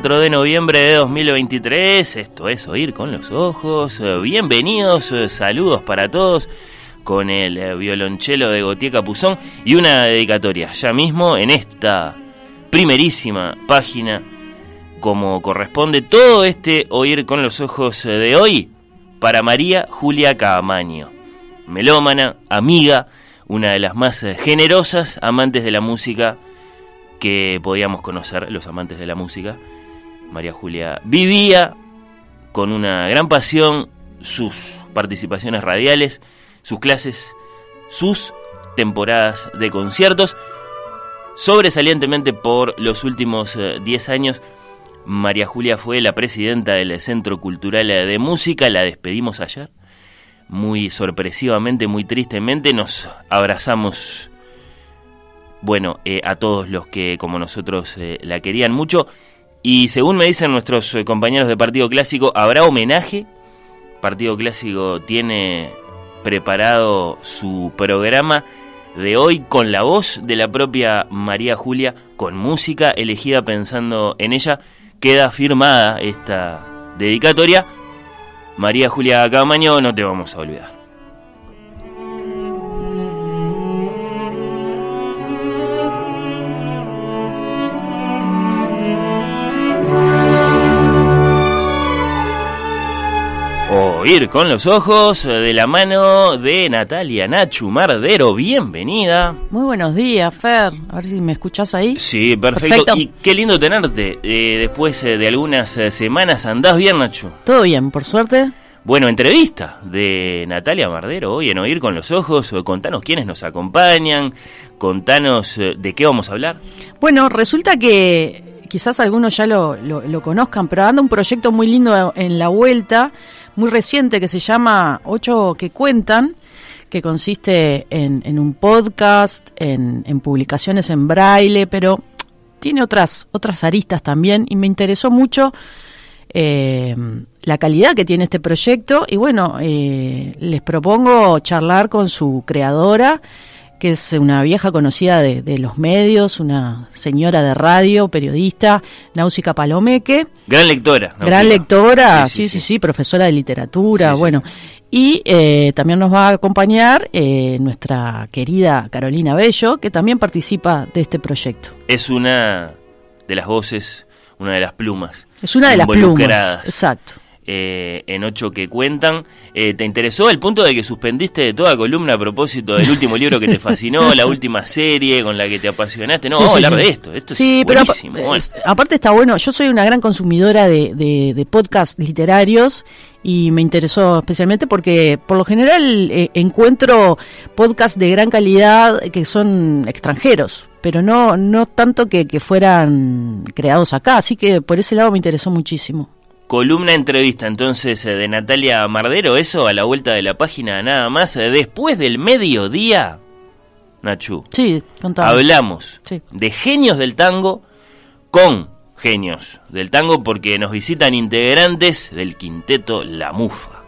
4 de noviembre de 2023, esto es Oír con los Ojos. Eh, Bienvenidos, eh, saludos para todos con el eh, violonchelo de Gautier Capuzón y una dedicatoria ya mismo en esta primerísima página, como corresponde todo este Oír con los Ojos de hoy, para María Julia Caamaño, melómana, amiga, una de las más generosas amantes de la música que podíamos conocer, los amantes de la música. María Julia vivía con una gran pasión sus participaciones radiales, sus clases, sus temporadas de conciertos. Sobresalientemente por los últimos eh, 10 años, María Julia fue la presidenta del Centro Cultural de Música, la despedimos ayer. Muy sorpresivamente, muy tristemente, nos abrazamos bueno, eh, a todos los que como nosotros eh, la querían mucho. Y según me dicen nuestros eh, compañeros de Partido Clásico, habrá homenaje. Partido Clásico tiene preparado su programa de hoy con la voz de la propia María Julia, con música elegida pensando en ella. Queda firmada esta dedicatoria. María Julia Camaño, no te vamos a olvidar. Oír con los ojos eh, de la mano de Natalia Nachu Mardero. Bienvenida. Muy buenos días, Fer. A ver si me escuchás ahí. Sí, perfecto. Perfecto. Y qué lindo tenerte. Eh, después eh, de algunas semanas, ¿andás bien, Nachu? Todo bien, por suerte. Bueno, entrevista de Natalia Mardero hoy en Oír con los Ojos. Contanos quiénes nos acompañan, contanos de qué vamos a hablar. Bueno, resulta que quizás algunos ya lo, lo- lo conozcan, pero anda un proyecto muy lindo en la vuelta, muy reciente, que se llama Ocho que Cuentan, que consiste en, un podcast, en, en publicaciones en braille, pero tiene otras, otras aristas también, y me interesó mucho eh, la calidad que tiene este proyecto y bueno, eh, les propongo charlar con su creadora, que es una vieja conocida de, de los medios, una señora de radio, periodista, Náusica Palomeque, Gran lectora. gran Sí, lectora, sí sí, sí, profesora de literatura, Sí, bueno. Y eh, también nos va a acompañar eh, nuestra querida Carolina Bello, que también participa de este proyecto. Es una de las voces, una de las plumas. Es una de las plumas. Exacto. Eh, en ocho que cuentan. Eh, ¿Te interesó el punto de que suspendiste toda columna a propósito del último libro que te fascinó, la última serie con la que te apasionaste? No, Sí, vamos a hablar sí. de esto. Esto sí, es pero buenísimo. bueno. es- aparte está bueno. Yo soy una gran consumidora de, de, de podcasts literarios y me interesó especialmente porque por lo general eh, encuentro podcasts de gran calidad que son extranjeros, pero no no tanto que, que fueran creados acá. Así que por ese lado me interesó muchísimo. Columna entrevista entonces eh, de Natalia Mardero, eso a la vuelta de la página nada más. Eh, Después del mediodía, Nachu, Sí, contame. hablamos Sí. de genios del tango con genios del tango porque nos visitan integrantes del quinteto La Mufa.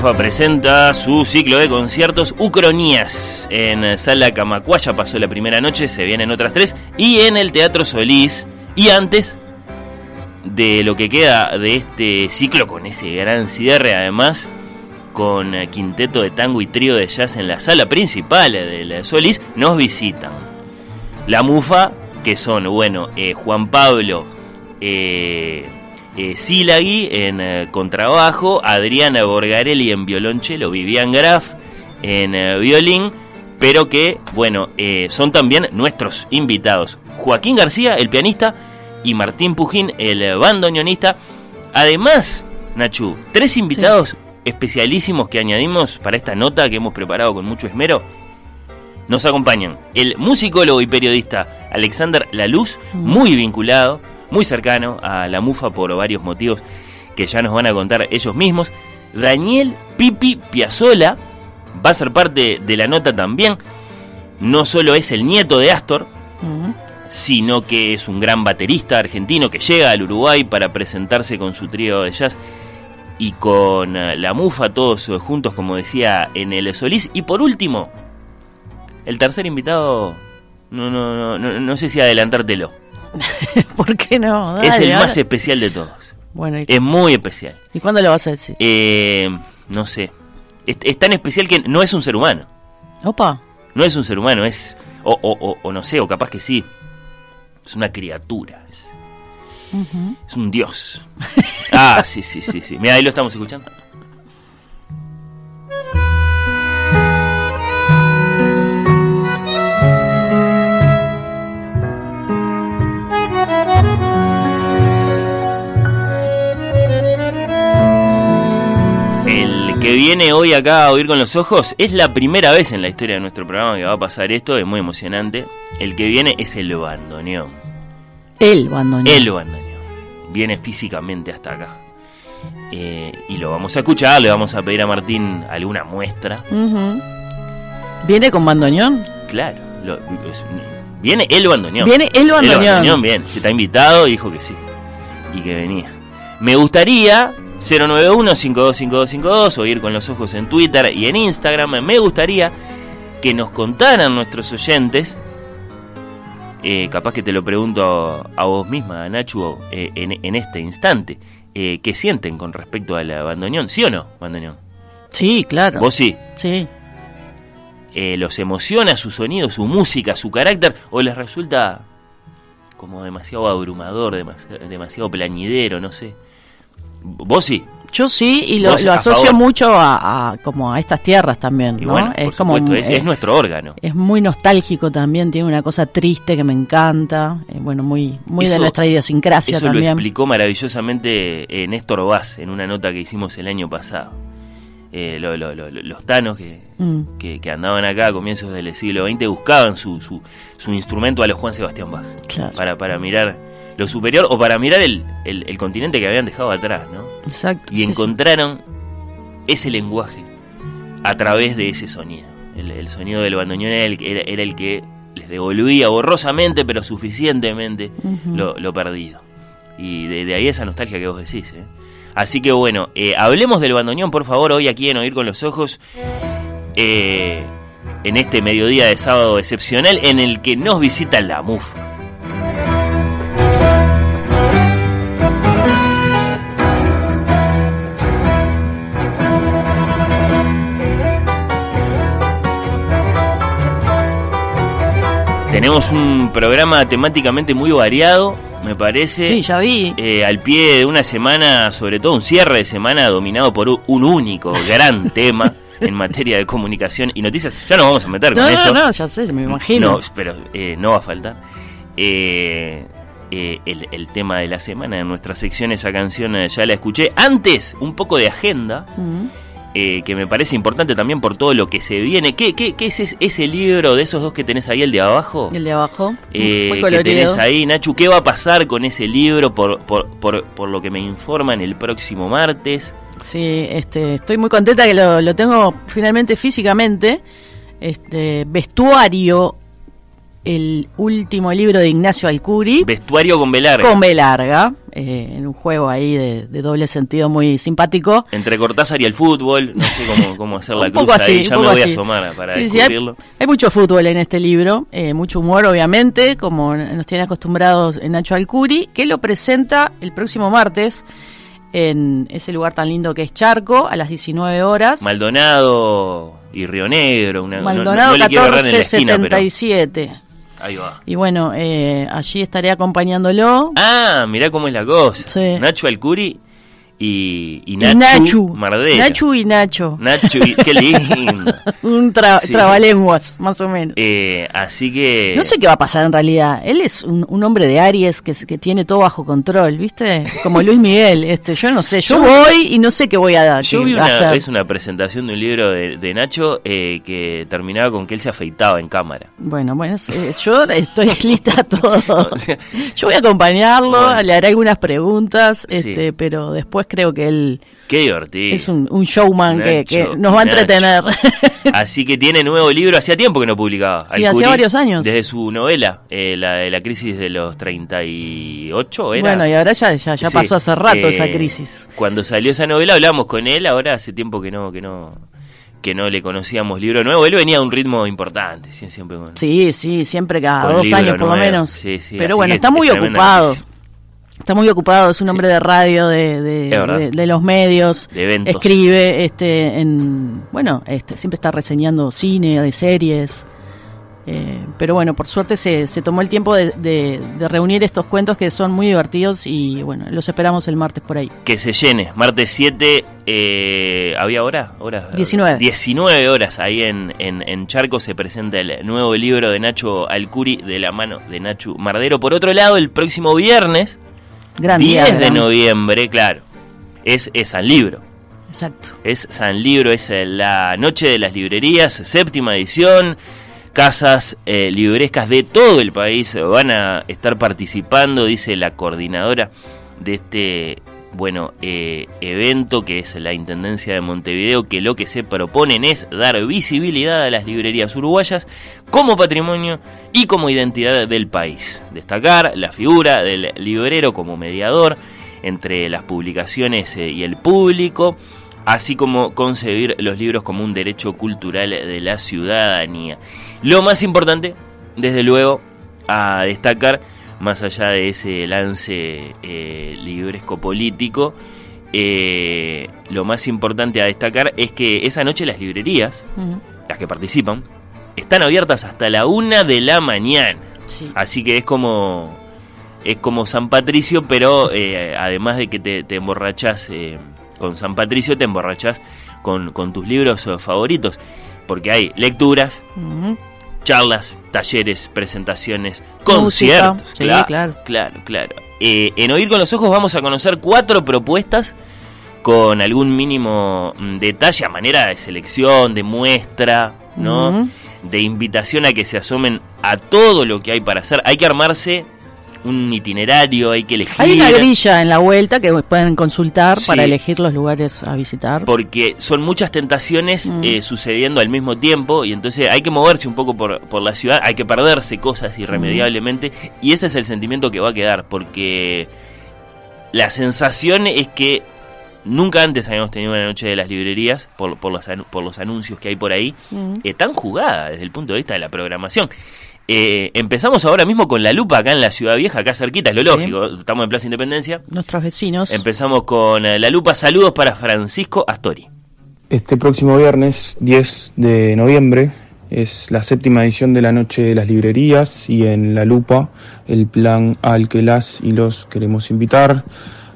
MUFA presenta su ciclo de conciertos Ucronías en Sala Camacuaya. Pasó la primera noche, se vienen otras tres. Y en el Teatro Solís. Y antes de lo que queda de este ciclo, con ese gran cierre, además, con quinteto de tango y trío de jazz en la sala principal del Solís, nos visitan. La MUFA, que son, bueno, eh, Juan Pablo. Eh, eh, Silagui en eh, contrabajo, Adriana Borgarelli en violonchelo, Vivian Graf en eh, violín, pero que, bueno, eh, son también nuestros invitados. Joaquín García, el pianista, y Martín Pujín, el bandoneonista. Además, Nachu, tres invitados especialísimos que añadimos para esta nota que hemos preparado con mucho esmero. Nos acompañan el musicólogo y periodista Alexander Laluz, muy vinculado muy cercano a la MUFA por varios motivos que ya nos van a contar ellos mismos. Daniel Pipi Piazzola va a ser parte de la nota también. No solo es el nieto de Astor, sino que es un gran baterista argentino que llega al Uruguay para presentarse con su trío de jazz y con eh, la MUFA, todos juntos, como decía, en el Solís. Y por último, el tercer invitado, no, no, no, no, no sé si adelantártelo. ¿Por qué no? es el ahora- más especial de todos. Bueno, ¿y, Es muy especial. ¿y cuándo lo vas a decir? Eh, no sé. Es, es tan especial que no es un ser humano. Opa. No es un ser humano, es. O, o- o- o no sé, o capaz que sí. Es una criatura. Es, es un dios. Ah, sí, sí, sí, sí. Mira, ahí lo estamos escuchando. que viene hoy acá a oír con los ojos es la primera vez en la historia de nuestro programa que va a pasar esto, es muy emocionante. El que viene es el bandoneón. El bandoneón. El bandoneón. Viene físicamente hasta acá. Eh, y lo vamos a escuchar, le vamos a pedir a Martín alguna muestra. ¿Viene con bandoneón? Claro, lo- es- viene el bandoneón. Viene el bandoneón. El bandoneón, bien. Se está invitado, dijo que sí. Y que venía. Me gustaría 091-525252 o ir con los ojos en Twitter y en Instagram. Me gustaría que nos contaran nuestros oyentes. eh, capaz que te lo pregunto a, a vos misma, Nacho, eh, en, en este instante. eh, ¿Qué sienten con respecto al bandoneón? ¿Sí o no, bandoneón? Sí, claro. ¿Vos sí? Sí. los emociona su sonido, su música, su carácter, o les resulta como demasiado abrumador, demasiado, demasiado plañidero, no sé. Vos sí. Yo sí, y lo, lo asocio mucho a, a- como a estas tierras también, Y ¿no? bueno, es como supuesto, es, es nuestro órgano. es muy nostálgico también, tiene una cosa triste que me encanta, eh, bueno, muy muy de nuestra idiosincrasia Eso lo también. explicó maravillosamente eh, Néstor Vaz en una nota que hicimos el año pasado. Eh, lo- lo- lo- lo- los tanos que, Mm. que, que andaban acá a comienzos del siglo XX buscaban su, su, su instrumento a los Juan Sebastián Bach. Claro. Para, para mirar lo superior o para mirar el, el- el continente que habían dejado atrás, ¿no? Exacto. y sí, sí. encontraron ese lenguaje a través de ese sonido. El, el sonido del bandoneón era el, que- era, era el que les devolvía borrosamente, pero suficientemente, lo, lo perdido. Y de, de ahí esa nostalgia que vos decís. ¿eh? Así que bueno, eh, hablemos del bandoneón, por favor, hoy aquí en Oír con los Ojos. eh, en este mediodía de sábado excepcional en el que nos visita la MUFA. Tenemos un programa temáticamente muy variado, me parece. Sí, ya vi. Eh, al pie de una semana, sobre todo un cierre de semana dominado por un único gran tema en materia de comunicación y noticias. Ya nos vamos a meter No, con no, eso. no, ya sé, me imagino. No, pero eh, no va a faltar. Eh, eh, el, el tema de la semana en nuestra sección, esa canción eh, ya la escuché. Antes, un poco de agenda, Mm. Eh, que me parece importante también por todo lo que se viene. ¿Qué, qué, qué es ese, libro de esos dos que tenés ahí, el de abajo? El de abajo, Eh, muy que tenés ahí, Nachu, ¿qué va a pasar con ese libro por, por, por, por lo que me informan el próximo martes? Sí, este, estoy muy contenta que lo, lo tengo finalmente físicamente. Este, vestuario el último libro de Ignacio Alcuri. Vestuario con B larga. Con B larga, eh, en un juego ahí de, doble sentido muy simpático. Entre Cortázar y el fútbol, no sé cómo, cómo hacer la un poco cruz así, ahí, ya me voy a asomar para Sí, sí, hay, mucho fútbol en este libro, eh, mucho humor obviamente, como nos tienen acostumbrados Nacho Alcuri, que lo presenta el próximo martes en ese lugar tan lindo que es Charco, a las 19 horas. Maldonado y Río Negro. Una, no- Maldonado no, no pero 1477. Ahí va. Y bueno, eh, allí estaré acompañándolo. Ah, mirá cómo es la cosa. Sí. Nacho Alcuri y, y Y Nacho, Nachu. Nachu y Nacho. Nacho y- qué lindo. Un tra- Sí. trabalenguas, más o menos. Eh, así que... No sé qué va a pasar en realidad. Él es un, un hombre de Aries que, que tiene todo bajo control, ¿viste? Como Luis Miguel. Este, yo no sé. Yo Yo- voy y no sé qué voy a dar. Yo vi una vez una presentación de un libro de, de Nacho eh, que terminaba con que él se afeitaba en cámara. Bueno, bueno, yo estoy lista a todo. O sea, Yo voy a acompañarlo, Bueno. le haré algunas preguntas, Sí. este, pero después creo que él Qué divertido. es un, un showman que, Nacho, que nos va a entretener. Así que tiene nuevo libro, hacía tiempo que no publicaba. Sí, hacía varios años. Desde su novela, eh, la de la crisis de los 38, ¿era? bueno, y ahora ya, ya, ya Sí, pasó hace rato eh, esa crisis. Cuando salió esa novela hablamos con él, ahora hace tiempo que no, que no, que no le conocíamos libro nuevo. Él venía a un ritmo importante, sie- siempre. Sí, sí, siempre cada dos años por lo menos. Sí, sí, Pero bueno, está es muy ocupado. noticia. Está muy ocupado, es un hombre de radio, de, de, de- de los medios, De eventos. escribe, este, en, bueno, este, siempre está reseñando cine, de series. Eh, pero bueno, por suerte se, se tomó el tiempo de, de- de reunir estos cuentos que son muy divertidos y bueno, los esperamos el martes por ahí. Que se llene. Martes 7, eh, ¿había hora? hora 19. 19 horas ahí en, en, en Charco se presenta el nuevo libro de Nacho Alcuri de la mano de Nacho Mardero. Por otro lado, el próximo viernes, Gran 10 día, de noviembre, claro, es, es San Libro. Exacto. Es San Libro, es eh, la Noche de las Librerías, séptima edición. Casas eh, librescas de todo el país van a estar participando, dice la coordinadora de este bueno eh, evento que es la Intendencia de Montevideo, que lo que se proponen es dar visibilidad a las librerías uruguayas como patrimonio y como identidad del país. Destacar la figura del librero como mediador entre las publicaciones eh, y el público, así como concebir los libros como un derecho cultural de la ciudadanía. Lo más importante, desde luego, a destacar, más allá de ese lance eh, libresco político, eh, lo más importante a destacar es que esa noche las librerías, las que participan, están abiertas hasta la una de la mañana. Sí. Así que es como es como San Patricio, pero eh, además de que te, te emborrachas eh, con San Patricio, te emborrachas con, con tus libros favoritos. Porque hay lecturas. Charlas, talleres, presentaciones, conciertos. sí, claro, claro. claro, claro. Eh, en Oír con los Ojos vamos a conocer cuatro propuestas con algún mínimo mm, detalle a manera de selección, de muestra, ¿no? De invitación a que se asomen a todo lo que hay para hacer. Hay que armarse un itinerario, hay que elegir. Hay una grilla en la vuelta que pueden consultar Sí. para elegir los lugares a visitar. porque son muchas tentaciones Mm. eh, sucediendo al mismo tiempo y entonces hay que moverse un poco por, por la ciudad, hay que perderse cosas irremediablemente y ese es el sentimiento que va a quedar porque la sensación es que nunca antes habíamos tenido una noche de las librerías por, por, los, por los anuncios que hay por ahí Mm. eh, tan jugada desde el punto de vista de la programación. Eh, empezamos ahora mismo con la lupa acá en la Ciudad Vieja, acá cerquita, es lo Sí. lógico, estamos en Plaza Independencia. Nuestros vecinos. Empezamos con eh, la lupa, saludos para Francisco Astori. Este próximo viernes 10 de noviembre es la séptima edición de la Noche de las Librerías y en La Lupa el plan al que las y los queremos invitar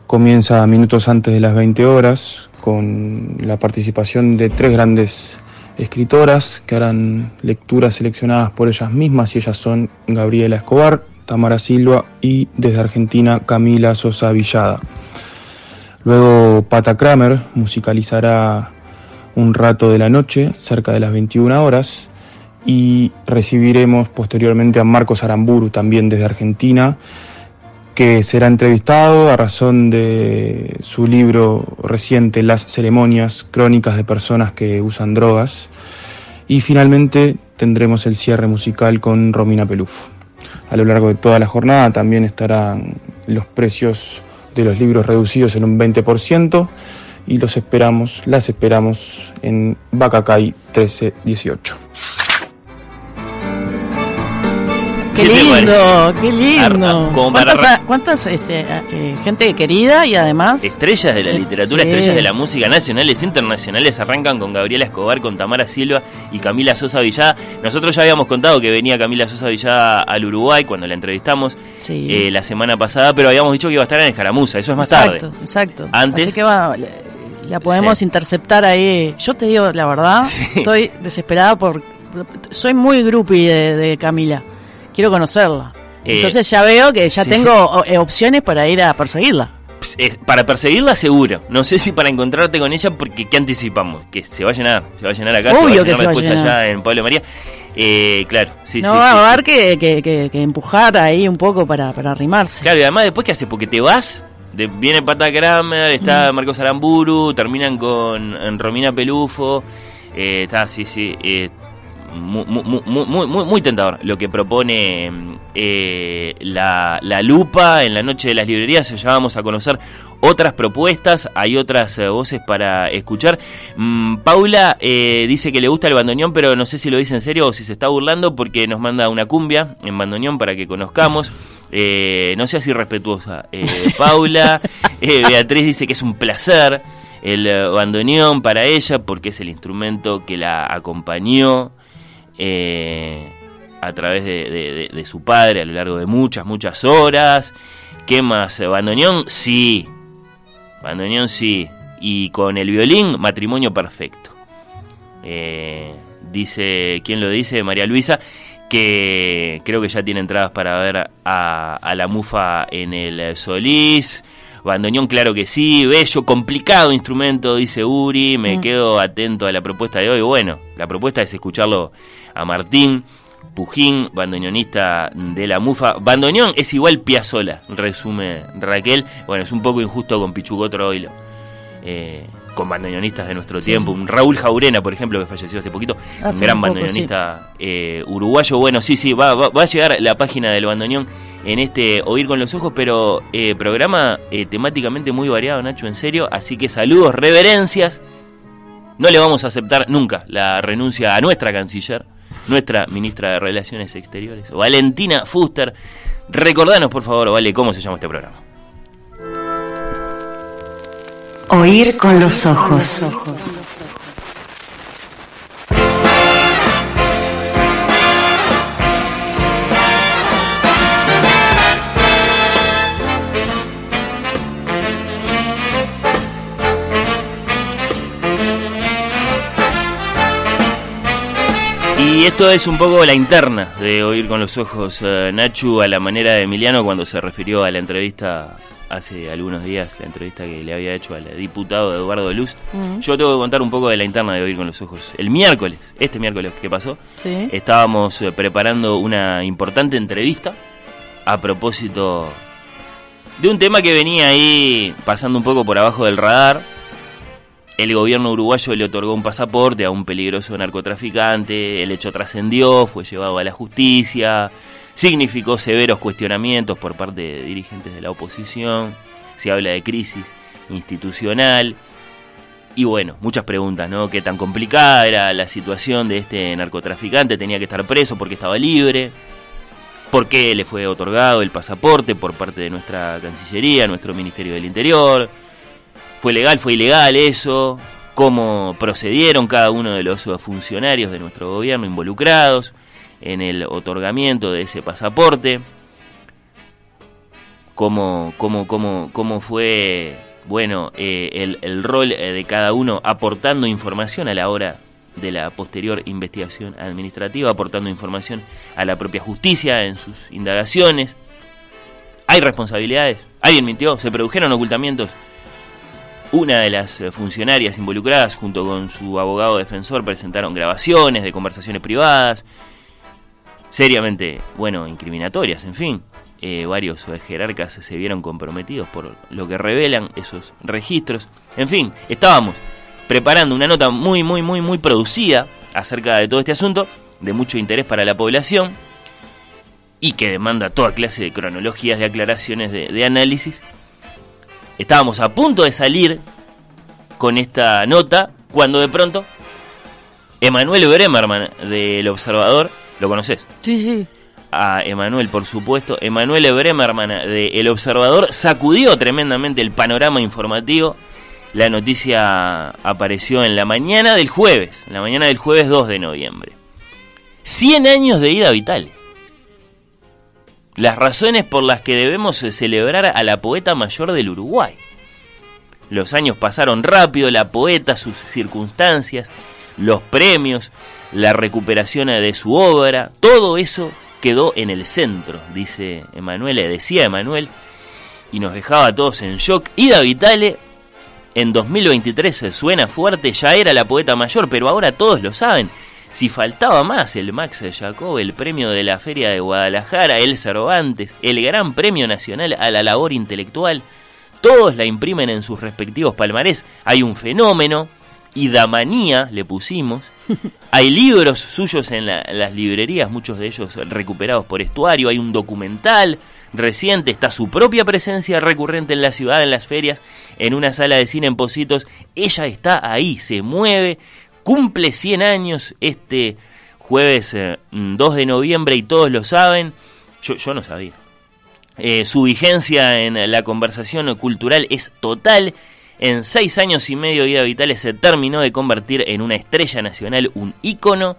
comienza minutos antes de las 20 horas con la participación de tres grandes escritoras que harán lecturas seleccionadas por ellas mismas y ellas son Gabriela Escobar, Tamara Silva y desde Argentina Camila Sosa Villada. Luego Pata Kramer musicalizará un rato de la noche, cerca de las 21 horas, y recibiremos posteriormente a Marcos Aramburu, también desde Argentina, que será entrevistado a razón de su libro reciente Las ceremonias, crónicas de personas que usan drogas. Y finalmente tendremos el cierre musical con Romina Pelufo. A lo largo de toda la jornada también estarán los precios de los libros reducidos en un 20% y los esperamos, las esperamos en Bacacay 1318. Qué, ¿Qué te lindo, qué lindo. Como ¿Cuántas, este, eh, gente querida y además Estrellas de la Eh, literatura, sí. estrellas de la música nacionales e internacionales arrancan con Gabriela Escobar, con Tamara Silva y Camila Sosa Villada. Nosotros ya habíamos contado que venía Camila Sosa Villada al Uruguay cuando la entrevistamos Sí. eh, la semana pasada, pero habíamos dicho que iba a estar en Escaramuza, eso es más exacto, tarde. exacto. Antes- Así que va, la, podemos Sí. interceptar ahí. Yo te digo la verdad, estoy desesperada por soy muy groupie de, de Camila. Quiero conocerla. Eh, Entonces ya veo que ya sí. tengo eh, opciones para ir a perseguirla. Eh, para perseguirla seguro, no sé si para encontrarte con ella porque ¿qué anticipamos? Que se va a llenar, se va a llenar acá, se va a Obvio llenar que se va a después llenar. allá en Pablo María. Eh, claro, sí, no sí, va sí, a haber que, que, que- que empujar ahí un poco para, para arrimarse. Claro, y además después, ¿qué hace? Porque te vas, de- viene Pata Kramer, está Mm. Marcos Aramburu, terminan con Romina Pelufo, eh, está, sí, sí, eh, muy, muy, muy, muy, tentador lo que propone eh, la, la lupa en la noche de las librerías, ya vamos a conocer otras propuestas, hay otras eh, voces para escuchar. Mm, Paula eh, dice que le gusta el bandoneón, pero no sé si lo dice en serio o si se está burlando porque nos manda una cumbia en bandoneón para que conozcamos. Eh, no seas irrespetuosa, Paula. Beatriz dice que es un placer el bandoneón para ella porque es el instrumento que la acompañó eh, a través de, de- de- de su padre a lo largo de muchas, muchas horas. ¿Qué más? ¿Bandoneón? Sí. Bandoneón sí. Y con el violín, matrimonio perfecto. Eh, dice, ¿quién lo dice? María Luisa, que creo que ya tiene entradas para ver a, a la mufa en el Solís. Bandoneón, claro que sí, bello, complicado instrumento, dice Uri, me Mm. quedo atento a la propuesta de hoy. Bueno, la propuesta es escucharlo a Martín Pujín, bandoneonista de la mufa. Bandoneón es igual Piazzola, resume Raquel. Bueno, es un poco injusto con Pichuco Troilo. Eh, con bandoneonistas de nuestro tiempo. Un Raúl Jaurena, por ejemplo, que falleció hace poquito. Hace un gran un poco, bandoneonista eh, uruguayo. Bueno, sí, sí, va, va, va a llegar la página del bandoneón en este Oír con los Ojos, pero eh, programa eh, temáticamente muy variado, Nacho, en serio. Así que saludos, reverencias. No le vamos a aceptar nunca la renuncia a nuestra canciller, nuestra ministra de Relaciones Exteriores, Valentina Fuster. Recordanos, por favor, Vale, cómo se llama este programa. Oír con los ojos. Y esto es un poco la interna de oír con los ojos eh, Nachu a la manera de Emiliano cuando se refirió a la entrevista hace algunos días, la entrevista que le había hecho al diputado Eduardo Luz. Mm. Yo tengo que contar un poco de la interna de oír con los ojos. El miércoles, este miércoles que pasó, Sí. estábamos eh, preparando una importante entrevista a propósito de un tema que venía ahí pasando un poco por abajo del radar. El gobierno uruguayo le otorgó un pasaporte a un peligroso narcotraficante, el hecho trascendió, fue llevado a la justicia, significó severos cuestionamientos por parte de dirigentes de la oposición, se habla de crisis institucional y bueno, muchas preguntas, ¿no? ¿Qué tan complicada era la situación de este narcotraficante? ¿Tenía que estar preso porque estaba libre? ¿Por qué le fue otorgado el pasaporte por parte de nuestra Cancillería, nuestro Ministerio del Interior? ¿Fue legal? ¿Fue ilegal eso? ¿Cómo procedieron cada uno de los funcionarios de nuestro gobierno involucrados en el otorgamiento de ese pasaporte? ¿Cómo, cómo, cómo, cómo fue bueno, eh, el, el rol eh, de cada uno aportando información a la hora de la posterior investigación administrativa, aportando información a la propia justicia en sus indagaciones? ¿Hay responsabilidades? ¿Alguien mintió? ¿Se produjeron ocultamientos? Una de las eh, funcionarias involucradas, junto con su abogado defensor, presentaron grabaciones de conversaciones privadas, seriamente, bueno, incriminatorias, en fin. Eh, varios jerarcas se vieron comprometidos por lo que revelan esos registros. En fin, estábamos preparando una nota muy, muy, muy, muy producida acerca de todo este asunto. de mucho interés para la población y que demanda toda clase de cronologías, de aclaraciones, de análisis. Estábamos a punto de salir con esta nota cuando de pronto Emanuel Bremerman del Observador, ¿lo conoces? Sí, sí. A Emanuel, por supuesto. Emanuel Bremerman de El Observador sacudió tremendamente el panorama informativo. La noticia apareció en la mañana del jueves, la mañana del jueves 2 de noviembre. 100 años de ida vital. Las razones por las que debemos celebrar a la poeta mayor del Uruguay. Los años pasaron rápido, la poeta, sus circunstancias, los premios, la recuperación de su obra, todo eso quedó en el centro, dice Emanuel, decía Emanuel, y nos dejaba a todos en shock. Ida Vitale en 2023 suena fuerte, ya era la poeta mayor, pero ahora todos lo saben. Si faltaba más, el Max Jacob, el premio de la Feria de Guadalajara, el Cervantes, el Gran Premio Nacional a la Labor Intelectual, todos la imprimen en sus respectivos palmarés. Hay un fenómeno, Idamanía le pusimos. Hay libros suyos en, la, en, las librerías, muchos de ellos recuperados por estuario. Hay un documental reciente, está su propia presencia recurrente en la ciudad, en las ferias, en una sala de cine en Positos. Ella está ahí, se mueve, cumple 100 años este jueves eh, 2 de noviembre y todos lo saben. Yo, yo no sabía. Eh, su vigencia en la conversación cultural es total. En seis años y medio, Ida Vitales se terminó de convertir en una estrella nacional, un ícono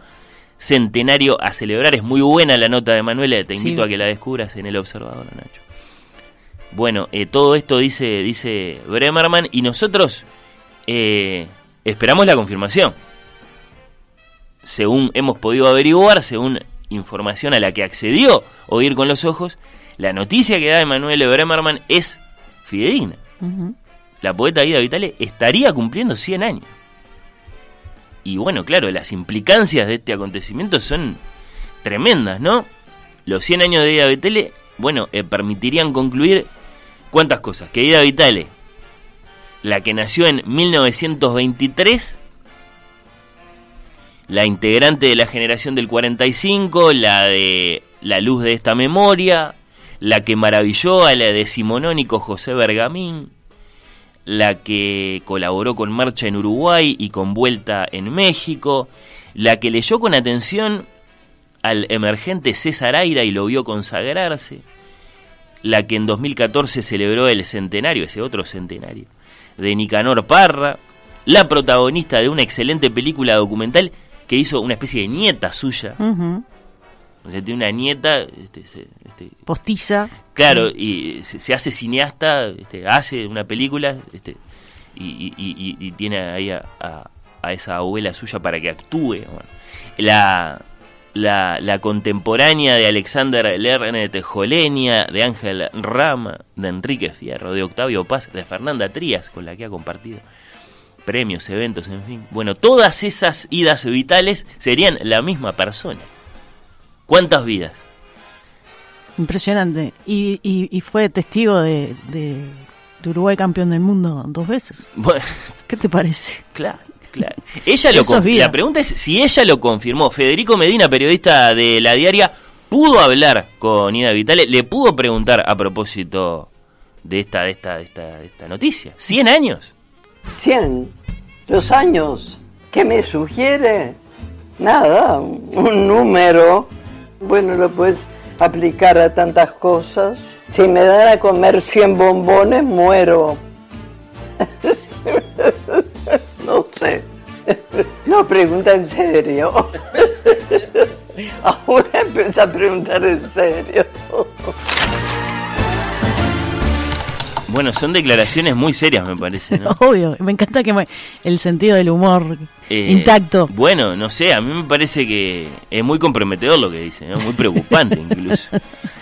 centenario a celebrar. Es muy buena la nota de Manuela, te invito sí. a que la descubras en El Observador, Nacho. Bueno, eh, todo esto dice, dice Bremerman y nosotros eh, esperamos la confirmación. Según hemos podido averiguar, según información a la que accedió Oír con los Ojos, la noticia que da Emanuele Bremerman es fidedigna. Uh -huh. La poeta Ida Vitale estaría cumpliendo 100 años. Y bueno, claro, las implicancias de este acontecimiento son tremendas, ¿no? Los 100 años de Ida Vitale, bueno, eh, permitirían concluir cuántas cosas. Que Ida Vitale, la que nació en 1923, la integrante de la generación del 45, la de la luz de esta memoria, la que maravilló a la decimonónico José Bergamín, la que colaboró con Marcha en Uruguay y con Vuelta en México, la que leyó con atención al emergente César Aira y lo vio consagrarse, la que en 2014 celebró el centenario, ese otro centenario, de Nicanor Parra, la protagonista de una excelente película documental que hizo una especie de nieta suya. Uh -huh. O sea, tiene una nieta. Este, este, Postiza. Claro, y se, se hace cineasta, este, hace una película este, y, y, y, tiene ahí a, a, a, esa abuela suya para que actúe. Bueno, la, la, la, contemporánea de Alexander Lerner de Jolenia, de Ángel Rama, de Enrique Fierro, de Octavio Paz, de Fernanda Trías, con la que ha compartido premios, eventos, en fin. Bueno, todas esas idas vitales serían la misma persona. ¿Cuántas vidas? Impresionante. Y, y, y fue testigo de, de, de, Uruguay campeón del mundo dos veces. Bueno, ¿Qué te parece? Claro. Claro. Ella lo la pregunta es si ella lo confirmó. Federico Medina, periodista de la diaria, pudo hablar con Ida Vitale, le pudo preguntar a propósito de esta, de esta, de esta, de esta noticia. ¿100 años? 100. Los años. ¿Qué me sugiere? Nada, un número. Bueno, lo puedes aplicar a tantas cosas. Si me dan a comer 100 bombones, muero. no sé. No, pregunta en serio. Ahora empieza a preguntar en serio. Bueno, son declaraciones muy serias, me parece, ¿no? Obvio, me encanta que me, el sentido del humor eh, intacto. Bueno, no sé, a mí me parece que es muy comprometedor lo que dice, ¿no? muy preocupante incluso.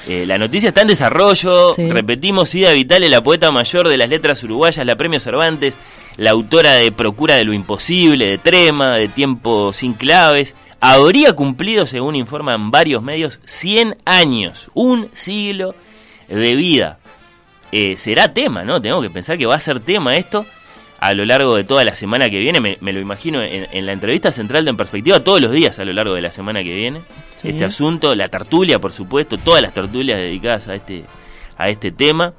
Eh, la noticia está en desarrollo, sí. repetimos, Ida Vitale, la poeta mayor de las letras uruguayas, la premio Cervantes, la autora de Procura de lo Imposible, de Trema, de Tiempo sin Claves, habría cumplido, según informan varios medios, 100 años, un siglo de vida eh, será tema, ¿no? Tenemos que pensar que va a ser tema esto. a lo largo de toda la semana que viene, me, lo imagino en, la entrevista central de En Perspectiva, todos los días a lo largo de la semana que viene, este asunto, la tertulia, por supuesto, todas las tertulias dedicadas a este, a este tema.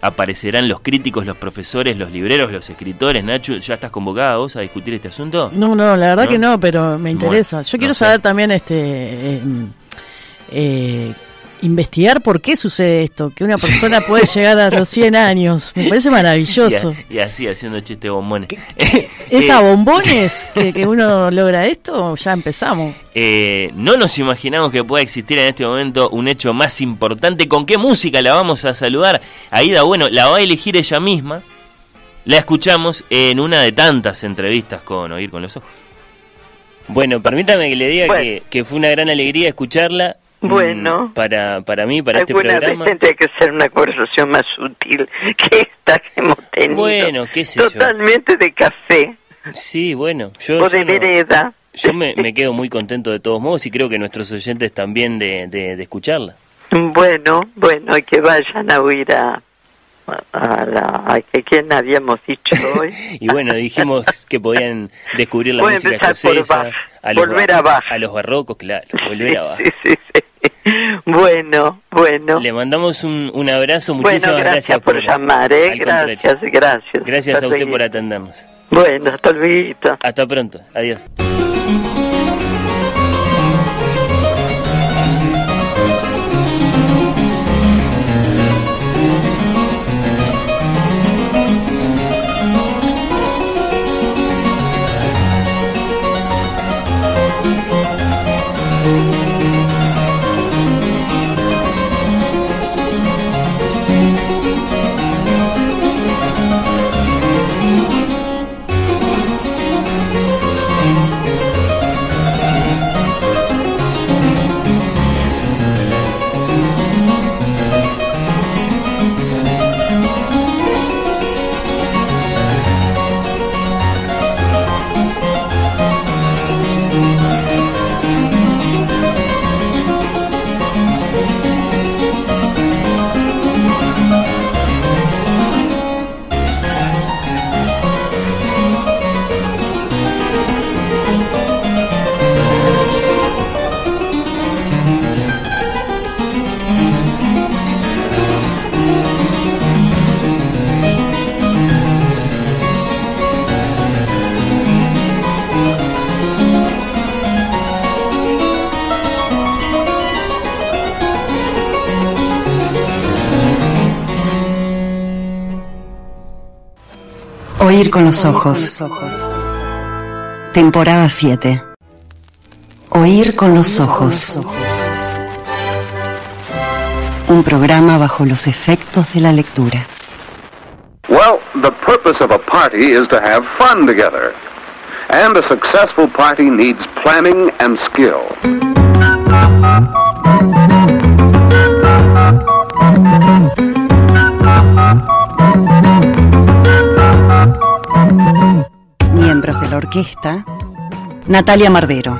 Aparecerán los críticos, los profesores, los libreros, los escritores. Nacho, ¿ya estás convocada vos a discutir este asunto? No, no, la verdad que no, pero me interesa. Yo quiero saber también este eh, eh, investigar por qué sucede esto, que una persona puede llegar a los 100 años. Me parece maravilloso. Y, así, haciendo chiste bombones. ¿Es a bombones que, uno logra esto? Ya empezamos. Eh, no nos imaginamos que pueda existir en este momento un hecho más importante. ¿Con qué música la vamos a saludar? Aida, bueno, la va a elegir ella misma. La escuchamos en una de tantas entrevistas con Oír con los Ojos. Bueno, permítame que le diga que, que fue una gran alegría escucharla bueno. Mm, para, para mí, para este programa. Vez tendría que ser una conversación más sutil que esta que hemos tenido. Bueno, qué sé Totalmente de café. Sí, bueno. Yo, o de vereda. yo me, me, quedo muy contento de todos modos y creo que nuestros oyentes también de, de, de escucharla. Bueno, bueno, que vayan a oír a, a la que quién habíamos dicho hoy. y bueno, dijimos que podían descubrir la música escocesa, a los, volver a, a los barrocos, claro, volver a sí, sí, sí. Bueno, bueno. Le mandamos un, un abrazo, muchísimas bueno, gracias, por, llamar, ¿eh? Gracias, gracias. Gracias a usted por atendernos. Bueno, hasta luego. Hasta pronto, adiós. Oír con los ojos. Temporada 7. Oír con los ojos. Un programa bajo los efectos de la lectura. Well, the purpose of a party is to have fun together. And a successful party needs planning and skill. Orquesta, Natalia Mardero.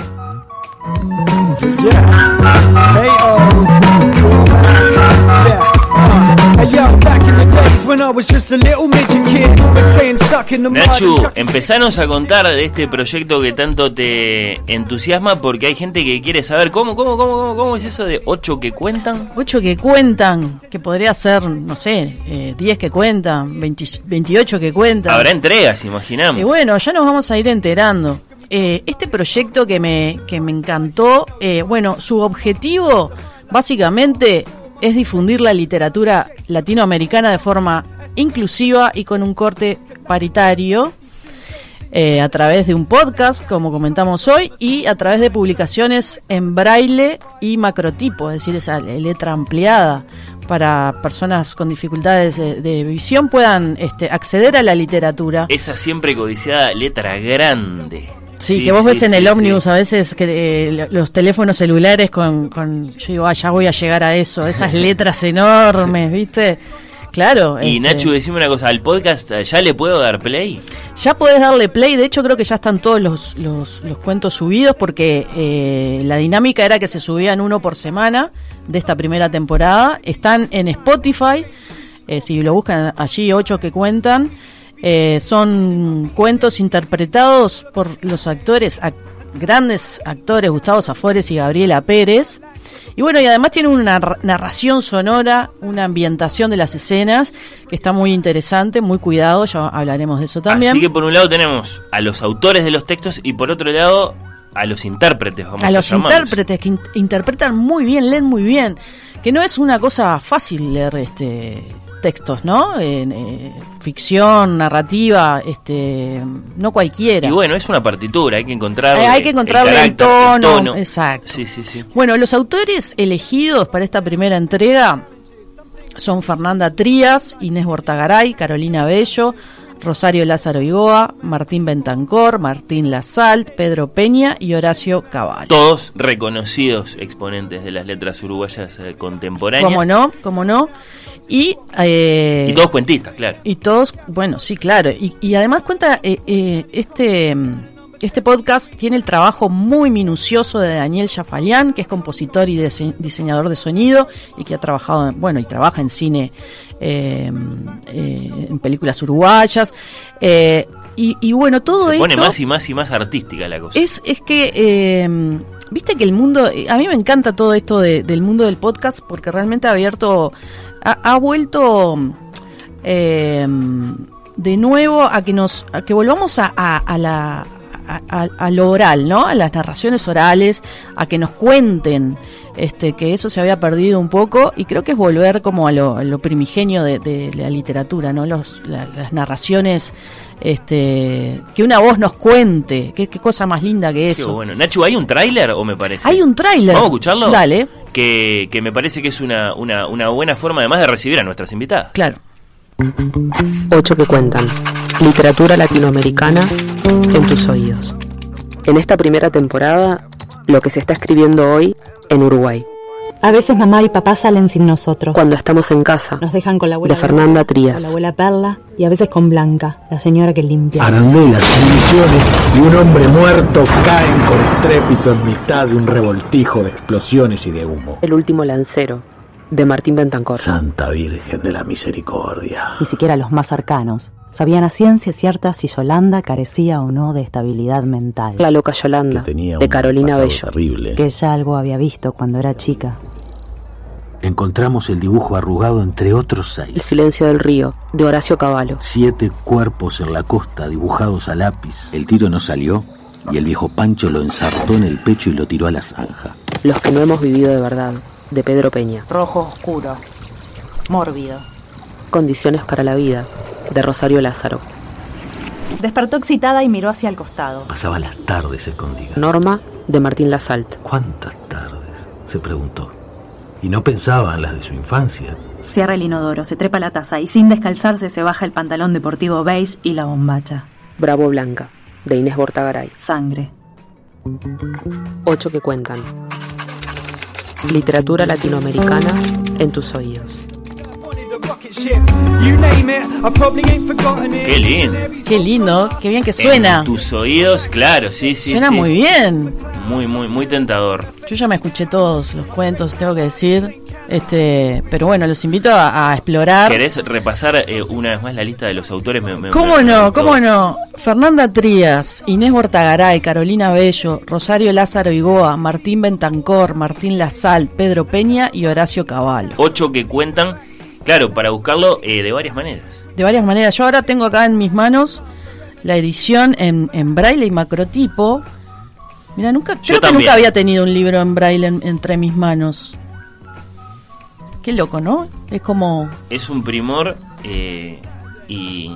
Nachu, empezanos a contar de este proyecto que tanto te entusiasma porque hay gente que quiere saber cómo, cómo, cómo, cómo, es eso de ocho que cuentan. Ocho que cuentan, que podría ser, no sé, eh, 10 que cuentan, 28 que cuentan. Habrá entregas, imaginamos. Y bueno, ya nos vamos a ir enterando. Eh, este proyecto que me, que me encantó, eh, bueno, su objetivo básicamente es difundir la literatura latinoamericana de forma inclusiva y con un corte paritario eh, a través de un podcast, como comentamos hoy, y a través de publicaciones en braille y macrotipo, es decir, esa letra ampliada para personas con dificultades de, visión puedan este, acceder a la literatura. Esa siempre codiciada letra grande. Sí, que vos ves en el ómnibus a veces que eh, los teléfonos celulares con, con, yo digo, ah, ya voy a llegar a eso, esas letras enormes, ¿viste? Claro. Y este Nacho, decime una cosa, ¿al podcast ya le puedo dar play? Ya podés darle play, de hecho creo que ya están todos los, los, cuentos subidos porque eh, la dinámica era que se subían uno por semana de esta primera temporada. Están en Spotify, eh, si lo buscan allí, ocho que cuentan. Eh, son cuentos interpretados por los actores, ac- grandes actores, Gustavo Zafores y Gabriela Pérez. Y bueno, y además tiene una narra- narración sonora, una ambientación de las escenas que está muy interesante, muy cuidado, ya hablaremos de eso también. Así que por un lado tenemos a los autores de los textos y por otro lado a los intérpretes, vamos a, a los llamarlos. intérpretes que in- interpretan muy bien, leen muy bien, que no es una cosa fácil leer este textos, ¿no? Eh, ficción, narrativa, este, no cualquiera. Y bueno, es una partitura, hay que encontrar Hay- que encontrarle el tono, exacto. Sí, sí, sí. Bueno, los autores elegidos para esta primera entrega son Fernanda Trías, Inés Bortagaray, Carolina Bello, Rosario Lázaro Igoa, Martín Bentancor, Martín Lasalt, Pedro Peña y Horacio Caballo. Todos reconocidos exponentes de las letras uruguayas eh, contemporáneas. ¿Cómo no? ¿Cómo no? Y, eh, Y todos cuentistas, claro. y todos, bueno, sí, claro. Y, y además cuenta, eh, eh, este, este podcast tiene el trabajo muy minucioso de Daniel Jafalián, que es compositor y dise- diseñador de sonido y que ha trabajado, en- bueno, y trabaja en cine, eh, eh, en películas uruguayas. Eh, y, y bueno, todo Se pone esto más y más y más artística la cosa. es, es que, eh, viste que el mundo, a mí me encanta todo esto de- del mundo del podcast porque realmente ha abierto, ha, vuelto eh, de nuevo a que nos, a que volvamos a, la a, lo oral, ¿no? A las narraciones orales, a que nos cuenten, este, que eso se había perdido un poco y creo que es volver como a lo, primigenio de, de la literatura, ¿no? Los, la- las narraciones, este, que una voz nos cuente, qué, qué cosa más linda que Qué eso. bueno. Nacho, ¿hay un tráiler o me parece? Hay un tráiler. ¿Vamos a escucharlo? Dale, Que, que me parece que es una, una, una buena forma además de recibir a nuestras invitadas. claro. Ocho que cuentan. Literatura latinoamericana en tus oídos. En esta primera temporada, lo que se está escribiendo hoy en Uruguay. A veces mamá y papá salen sin nosotros. Cuando estamos en casa, Nos dejan con la abuela de Fernanda Trías. Con la abuela Perla y a veces con Blanca, la señora que limpia. Arandelas, municiones y un hombre muerto caen con estrépito en mitad de un revoltijo de explosiones y de humo. El último lancero, de Martín Bentancor. Santa Virgen de la Misericordia. Ni siquiera los más cercanos sabían a ciencia cierta si Yolanda carecía o no de estabilidad mental. La loca Yolanda, Tenía de Carolina Bello. terrible. Que ella algo había visto cuando era chica. Encontramos el dibujo arrugado entre otros El seis. silencio del río, de Horacio Cavallo. Siete cuerpos en la costa dibujados a lápiz. El tiro no salió y el viejo Pancho lo ensartó en el pecho y lo tiró a la zanja. Los que no hemos vivido de verdad, de Pedro Peña. Rojo oscuro. Mórbido. Condiciones para la vida, de Rosario Lázaro. Despertó excitada y miró hacia el costado. Pasaba las tardes escondida. Norma, de Martín Lasalt. ¿Cuántas tardes? se preguntó. Y no pensaba en las de su infancia. Cierra el inodoro, se trepa la taza y sin descalzarse se baja el pantalón deportivo beige y la bombacha. Bravo Blanca, de Inés Bortagaray. Sangre. Ocho que cuentan. Literatura latinoamericana en tus oídos. Qué lindo. Qué lindo, qué bien que suena. En tus oídos, claro, sí, sí. suena sí. muy bien. Muy, muy, muy tentador. Yo ya me escuché todos los cuentos, tengo que decir. Este, pero bueno, los invito a, a explorar. ¿Querés repasar eh, una vez más la lista de los autores? Me- me- ¿Cómo me- no? ¿Cómo no? Fernanda Trías, Inés Bortagaray, Carolina Bello, Rosario Lázaro Igoa, Martín Bentancor, Martín Lasal, Pedro Peña y Horacio Cavallo. Ocho que cuentan, claro, para buscarlo eh, de varias maneras. De varias maneras. Yo ahora tengo acá en mis manos la edición en, en braille y macrotipo. Mira, nunca, creo que nunca había tenido un libro en braille en- entre mis manos. Qué loco, ¿no? Es como Es un primor eh, y,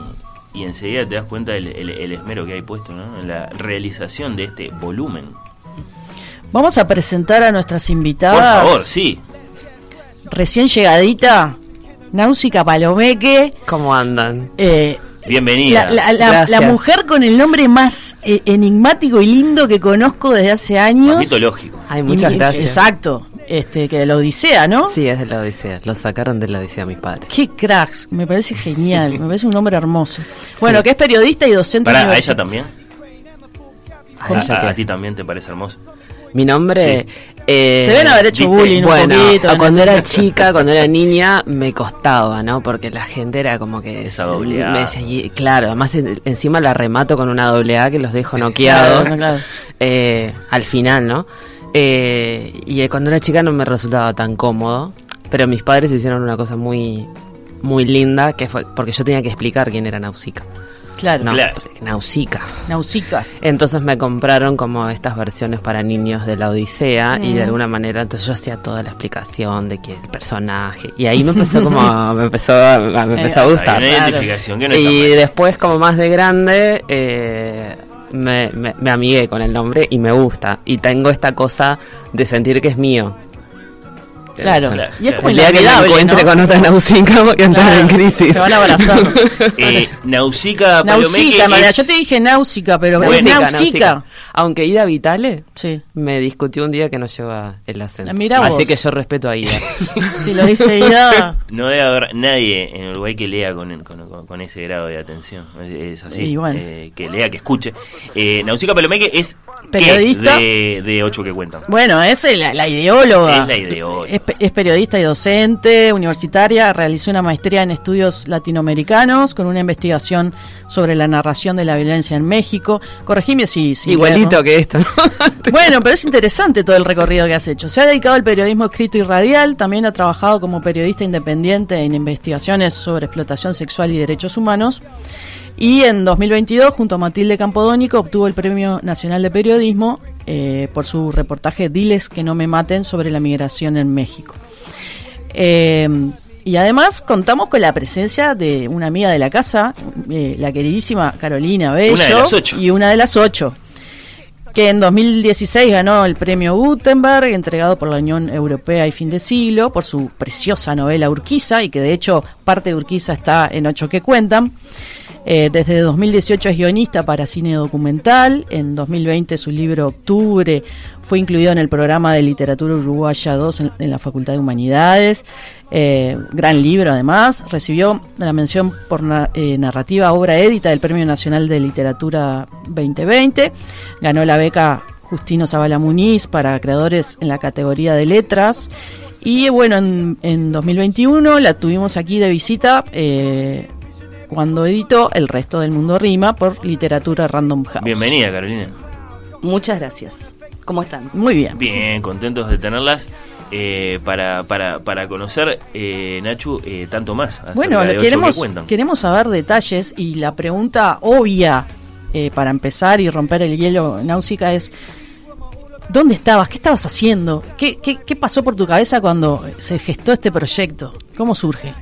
y enseguida te das cuenta del el, el esmero que hay puesto ¿no? en la realización de este volumen. Vamos a presentar a nuestras Por invitadas. favor, sí. Recién llegadita, Náusica Palomeque. ¿Cómo andan? eh, Bienvenida. la, la- la- Gracias. la mujer con el nombre más eh, enigmático y lindo que conozco desde hace años. Más mitológico. Ay, muchas Y- gracias. Exacto. Este, que de la Odisea, ¿no? Sí, es de la Odisea. Lo sacaron de la Odisea mis padres. Qué cracks, me parece genial, me parece un hombre hermoso. Bueno, que es periodista y docente Para, ¿A ella también? ¿A ella a, qué? a ti también te parece hermoso. Mi nombre... eh, Te deben haber hecho viste, bullying un bueno, poquito, ¿no? cuando era chica, cuando era niña, me costaba, ¿no? Porque la gente era como que... Esa doble A. me decía, y- claro, además en- encima la remato con una doble A que los dejo noqueados. Claro, claro. eh, al final, ¿no? Eh, y eh, cuando era chica no me resultaba tan cómodo, pero mis padres hicieron una cosa muy muy linda, que fue porque yo tenía que explicar quién era Nausicaa. Claro. No, Claro. Entonces me compraron como estas versiones para niños de la Odisea y de alguna manera entonces yo hacía toda la explicación de que el personaje y ahí me empezó como me empezó a, me empezó a gustar. una Claro. identificación que no está Y después, como más de grande, eh, me, me, me amigué con el nombre y me gusta. Y tengo esta cosa de sentir que es mío. Claro. Claro, Y es como El día que inolvidable, encuentre ¿no? con otra a entrar Claro, en crisis. Se van a abrazar. Eh, realidad. es- Yo te dije Náusica, pero Bueno. Aunque Ida Vitale Sí. me discutió un día que no lleva el acento. Ah, mirá Así vos. que yo respeto a Ida. Si lo dice Ida. No debe haber nadie en Uruguay que lea con, con, con- ese grado de atención. Es, es así. Bueno. eh, que lea, que escuche. Eh, Nausicaa Palomeque es. Periodista. de, de ocho que cuentan. Bueno, es la, la ideóloga. Es la ideóloga. Es, es periodista y docente, universitaria, realizó una maestría en estudios latinoamericanos con una investigación sobre la narración de la violencia en México. Corregime si... si Igualito que esto, ¿no? Bueno, pero es interesante todo el recorrido que has hecho. Se ha dedicado al periodismo escrito y radial, también ha trabajado como periodista independiente en investigaciones sobre explotación sexual y derechos humanos. Y en 2022, junto a Matilde Campodónico, obtuvo el Premio Nacional de Periodismo eh, por su reportaje Diles que no me maten sobre la migración en México. Eh, y además contamos con la presencia de una amiga de la casa, eh, la queridísima Carolina Bello. Una de las ocho. Y una de las ocho que en 2016 ganó el premio Gutenberg, entregado por la Unión Europea y Fin de Siglo, por su preciosa novela Urquiza, y que de hecho parte de Urquiza está en Ocho que Cuentan. Eh, desde 2018 es guionista para cine documental. En 2020 su libro Octubre fue incluido en el programa de literatura uruguaya 2 en, la Facultad de Humanidades. Eh, gran libro además. Recibió la mención por eh, narrativa obra édita del Premio Nacional de Literatura 2020. Ganó la beca Justino Zavala Muniz para creadores en la categoría de letras. Y bueno, en, en 2021 la tuvimos aquí de visita cuando editó El resto del mundo rima por literatura Random House. Bienvenida, Carolina. Muchas gracias. ¿Cómo están? Muy bien. Bien, contentos de tenerlas. eh, para, para, para conocer, eh, Nachu, eh, tanto más. Bueno, que queremos, queremos saber detalles y la pregunta obvia eh, para empezar y romper el hielo náusica es ¿dónde estabas? ¿Qué estabas haciendo? ¿Qué, qué, qué pasó por tu cabeza cuando se gestó este proyecto? ¿Cómo surge?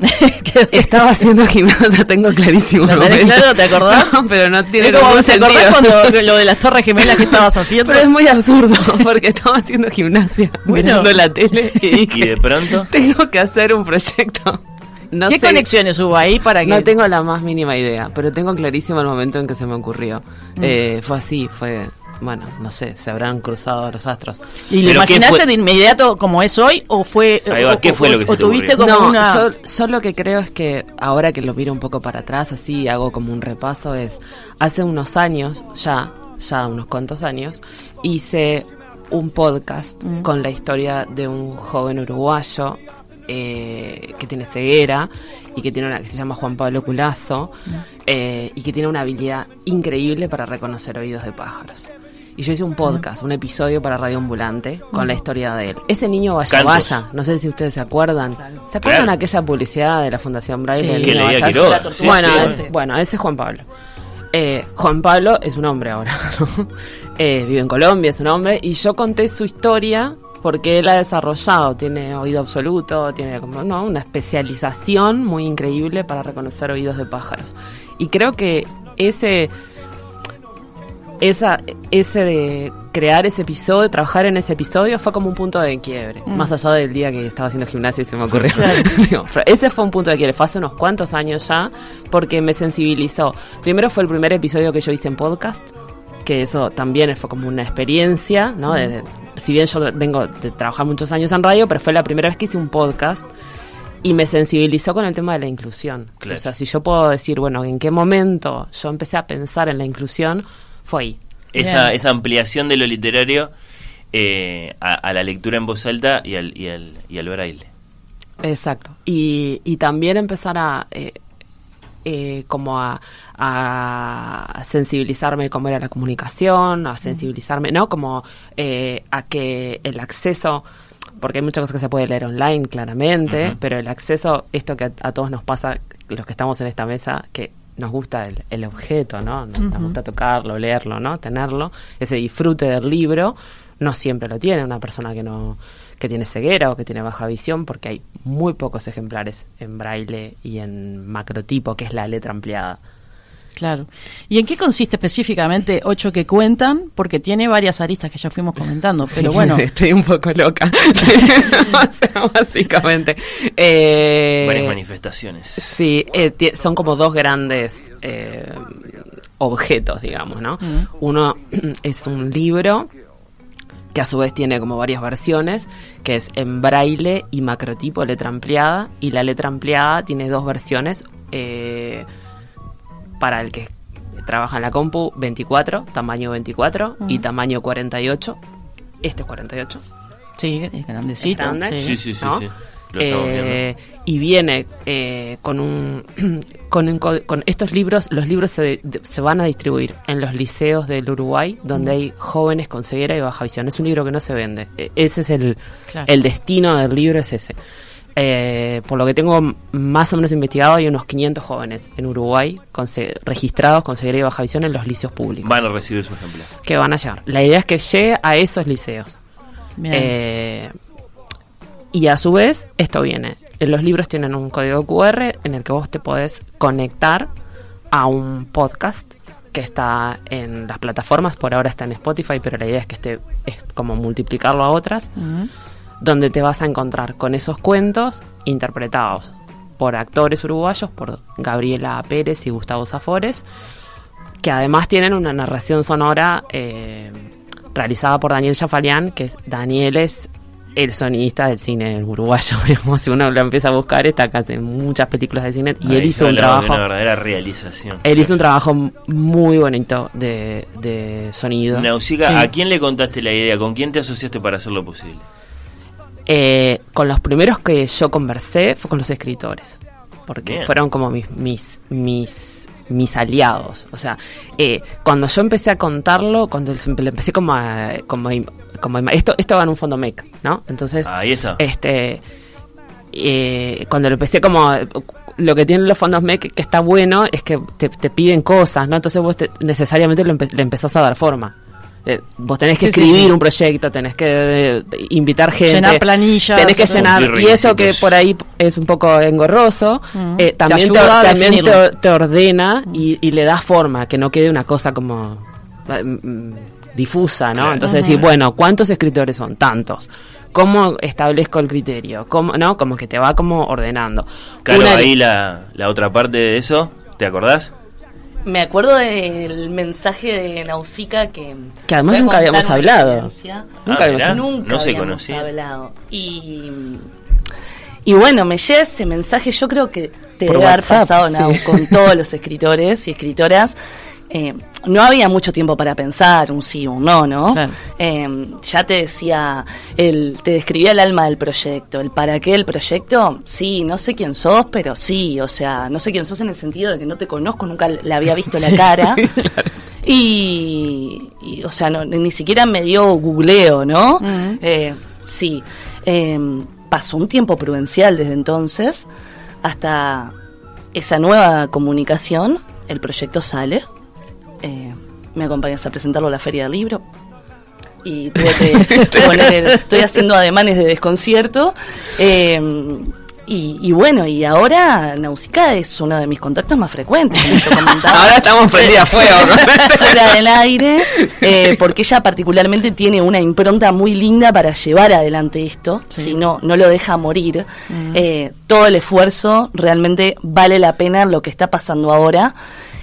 Estaba haciendo gimnasia, tengo clarísimo. ¿Lo el tenés claro? ¿Te acordás? No, pero no tiene Es como, ¿Te acordás cuando lo de las torres gemelas que estabas haciendo? Pero es muy absurdo, porque estaba haciendo gimnasia, Bueno. mirando la tele y de pronto, tengo que hacer un proyecto. No ¿Qué sé- conexiones hubo ahí para que.? No tengo la más mínima idea, pero tengo clarísimo el momento en que se me ocurrió. Mm. Eh, fue así, fue, bueno, no sé, se habrán cruzado los astros. ¿Y lo ¿Pero qué imaginaste de inmediato como es hoy? ¿O fue.? Ahí va, o- ¿qué fue o- lo que o tuviste ocurrió? como no, una. yo, yo lo que creo es que ahora que lo miro un poco para atrás, así hago como un repaso, es hace unos años, ya, ya unos cuantos años, hice un podcast Mm. con la historia de un joven uruguayo eh, que tiene ceguera y que tiene una que se llama Juan Pablo Culazo eh, y que tiene una habilidad increíble para reconocer oídos de pájaros. Y yo hice un podcast, un episodio para Radio Ambulante con la historia de él. Ese niño vaya Cantos. vaya, no sé si ustedes se acuerdan. ¿Se acuerdan Claro. aquella publicidad de la Fundación Braille? Sí. Que niño leía Vaya Quiroga. Sí, bueno, sí, ese, bueno, ese es Juan Pablo. Eh, Juan Pablo es un hombre ahora, ¿no? Eh, vive en Colombia, es un hombre, y yo conté su historia porque él ha desarrollado, tiene oído absoluto, tiene como, ¿no? una especialización muy increíble para reconocer oídos de pájaros. Y creo que ese esa, ese de crear ese episodio, trabajar en ese episodio fue como un punto de quiebre. Mm. Más allá del día que estaba haciendo gimnasia y se me ocurrió. Claro. Digo, pero ese fue un punto de quiebre. Fue hace unos cuantos años ya, porque me sensibilizó. Primero fue el primer episodio que yo hice en podcast, que eso también fue como una experiencia, ¿no? De- si bien yo vengo de trabajar muchos años en radio, pero fue la primera vez que hice un podcast y me sensibilizó con el tema de la inclusión. Claro. O sea, si yo puedo decir, bueno, en qué momento yo empecé a pensar en la inclusión, fue ahí. esa, esa ampliación de lo literario eh, a, a la lectura en voz alta y al, y al, y al braille. Exacto. Y, y también empezar a eh, eh, como a, a sensibilizarme cómo era la comunicación, a sensibilizarme, ¿no? Como eh, a que el acceso, porque hay muchas cosas que se puede leer online, claramente, pero el acceso, esto que a, a todos nos pasa, los que estamos en esta mesa, que nos gusta el, el objeto, ¿no? Nos, gusta tocarlo, leerlo, ¿no? Tenerlo, ese disfrute del libro, no siempre lo tiene una persona que no que tiene ceguera o que tiene baja visión, porque hay muy pocos ejemplares en braille y en macrotipo, que es la letra ampliada. Claro. ¿Y en qué consiste específicamente Ocho que cuentan? Porque tiene varias aristas que ya fuimos comentando, pero Sí, bueno. estoy un poco loca. o sea, básicamente. Eh, Varias manifestaciones. Sí, eh, son como dos grandes eh, objetos, digamos, ¿no? Uno es un libro que a su vez tiene como varias versiones, que es en braille y macrotipo, letra ampliada, y la letra ampliada tiene dos versiones, eh, para el que trabaja en la compu, 24, tamaño 24, y Mm. tamaño 48. Este es 48. Sí, es grandecito. Es grande, Sí, sí, sí, ¿no? sí. Eh, y viene eh, con un con, un co- con estos libros los libros se, de- se van a distribuir en los liceos del Uruguay donde Mm. hay jóvenes con ceguera y baja visión es un libro que no se vende E- ese es el, Claro. el destino del libro es ese Eh, por lo que tengo más o menos investigado hay unos 500 jóvenes en Uruguay con registrados con ceguera y baja visión en los liceos públicos Van a recibir su ejemplar. que van a llegar la idea es que llegue a esos liceos Bien. eh, y a su vez, esto viene. eh, Los libros tienen un código QR en el que vos te podés conectar a un podcast que está en las plataformas. Por ahora está en Spotify, pero la idea es que esté, es como multiplicarlo a otras, Mm. Donde te vas a encontrar con esos cuentos interpretados por actores uruguayos, por Gabriela Pérez y Gustavo Zafores, que además tienen una narración sonora eh, realizada por Daniel Jafalián, que es, Daniel es el sonidista del cine uruguayo, digamos, si uno lo empieza a buscar, está acá en muchas películas de cine, y Ahí él hizo un trabajo... una verdadera realización. Él hizo un trabajo muy bonito de, de sonido. Nausica, Sí. ¿a quién le contaste la idea? ¿Con quién te asociaste para hacerlo posible? Eh, con los primeros que yo conversé fue con los escritores, porque Bien. fueron como mis, mis, mis, mis aliados. O sea, eh, cuando yo empecé a contarlo, cuando empecé como a, como, a im- como a ima- esto, esto va en un fondo MEC, ¿no? Entonces, Ahí está. este, eh, cuando lo empecé como lo que tienen los fondos MEC que está bueno es que te, te piden cosas, ¿no? Entonces vos te- necesariamente lo empe- le empezás a dar forma. Eh, vos tenés que Sí, escribir sí. un proyecto, tenés que eh, invitar gente, Llenar planillas, tenés que llenar y eso que por ahí es un poco engorroso, Mm. eh, Te también, te, ayuda a también te, ordena y, y le da forma, que no quede una cosa como eh, mm, difusa, ¿no? Claro. Entonces Ujú. decir, bueno, ¿cuántos escritores son? Tantos. ¿Cómo establezco el criterio? ¿Cómo, ¿No? Como que te va como ordenando. Claro, Una- ahí la, la otra parte de eso, ¿te acordás? Me acuerdo del mensaje de Nausica que... Que además nunca habíamos una hablado. Nunca Ah, habíamos- Nunca no se habíamos hablado. Y, y bueno, me llega ese mensaje, yo creo que te Por debe haber pasado sí. Nau, con todos los escritores y escritoras. Eh, no había mucho tiempo para pensar un sí o un no, ¿no? Eh, ya te decía, el, te describía el alma del proyecto, el para qué el proyecto, sí, no sé quién sos, pero sí, o sea, no sé quién sos en el sentido de que no te conozco, nunca le había visto la cara. Y, y, o sea, no, ni siquiera me dio googleo, ¿no? Eh, sí. Eh, pasó un tiempo prudencial desde entonces hasta esa nueva comunicación. El proyecto sale. Eh, me acompañas a presentarlo a la Feria del Libro. Y tuve que poner el- estoy haciendo ademanes de desconcierto. Eh, y, y bueno, y ahora Nausica es uno de mis contactos más frecuentes, como yo comentaba. Ahora estamos prendidas fuego. fuera del aire, eh, porque ella particularmente tiene una impronta muy linda para llevar adelante esto, si no, no lo deja morir. Eh, todo el esfuerzo realmente vale la pena lo que está pasando ahora.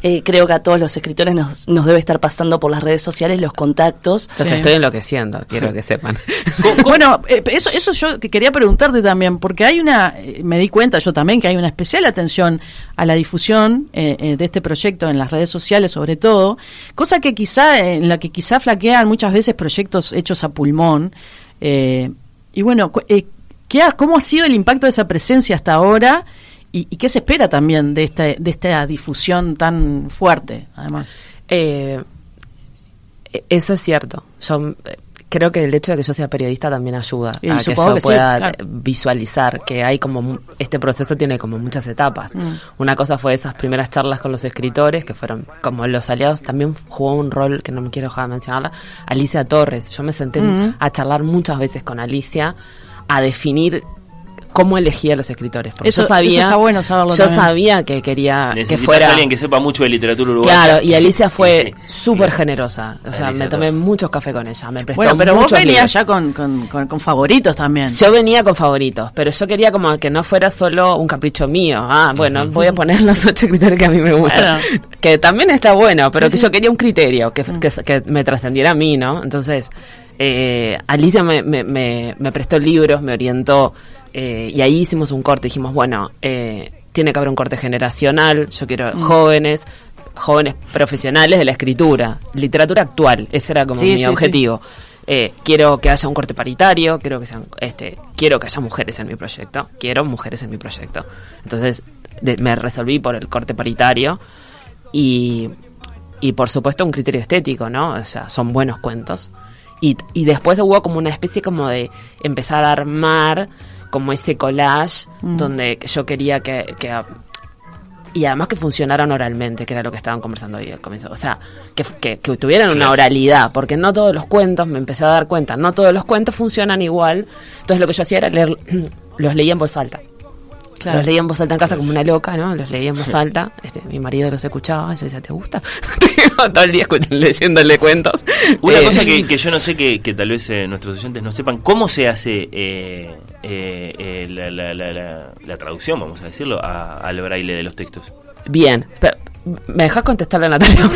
Eh, creo que a todos los escritores nos, nos debe estar pasando por las redes sociales los contactos. Los estoy enloqueciendo, quiero que sepan. bueno, eh, eso, eso yo que quería preguntarte también, porque hay una, eh, me di cuenta yo también que hay una especial atención a la difusión eh, eh, de este proyecto en las redes sociales sobre todo, cosa que quizá, en la que quizá flaquean muchas veces proyectos hechos a pulmón. eh, y bueno, eh, ¿qué ha- ¿cómo ha sido el impacto de esa presencia hasta ahora? ¿Y, y qué se espera también de esta, de esta difusión tan fuerte, además? Eh, eso es cierto. Yo eh, creo que el hecho de que yo sea periodista también ayuda Y a que yo que sí, pueda claro. eh, visualizar que hay como este proceso tiene como muchas etapas. Mm. Una cosa fue esas primeras charlas con los escritores que fueron como los aliados. También jugó un rol que no me quiero dejar de mencionarla. Alicia Torres. Yo me senté Mm. a charlar muchas veces con Alicia a definir cómo elegía a los escritores. Porque Eso- yo sabía, eso está bueno saberlo yo también. sabía que quería que fuera alguien que sepa mucho de literatura uruguaya. Claro, y Alicia fue Sí, sí. súper generosa. O sea, Alicia me tomé muchos cafés con ella. Me prestó Bueno, pero vos venías libros. ya con, con, con- con favoritos también. Yo venía con favoritos, pero yo quería como que no fuera solo un capricho mío. Ah, bueno, voy a poner los ocho criterios que a mí me gustan. Que también está bueno, pero Sí, que sí. yo quería un criterio que, que, que me trascendiera a mí, ¿no? Entonces, eh, Alicia me, me, me, me prestó libros, me orientó, eh, y ahí hicimos un corte. Dijimos, bueno, eh, tiene que haber un corte generacional, yo quiero Mm. jóvenes, jóvenes profesionales de la escritura, literatura actual, ese era como Sí, mi sí, sí. objetivo. Eh, quiero que haya un corte paritario, quiero que sean, este, quiero que haya mujeres en mi proyecto, quiero mujeres en mi proyecto. Entonces de- me resolví por el corte paritario y, y por supuesto un criterio estético, ¿no? O sea, son buenos cuentos. Y, y después hubo como una especie como de empezar a armar como este collage Mm. donde yo quería que, que y además que funcionaran oralmente, que era lo que estaban conversando hoy al comienzo. O sea, que, que, que tuvieran una oralidad, porque no todos los cuentos, me empecé a dar cuenta, no todos los cuentos funcionan igual. Entonces lo que yo hacía era leer, los leía en voz alta. Claro. Los leía en voz alta en casa como una loca, ¿no? Los leía en voz alta. Este, mi marido los escuchaba. Yo decía, ¿te gusta? Todo el día leyéndole cuentos. Una Eh, cosa que, que yo no sé, que, que tal vez eh, nuestros oyentes no sepan, ¿cómo se hace eh, eh, eh, la, la- la- la- la traducción, vamos a decirlo, a- al braille de los textos? Bien, pero ¿me dejas contestarle a Natalia?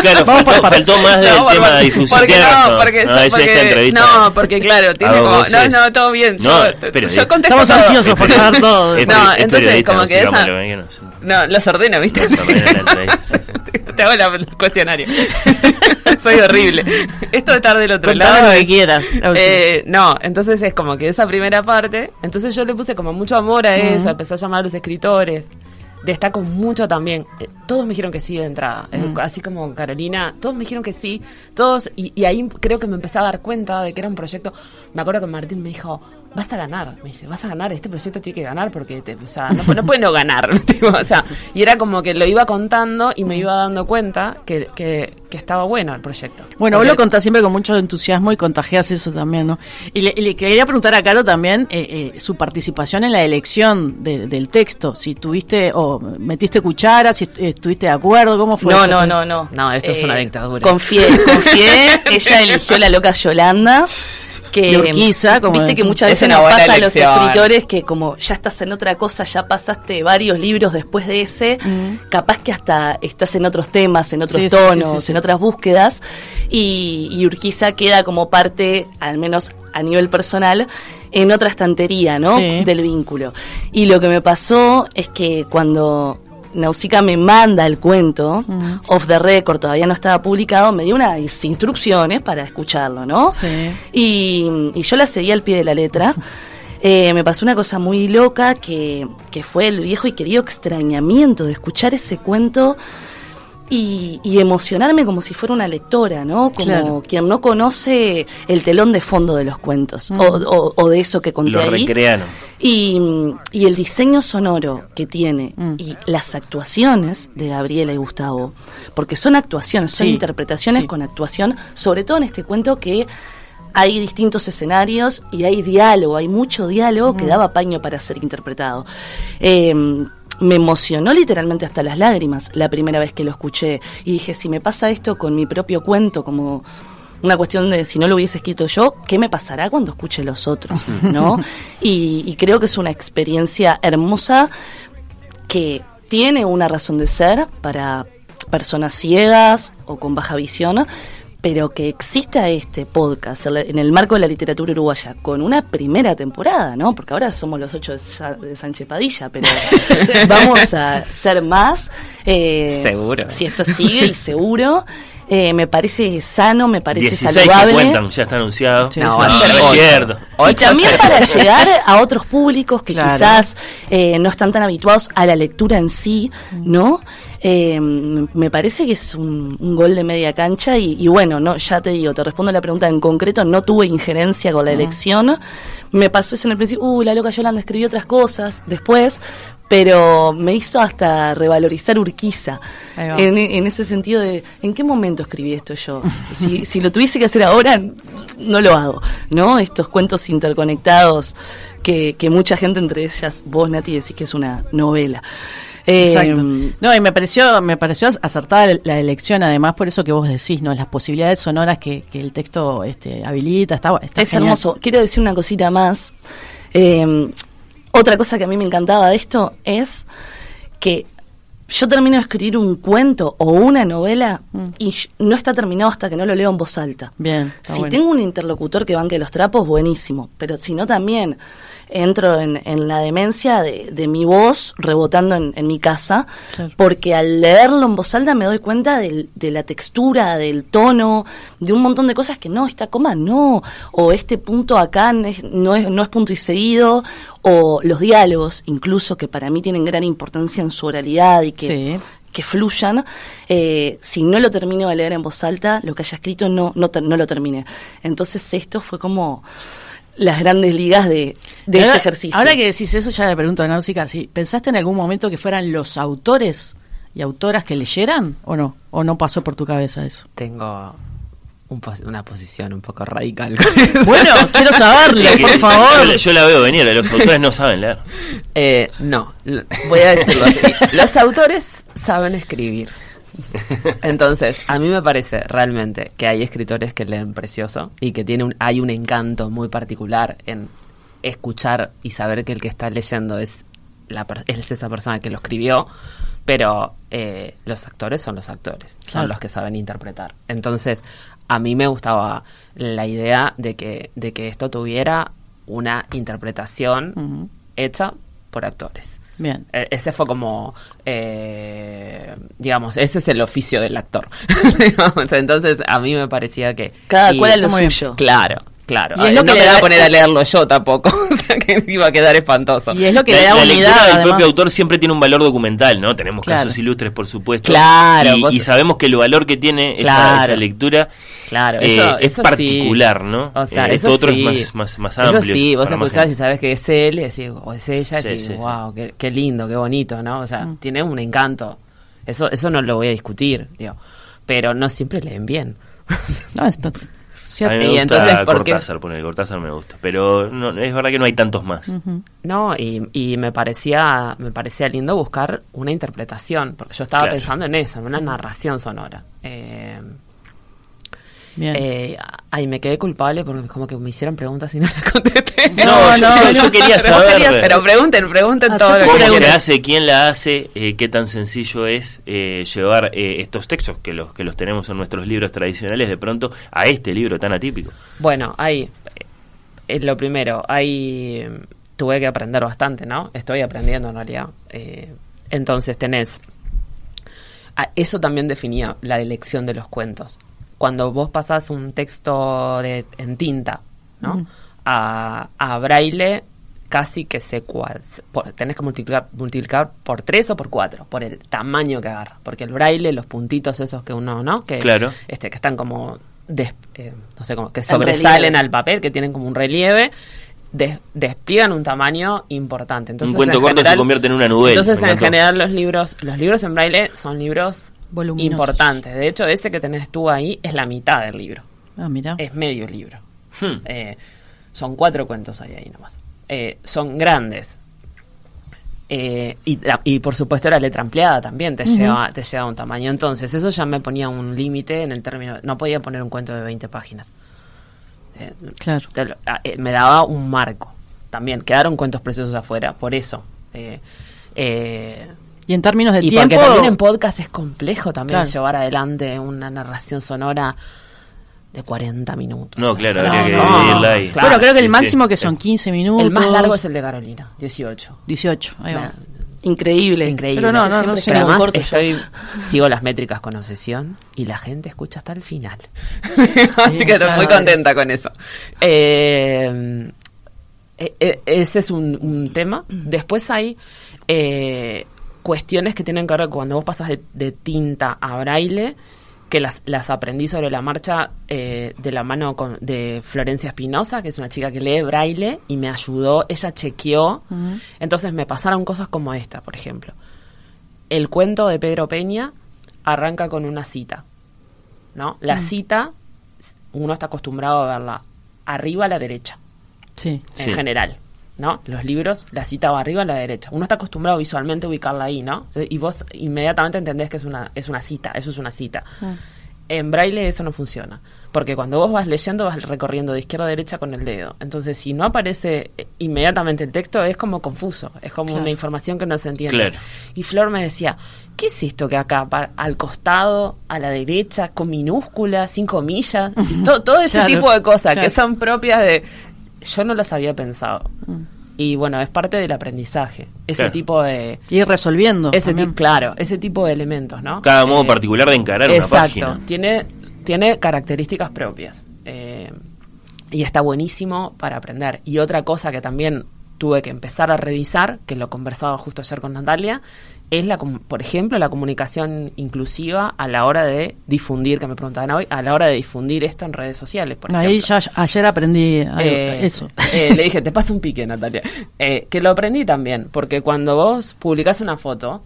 Claro, Vamos por faltó, faltó más del No, por tema de difusión. Porque no, porque, No, porque- no, porque claro, tiene como, no, no, todo bien. No, yo, pero yo es- contesto Estamos todo. ansiosos por saber todo. Es No, peri- es entonces como no que esa, nos- no, los ordeno, ¿viste? la entrevista. Te hago la- el cuestionario. Soy horrible. Esto de estar del otro Contame lado. lo que quieras. Eh, no, entonces es como que esa primera parte. Entonces yo le puse como mucho amor a eso, empecé a llamar a los escritores. Destaco mucho también. Eh, todos me dijeron que sí de entrada. Eh, Mm. así como Carolina, todos me dijeron que sí. Todos, y, y ahí creo que me empecé a dar cuenta de que era un proyecto. Me acuerdo que Martín me dijo, vas a ganar. Me dice, vas a ganar, este proyecto tiene que ganar porque te, o sea, no, no puede no ganar. o sea, y era como que lo iba contando y me iba dando cuenta que, que, que estaba bueno el proyecto. Bueno, vos lo contás siempre con mucho entusiasmo y contagias eso también, ¿no? Y le, y le quería preguntar a Caro también eh, eh, su participación en la elección de- del texto, si tuviste o metiste cuchara, si est- estuviste de acuerdo, ¿cómo fue No, eso? no, no, no. No, esto es una Eh, dictadura. Confié, confié. Ella eligió la loca Yolanda. Que, Urquiza, como- viste que muchas Es veces nos pasa a los escritores que como ya estás en otra cosa, ya pasaste varios libros después de ese, capaz que hasta estás en otros temas, en otros Sí, tonos, sí, en otras búsquedas, y, y Urquiza queda como parte, al menos a nivel personal, en otra estantería, ¿no? Del vínculo. Y lo que me pasó es que cuando Nausicaa me manda el cuento, off the record, todavía no estaba publicado, me dio unas instrucciones para escucharlo, ¿no? Sí. Y, y yo la seguí al pie de la letra. Eh, me pasó una cosa muy loca que, que fue el viejo y querido extrañamiento de escuchar ese cuento y, y emocionarme como si fuera una lectora, ¿no? Como Claro. quien no conoce el telón de fondo de los cuentos Mm. o, o- o de eso que conté Lo ahí. recrearon. Y, y el diseño sonoro que tiene Mm. y las actuaciones de Gabriela y Gustavo, porque son actuaciones, son Sí, interpretaciones sí. con actuación, sobre todo en este cuento que hay distintos escenarios y hay diálogo, hay mucho diálogo Mm. que daba paño para ser interpretado. Eh, me emocionó literalmente hasta las lágrimas la primera vez que lo escuché y dije, si me pasa esto con mi propio cuento, como una cuestión de si no lo hubiese escrito yo, ¿qué me pasará cuando escuche los otros? ¿No? Y, y creo que es una experiencia hermosa que tiene una razón de ser para, personas ciegas o con baja visión, pero que exista este podcast en el marco de la literatura uruguaya con una primera temporada, ¿no? Porque ahora somos los ocho de, Sánchez Padilla, pero vamos a ser más. eh, Seguro. Si esto sigue, y seguro. Eh, me parece sano, me parece 16 que saludable. cuentan, ya está anunciado. Sí, no, sí. no, No, es ocho. cierto. Y también para llegar a otros públicos que Claro. quizás eh, no están tan habituados a la lectura en sí, ¿no? Eh, me parece que es un, un gol de media cancha y, y bueno, no, ya te digo, te respondo la pregunta en concreto, no tuve injerencia con la elección, me pasó eso en el principio, uy, la loca Yolanda escribió otras cosas después, pero me hizo hasta revalorizar Urquiza, en, en ese sentido de, ¿en qué momento escribí esto yo? Si, si lo tuviese que hacer ahora, no lo hago, ¿no? Estos cuentos interconectados que, que mucha gente, entre ellas vos, Nati, decís que es una novela. Eh, Exacto. No, y me pareció, me pareció acertada la- la elección, además, por eso que vos decís, ¿no? Las posibilidades sonoras que, que el texto este, habilita, está, está Es genial. hermoso. Quiero decir una cosita más. Eh, otra cosa que a mí me encantaba de esto es que yo termino de escribir un cuento o una novela y sh- no está terminado hasta que no lo leo en voz alta. Bien. Si bueno. tengo un interlocutor que banque los trapos, buenísimo. Pero si no, también entro en, en la demencia de, de mi voz rebotando en, en mi casa, Claro. porque al leerlo en voz alta me doy cuenta del- de la textura, del tono, de un montón de cosas que no, esta coma no, o este punto acá no es, no es, no es punto y seguido, o los diálogos, incluso que para mí tienen gran importancia en su oralidad y que Sí. que fluyan. Eh, si no lo termino de leer en voz alta, lo que haya escrito no, no, no lo terminé. Entonces esto fue como las grandes ligas de, de Ahora- ese ejercicio. Ahora que decís eso, ya le pregunto a Náusica, si ¿pensaste en algún momento que fueran los autores y autoras que leyeran o no? ¿O no pasó por tu cabeza eso? Tengo un pos- una posición un poco radical. Bueno, quiero saberlo, por favor. Yo, yo la veo venir, los autores no saben leer. Eh, no, voy a decirlo así. Los autores saben escribir. Entonces, a mí me parece realmente que hay escritores que leen precioso y que tiene un, hay un encanto muy particular en escuchar y saber que el que está leyendo es, la, es esa persona que lo escribió, pero eh, los actores son los actores, son Claro. los que saben interpretar. Entonces, a mí me gustaba la idea de que, de que esto tuviera una interpretación hecha por actores. Bien. E- Ese fue como, eh, digamos, ese es el oficio del actor. Entonces, a mí me parecía que... Cada cual a lo suyo. Claro, claro. Y es lo no que me da- a poner a leerlo yo tampoco, o sea que iba a quedar espantoso. Y es lo que la, le da la unidad, lectura del propio autor siempre tiene un valor documental, ¿no? Tenemos Claro. casos ilustres, por supuesto. Claro, Y, vos- y sabemos que el valor que tiene esa- Claro. esa, lectura Claro, eh, eso, es eso particular, sí. ¿no? O sea, Eh, eso otro sí. es más, más, más amplio. Eso sí, vos escuchás y sabes que es él y decís, o es ella, y Sí, decís, sí. wow, qué, qué lindo, qué bonito, ¿no? O sea, Mm. tiene un encanto. Eso, eso no lo voy a discutir, digo. Pero no siempre leen bien. No, esto, A mí cierto. me Y gusta entonces, ¿por? Cortázar, poner Cortázar me gusta, pero no, es verdad que no hay tantos más. No, y, y me parecía me parecía lindo buscar una interpretación, porque yo estaba Claro. pensando en eso, en una narración sonora. Eh. Eh, ay, me quedé culpable porque como que me hicieron preguntas y no las contesté. No, yo- yo quería Pero vos saber. querías- Pero pregunten, pregunten todo. ¿Quién la hace? Eh, ¿Qué tan sencillo es eh, llevar eh, estos textos que los que los tenemos en nuestros libros tradicionales de pronto a este libro tan atípico? Bueno, ahí, eh, lo primero, ahí tuve que aprender bastante, ¿no? Estoy aprendiendo en realidad. Eh, entonces tenés, ah, eso también definía la elección de los cuentos. Cuando vos pasás un texto de, en tinta, ¿no? A, a braille, casi que se por- tenés que multiplicar, multiplicar por tres o por cuatro, por el tamaño que agarra. Porque el braille, los puntitos esos que uno, ¿no? Que, Claro. este, que están como, des- eh, no sé cómo, que En sobresalen al papel, que tienen como un relieve, des- despliegan un tamaño importante. Entonces, un cuento en corto se convierte en una novela. Entonces, en general, los libros, los libros en braille son libros Voluminosos. importantes. De hecho, ese que tenés tú ahí es la mitad del libro. Ah, mira. Es medio libro. Hmm. Eh, son cuatro cuentos ahí, ahí nomás. Eh, son grandes. Eh, y, por supuesto la letra ampliada también te, Ujú. lleva, te lleva a un tamaño. Entonces, eso ya me ponía un límite en el término. No podía poner un cuento de 20 páginas. Eh, Claro. te ah, eh, me daba un marco. También quedaron cuentos preciosos afuera, por eso. Eh, eh, Y en términos de y tiempo... porque también en podcast es complejo también Claro. llevar adelante una narración sonora de 40 minutos. No, claro, No, habría que no, dividirla ahí. claro. bueno, creo que el máximo sí. que son 15 minutos. El más largo es el de Carolina, 18. 18, ahí va. Increíble. Increíble. Pero no, no, no, además corto estoy, sigo las métricas con obsesión y la gente escucha hasta el final. Así que estoy muy es. contenta con eso. Eh, eh, eh, ese es un, un tema. Después hay eh, cuestiones que tienen que ver con cuando vos pasas de, de tinta a braille, que las, las aprendí sobre la marcha eh, de la mano con, de Florencia Espinosa, que es una chica que lee braille y me ayudó, ella chequeó. Entonces me pasaron cosas como esta, por ejemplo. El cuento de Pedro Peña arranca con una cita, ¿no? La Mm. cita, uno está acostumbrado a verla arriba a la derecha, Sí. en Sí. general, ¿no? Los libros, la cita va arriba a la derecha. Uno está acostumbrado visualmente a ubicarla ahí, ¿no? Y vos inmediatamente entendés que es una, es una cita, eso es una cita. En braille eso no funciona, porque cuando vos vas leyendo vas recorriendo de izquierda a derecha con el dedo. Entonces, si no aparece inmediatamente el texto, es como confuso, es como Claro. una información que no se entiende. Claro. Y Flor me decía, ¿qué es esto que acá, pa- al costado, a la derecha, con minúsculas, sin comillas? Y to- todo ese Claro, tipo de cosas claro. que son propias de... Yo no las había pensado. Mm. Y bueno, es parte del aprendizaje. Ese Claro. tipo de... Ir resolviendo. Ese claro, ese tipo de elementos, ¿no? Cada modo Eh, particular de encarar una Exacto, página. tiene, tiene características propias. eh, y está buenísimo para aprender. Y otra cosa que también tuve que empezar a revisar, que lo conversaba justo ayer con Natalia, es, la, por ejemplo, la comunicación inclusiva a la hora de difundir, que me preguntaban hoy, a la hora de difundir esto en redes sociales, por Ahí ejemplo. ya ayer aprendí algo- Eh, eso. eh, le dije, te paso un pique, Natalia. Eh, que lo aprendí también, porque cuando vos publicás una foto,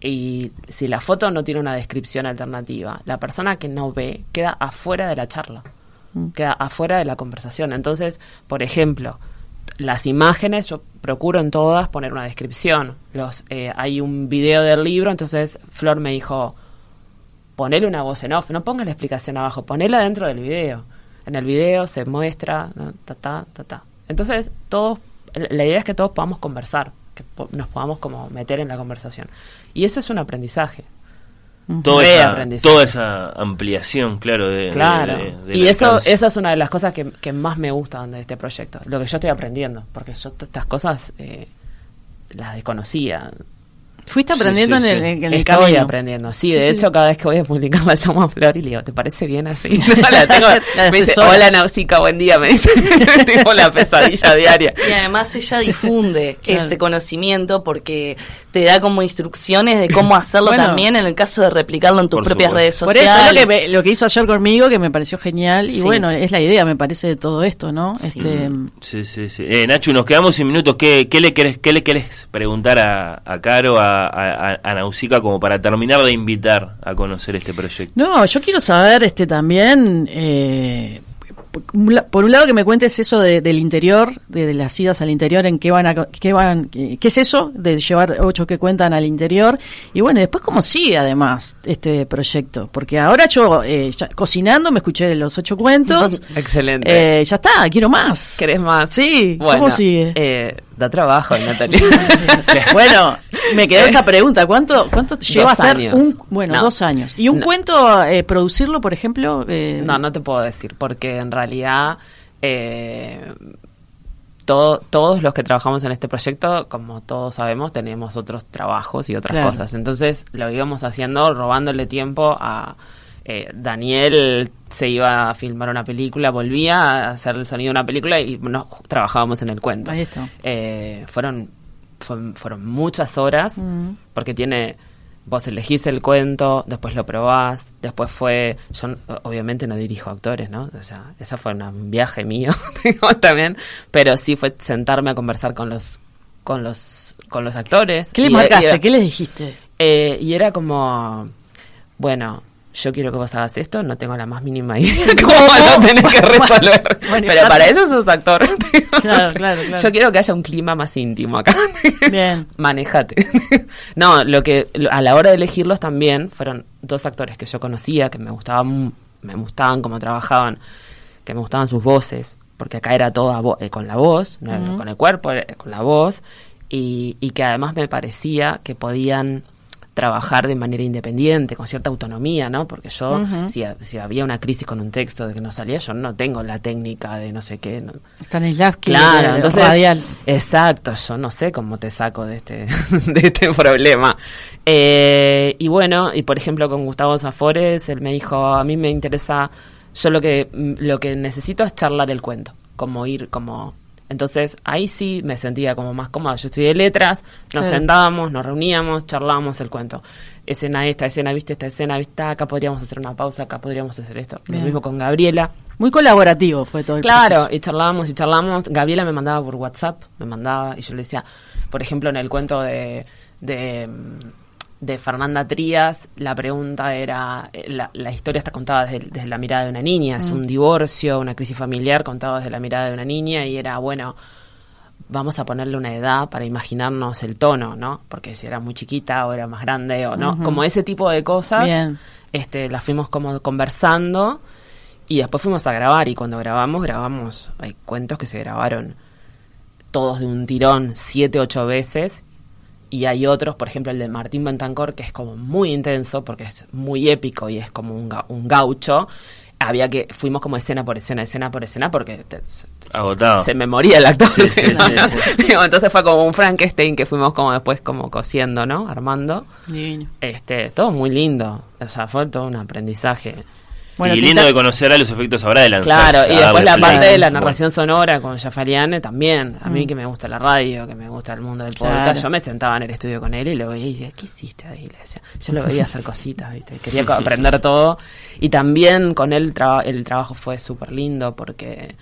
y si la foto no tiene una descripción alternativa, la persona que no ve queda afuera de la charla, Mm. queda afuera de la conversación. Entonces, por ejemplo, las imágenes, yo procuro en todas poner una descripción. Los, eh, hay un video del libro, entonces Flor me dijo, ponele una voz en off, no pongas la explicación abajo, ponela dentro del video. En el video se muestra, ta, ta, ta, ta. Entonces, todos, la idea es que todos podamos conversar, que nos podamos como meter en la conversación. Y eso es un aprendizaje. Toda esa, toda esa ampliación, claro, de, Claro. de- de- del y eso, alcance. eso es una de las cosas que, que más me gustan de este proyecto. Lo que yo estoy aprendiendo, porque yo estas cosas eh, las desconocía. Fuiste aprendiendo en el, en el Estoy camino. aprendiendo, sí, Sí, de sí. hecho cada vez que voy a publicar la llamo a Flor y le digo, ¿te parece bien así? la tengo, La me dice, asesora. hola Nausica, buen día, me dice, tipo la pesadilla diaria. Y además ella difunde Claro. ese conocimiento porque te da como instrucciones de cómo hacerlo Bueno. también en el caso de replicarlo en tus Por propias supuesto. redes Por sociales. eso es lo que, me- lo que hizo ayer conmigo, que me pareció genial. Y Sí. bueno, es la idea, me parece, de todo esto, ¿no? Sí. Este, Sí, sí, sí. Eh, Nacho, nos quedamos sin minutos. ¿Qué, qué le querés, qué le querés preguntar a, a Caro, a, a, a Nausica, como para terminar de invitar a conocer este proyecto? No, yo quiero saber este también, eh, por un lado que me cuentes eso de- del interior, de, de las idas al interior, en qué van, a, qué van, qué es eso de llevar ocho que cuentan al interior y bueno, y después cómo sigue además este proyecto, porque ahora yo eh, ya cocinando me escuché los ocho cuentos, Excelente. eh, ya está, quiero más. ¿Querés más? Sí, Bueno, ¿cómo sigue? eh, da trabajo, Natalia. bueno, me quedó esa pregunta. ¿Cuánto, cuánto lleva a ser un bueno No. dos años y un No. cuento eh, producirlo, por ejemplo? eh, No, no te puedo decir, porque en realidad eh, todo- todos los que trabajamos en este proyecto, como todos sabemos, tenemos otros trabajos y otras Claro. cosas. Entonces lo íbamos haciendo robándole tiempo a... eh, Daniel se iba a filmar una película, volvía a hacer el sonido de una película y nos trabajábamos en el cuento. Ahí está. Eh, fueron, fueron, fueron muchas horas Mm. porque tiene vos elegís el cuento, después lo probás, después fue, yo obviamente no dirijo actores, ¿no? O sea, esa fue un viaje mío también, pero sí fue sentarme a conversar con los con los con los actores. ¿Qué le Y- marcaste? era- ¿Qué les dijiste? eh, y era como, bueno, yo quiero que vos hagas esto, no tengo la más mínima idea cómo lo tenés que resolver. Bueno, Pero para eso sos actor. Claro, claro, claro. Yo quiero que haya un clima más íntimo acá. Bien. Manejate. no, lo que a la hora de elegirlos también fueron dos actores que yo conocía, que me gustaban, me gustaban cómo trabajaban, que me gustaban sus voces, porque acá era toda vo- eh, con la voz, no con el cuerpo, era con la voz. y, y que además me parecía que podían trabajar de manera independiente, con cierta autonomía, ¿no? Porque yo, si, si había una crisis con un texto de que no salía, yo no tengo la técnica de no sé qué. no- Stanislavski, Claro, de- entonces. radial. Exacto, yo no sé cómo te saco de este, de este problema. Eh, y bueno, y por ejemplo con Gustavo Zafores, él me dijo, a mí me interesa, yo lo que, lo que necesito es charlar el cuento, como ir, como... Entonces ahí sí me sentía como más cómoda. Yo estudié letras, nos sentábamos, nos reuníamos, charlábamos el cuento. Escena esta, escena, viste esta escena, viste acá podríamos hacer una pausa, acá podríamos hacer esto. Lo mismo con Gabriela. Muy colaborativo fue todo el Claro, proceso. y charlábamos y charlábamos. Gabriela me mandaba por WhatsApp, me mandaba y yo le decía, por ejemplo, en el cuento de, de, de Fernanda Trías, la pregunta era, eh, la, la historia está contada desde, desde la mirada de una niña, es Mm. un divorcio, una crisis familiar contada desde la mirada de una niña y era, bueno, vamos a ponerle una edad para imaginarnos el tono, ¿no? Porque si era muy chiquita o era más grande o no, como ese tipo de cosas, Bien. este, las fuimos como conversando y después fuimos a grabar y cuando grabamos, grabamos, hay cuentos que se grabaron todos de un tirón siete, ocho veces y hay otros, por ejemplo el de Martín Bentancor, que es como muy intenso porque es muy épico y es como un, ga- un gaucho. Había que, fuimos como escena por escena, escena por escena, porque te- se, Agotado. se me moría el actor. Sí, sí, sí, sí. Digo, Entonces fue como un Frankenstein que fuimos como después como cosiendo, ¿no? Armando. Divino. Este, todo muy lindo. O sea, fue todo un aprendizaje. Y lindo de conocer a los efectos ahora de lanzarse. Claro, y a después la parte de la narración sonora con Jafariane también. A mí Mm. que me gusta la radio, que me gusta el mundo del podcast, Claro. yo me sentaba en el estudio con él y lo veía y decía, ¿qué hiciste ahí? Le decía, yo lo veía hacer cositas, ¿viste? Quería aprender todo. Y también con él el trabajo fue súper lindo porque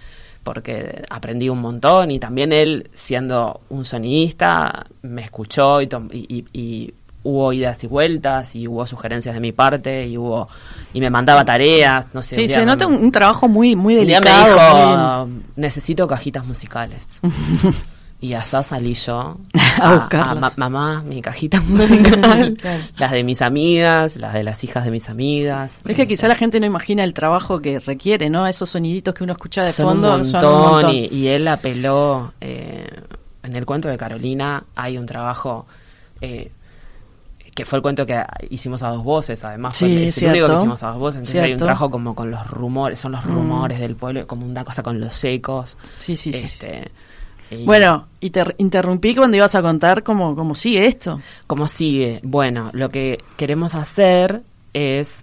porque aprendí un montón y también él siendo un sonidista me escuchó y, y- y hubo idas y vueltas y hubo sugerencias de mi parte y hubo y me mandaba tareas no sé Sí, se nota un, un trabajo muy, muy delicado. me dijo, necesito cajitas musicales. y allá salí yo A ma- mamá, mi cajita musical. Las de mis amigas, las de las hijas de mis amigas. Es que quizá la gente no imagina el trabajo que requiere, ¿no? Esos soniditos que uno escucha de son fondo un montón, son un montón. Y, y él apeló eh, en el cuento de Carolina hay un trabajo eh, que fue el cuento que hicimos a dos voces además Sí, fue, es el único que hicimos a dos voces entonces hay un trabajo como con los rumores son los Mm. rumores del pueblo como una cosa con los ecos Sí, sí, sí, Este, y- Bueno, y te interrumpí cuando ibas a contar cómo, cómo sigue esto. ¿Cómo sigue? Bueno, lo que queremos hacer es,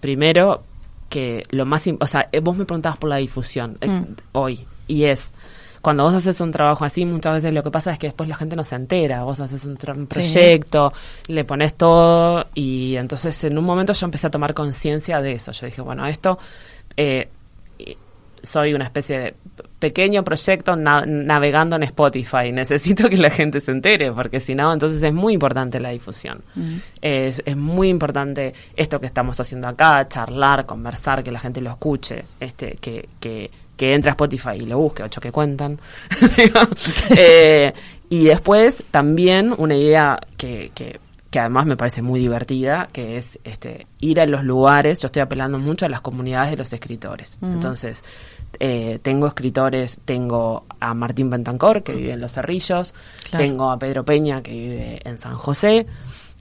primero, que lo más... O sea, eh, vos me preguntabas por la difusión eh, Mm. hoy, y es... Cuando vos haces un trabajo así, muchas veces lo que pasa es que después la gente no se entera. Vos haces un, proyecto, le pones todo, y entonces en un momento yo empecé a tomar conciencia de eso. Yo dije, bueno, esto... eh, soy una especie de pequeño proyecto na- navegando en Spotify. Necesito que la gente se entere, porque si no, entonces es muy importante la difusión. Es, es muy importante esto que estamos haciendo acá, charlar, conversar, que la gente lo escuche, este, que, que, que entre a Spotify y lo busque, ocho que cuentan. Eh, y después también una idea que, que, que además me parece muy divertida, que es este, ir a los lugares, yo estoy apelando mucho a las comunidades de los escritores. Ujú. Entonces, eh, tengo escritores, tengo a Martín Bentancor, que vive en Los Cerrillos, Claro. tengo a Pedro Peña, que vive en San José,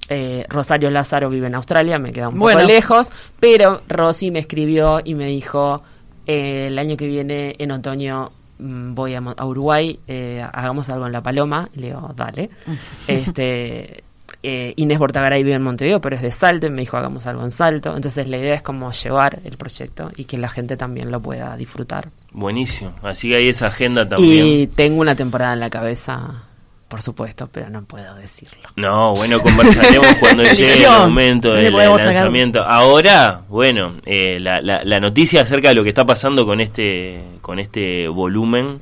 eh, Rosario Lázaro vive en Australia, me queda un Bueno. poco lejos, pero Rosy me escribió y me dijo, eh, el año que viene, en otoño, mm, voy a, Mo- a Uruguay, eh, hagamos algo en La Paloma. Le digo, dale. este eh, Inés Bortagaray vive en Montevideo, pero es de Salto, y me dijo, hagamos algo en Salto. Entonces la idea es como llevar el proyecto y que la gente también lo pueda disfrutar. Buenísimo. Así que hay esa agenda también. Y tengo una temporada en la cabeza, por supuesto, pero no puedo decirlo. No, bueno, conversaremos cuando llegue el momento del sacar- lanzamiento. Ahora, bueno, eh, la, la, la noticia acerca de lo que está pasando con este con este volumen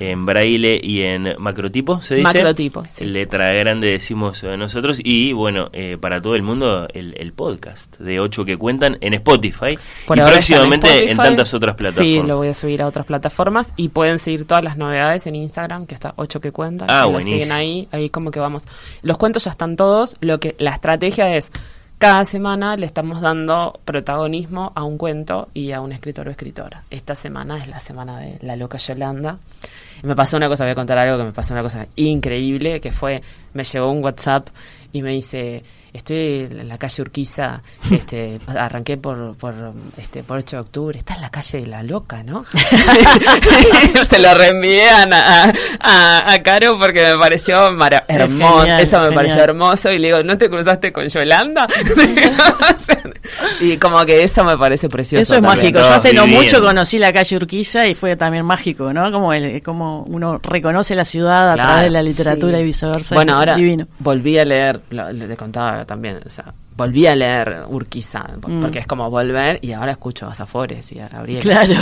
en braille y en macrotipo, ¿se dice? Macrotipo, sí. Letra grande decimos eh, nosotros. Y bueno, eh, para todo el mundo, el, el podcast de ocho que cuentan en Spotify Por y próximamente en, Spotify. tantas otras plataformas. Sí, lo voy a subir a otras plataformas y pueden seguir todas las novedades en Instagram, que está 8 que cuentan. Ah, que buenísimo. siguen ahí, ahí como que vamos. Los cuentos ya están todos, lo que la estrategia es cada semana le estamos dando protagonismo a un cuento y a un escritor o escritora. Esta semana es la semana de La Loca Yolanda. Me pasó una cosa, voy a contar algo que me pasó una cosa increíble, que fue, me llegó un WhatsApp y me dice, estoy en la calle Urquiza, este, arranqué por, por, este, por 8 de octubre, está en la calle de la loca, ¿no? Se lo reenvié a, a, a, Caro porque me pareció hermoso, eso me pareció hermoso y le digo, ¿no te cruzaste con Yolanda? y como que eso me parece precioso. Eso es mágico, yo hace no mucho conocí la calle Urquiza y fue también mágico, ¿no? Como, el, como uno reconoce la ciudad a través de la literatura y viceversa. Bueno, ahora divino. volví a leer, le contaba también, o sea, volví a leer Urquiza, mm. porque es como volver y ahora escucho a Zafores y a Gabriel. Claro.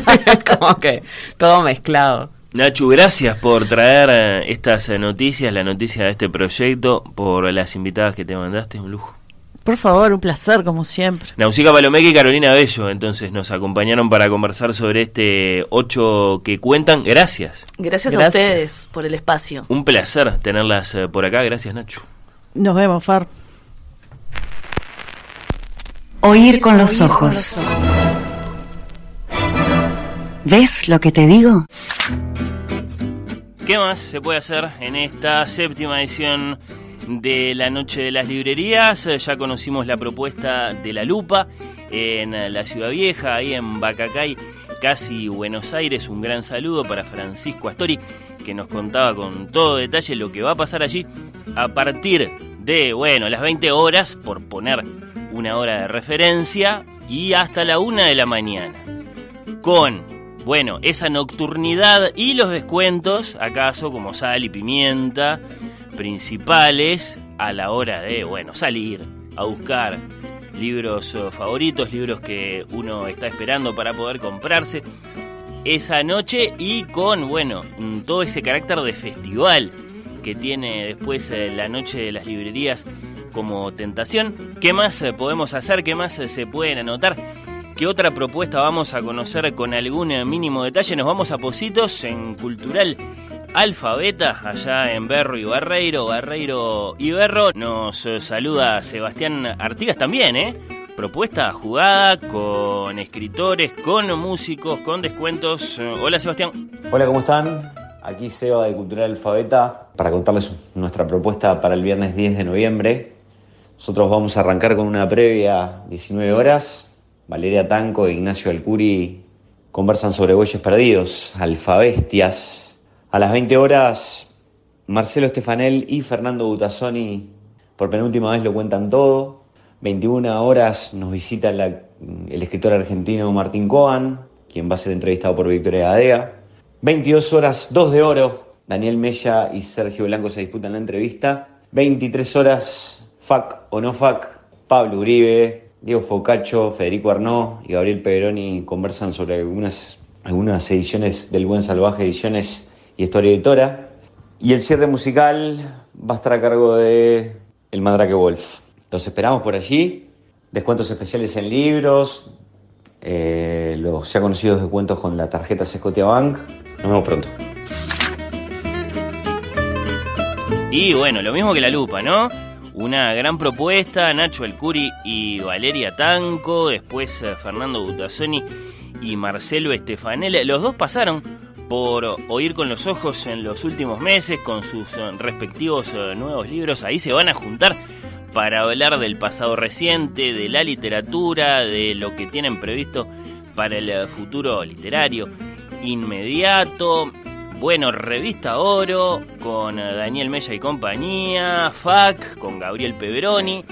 como que todo mezclado. Nachu, gracias por traer eh, estas eh, noticias, la noticia de este proyecto, por las invitadas que te mandaste, un lujo. Por favor, un placer, como siempre. Nausica Palomeque y Carolina Bello, entonces, nos acompañaron para conversar sobre este ocho que cuentan. Gracias. Gracias, a ustedes por el espacio. Un placer tenerlas eh, por acá. Gracias, Nacho. Nos vemos, Far. Oír con los ojos. ¿Ves lo que te digo? ¿Qué más se puede hacer en esta séptima edición de la Noche de las Librerías? Ya conocimos la propuesta de la Lupa en la Ciudad Vieja, ahí en Bacacay, casi Buenos Aires. Un gran saludo para Francisco Astori, que nos contaba con todo detalle lo que va a pasar allí a partir de, bueno, las 20 horas, por poner una hora de referencia, y hasta la una de la mañana. Con, bueno, esa nocturnidad y los descuentos, acaso como sal y pimienta, principales a la hora de, bueno, salir a buscar libros eh, favoritos, libros que uno está esperando para poder comprarse esa noche y con, bueno, mm, todo ese carácter de festival que tiene después eh, la noche de las librerías como tentación. ¿Qué más eh, podemos hacer? ¿Qué más eh, se pueden anotar? ¿Qué otra propuesta vamos a conocer con algún mínimo detalle? Nos vamos a Positos en Cultural Alfabeta, allá en Berro y Barreiro, Barreiro y Berro. Nos saluda Sebastián Artigas también, ¿eh? Propuesta jugada con escritores, con músicos, con descuentos. Hola Sebastián. Hola, ¿cómo están? Aquí Seba de Cultural Alfabeta para contarles nuestra propuesta para el viernes 10 de noviembre. Nosotros vamos a arrancar con una previa 19 horas. Valeria Tanco e Ignacio Alcuri conversan sobre bueyes perdidos, alfabestias. A las 20 horas, Marcelo Estefanel y Fernando Butazzoni por penúltima vez lo cuentan todo. 21 horas nos visita el escritor argentino Martín Coan, quien va a ser entrevistado por Victoria Gadea. 22 horas, 2 de oro. Daniel Mella y Sergio Blanco se disputan la entrevista. 23 horas, FAC o no FAC. Pablo Uribe, Diego Focacho, Federico Arnó y Gabriel Peveroni conversan sobre algunas, algunas ediciones del Buen Salvaje, ediciones y historia editora. Y el cierre musical va a estar a cargo de El Mandrake Wolf. Los esperamos por allí. Descuentos especiales en libros, eh, los ya conocidos descuentos con la tarjeta Scotia Bank nos vemos pronto. Y bueno, lo mismo que la lupa, ¿no? Una gran propuesta, Nacho El Curi y Valeria Tanco, después eh, Fernando Butazzoni y Marcelo Estefanel. Los dos pasaron por oír con los ojos en los últimos meses con sus eh, respectivos eh, nuevos libros. Ahí se van a juntar para hablar del pasado reciente, de la literatura, de lo que tienen previsto para el futuro literario inmediato. Bueno, Revista Oro con Daniel Mella y compañía, FAC con Gabriel Peveroni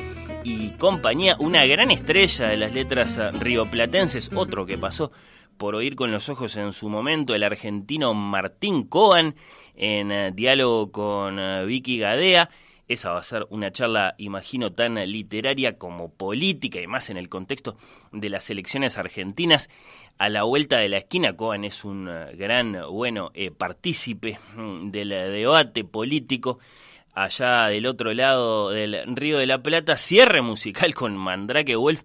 y compañía, una gran estrella de las letras rioplatenses, otro que pasó por oír con los ojos en su momento, el argentino Martín Coan, en diálogo con eh, Vicky Gadea. Esa va a ser una charla, imagino, tan literaria como política y más en el contexto de las elecciones argentinas a la vuelta de la esquina. Coan es un eh, gran, bueno, eh, partícipe mm, del debate político allá del otro lado del Río de la Plata. Cierre musical con Mandrake Wolf.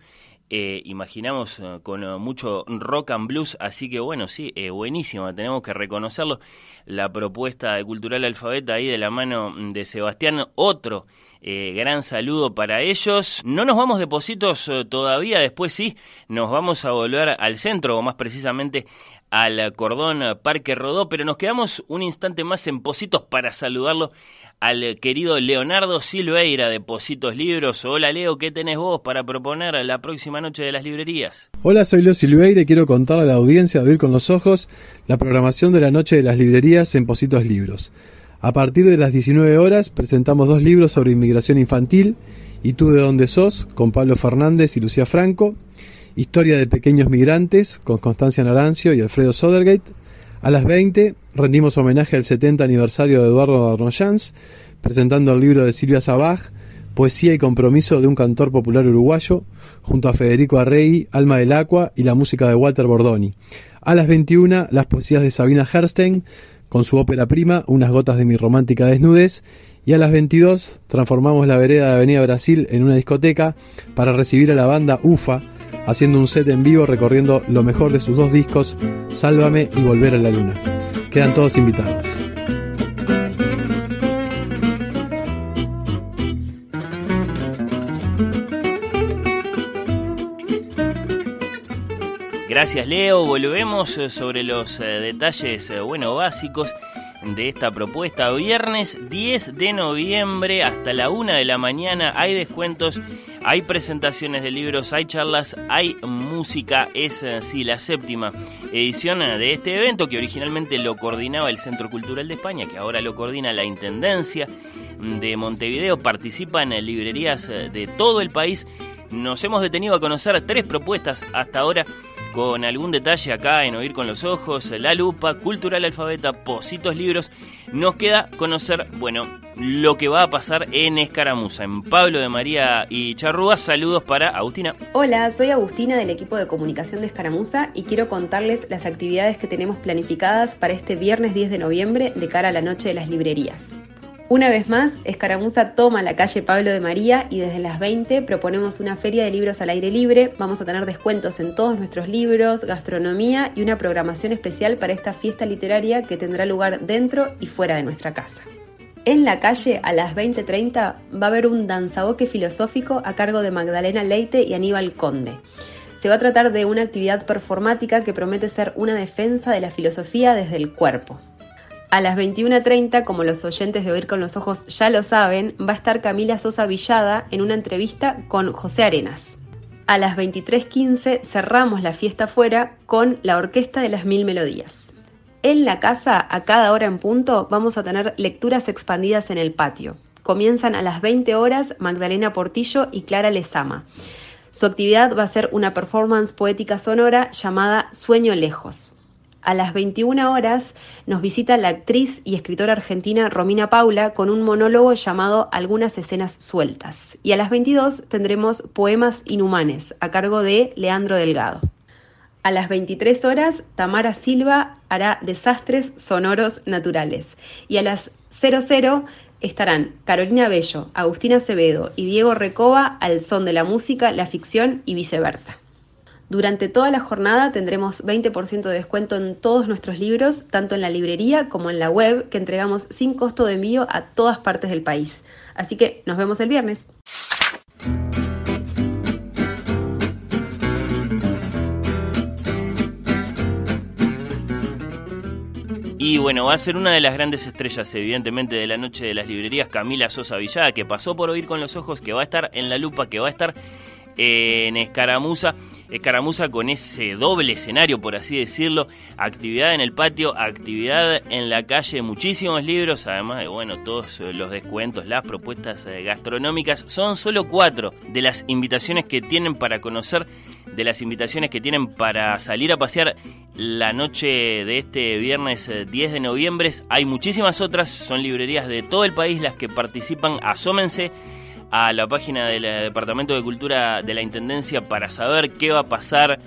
Eh, imaginamos con mucho rock and blues, así que bueno, sí, buenísima, tenemos que reconocerlo. La propuesta de Cultural Alfabeta ahí de la mano de Sebastián. Otro eh, gran saludo para ellos. No nos vamos de Positos eh, todavía, después sí, nos vamos a volver al centro, o más precisamente al cordón Parque Rodó, pero nos quedamos un instante más en Positos para saludarlo al querido Leonardo Silveira de Positos Libros. Hola Leo, ¿qué tenés vos para proponer la próxima noche de las librerías? Hola, soy Leo Silveira y quiero contar a la audiencia de Oír con los Ojos la programación de la noche de las librerías en Positos Libros. A partir de las 19 horas presentamos dos libros sobre inmigración infantil, Y tú de dónde sos, con Pablo Fernández y Lucía Franco, Historia de pequeños migrantes, con Constancia Narancio y Alfredo Sodergate, a las 20 rendimos homenaje al 70 aniversario de Eduardo Arnoyans, presentando el libro de Silvia Sabaj, Poesía y compromiso de un cantor popular uruguayo, junto a Federico Arrey, Alma del Aqua y la música de Walter Bordoni. A las 21 las poesías de Sabina Herstein, con su ópera prima, Unas gotas de mi romántica desnudez, y a las 22 transformamos la vereda de Avenida Brasil en una discoteca para recibir a la banda UFA, haciendo un set en vivo recorriendo lo mejor de sus dos discos, Sálvame y Volver a la Luna. Quedan todos invitados. Gracias Leo, volvemos eh, sobre los eh, detalles, eh, bueno, básicos de esta propuesta. Viernes 10 de noviembre hasta la 1 de la mañana hay descuentos hay presentaciones de libros, hay charlas, hay música. Es sí la séptima edición de este evento que originalmente lo coordinaba el Centro Cultural de España, que ahora lo coordina la Intendencia de Montevideo. Participan en librerías de todo el país. Nos hemos detenido a conocer tres propuestas hasta ahora con algún detalle acá en Oír con los Ojos, La Lupa, Cultural Alfabeta, Positos Libros, nos queda conocer, bueno, lo que va a pasar en Escaramuza, en Pablo de María y Charrúa. Saludos para Agustina. Hola, soy Agustina del equipo de comunicación de Escaramuza y quiero contarles las actividades que tenemos planificadas para este viernes 10 de noviembre de cara a la Noche de las Librerías. Una vez más, Escaramuza toma la calle Pablo de María y desde las 20 proponemos una feria de libros al aire libre. Vamos a tener descuentos en todos nuestros libros, gastronomía y una programación especial para esta fiesta literaria que tendrá lugar dentro y fuera de nuestra casa. En la calle, a las 20.30, va a haber un danzaboque filosófico a cargo de Magdalena Leite y Aníbal Conde. Se va a tratar de una actividad performática que promete ser una defensa de la filosofía desde el cuerpo. A las 21.30, como los oyentes de Oír con los Ojos ya lo saben, va a estar Camila Sosa Villada en una entrevista con José Arenas. A las 23.15 cerramos la fiesta afuera con la Orquesta de las Mil Melodías. En la casa, a cada hora en punto, vamos a tener lecturas expandidas en el patio. Comienzan a las 20 horas Magdalena Portillo y Clara Lezama. Su actividad va a ser una performance poética sonora llamada Sueño Lejos. A las 21 horas nos visita la actriz y escritora argentina Romina Paula con un monólogo llamado Algunas escenas sueltas. Y a las 22 tendremos Poemas Inhumanes a cargo de Leandro Delgado. A las 23 horas, Tamara Silva hará Desastres Sonoros Naturales. Y a las 00 estarán Carolina Bello, Agustina Acevedo y Diego Recoba al son de la música, la ficción y viceversa. Durante toda la jornada tendremos 20% de descuento en todos nuestros libros, tanto en la librería como en la web, que entregamos sin costo de envío a todas partes del país. Así que nos vemos el viernes. Y bueno, va a ser una de las grandes estrellas, evidentemente, de la noche de las librerías, Camila Sosa Villada, que pasó por oír con los ojos, que va a estar en la lupa, que va a estar en Escaramuza. Escaramuza con ese doble escenario, por así decirlo, actividad en el patio, actividad en la calle, muchísimos libros, además de, bueno, todos los descuentos, las propuestas eh, gastronómicas, son solo cuatro de las invitaciones que tienen para conocer, de las invitaciones que tienen para salir a pasear la noche de este viernes 10 eh, de noviembre. Hay muchísimas otras, son librerías de todo el país las que participan, asómense a la página del eh, Departamento de Cultura de la Intendencia para saber qué va a pasar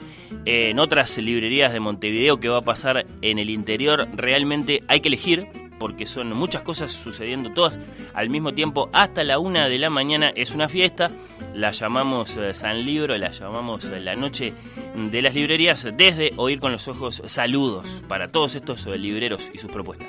en otras librerías de Montevideo, qué va a pasar en el interior. Realmente hay que elegir porque son muchas cosas sucediendo todas al mismo tiempo. Hasta la una de la mañana es una fiesta, la llamamos eh, San Libro, la llamamos eh, la noche de las librerías. Desde Oír con los Ojos, saludos para todos estos libreros y sus propuestas.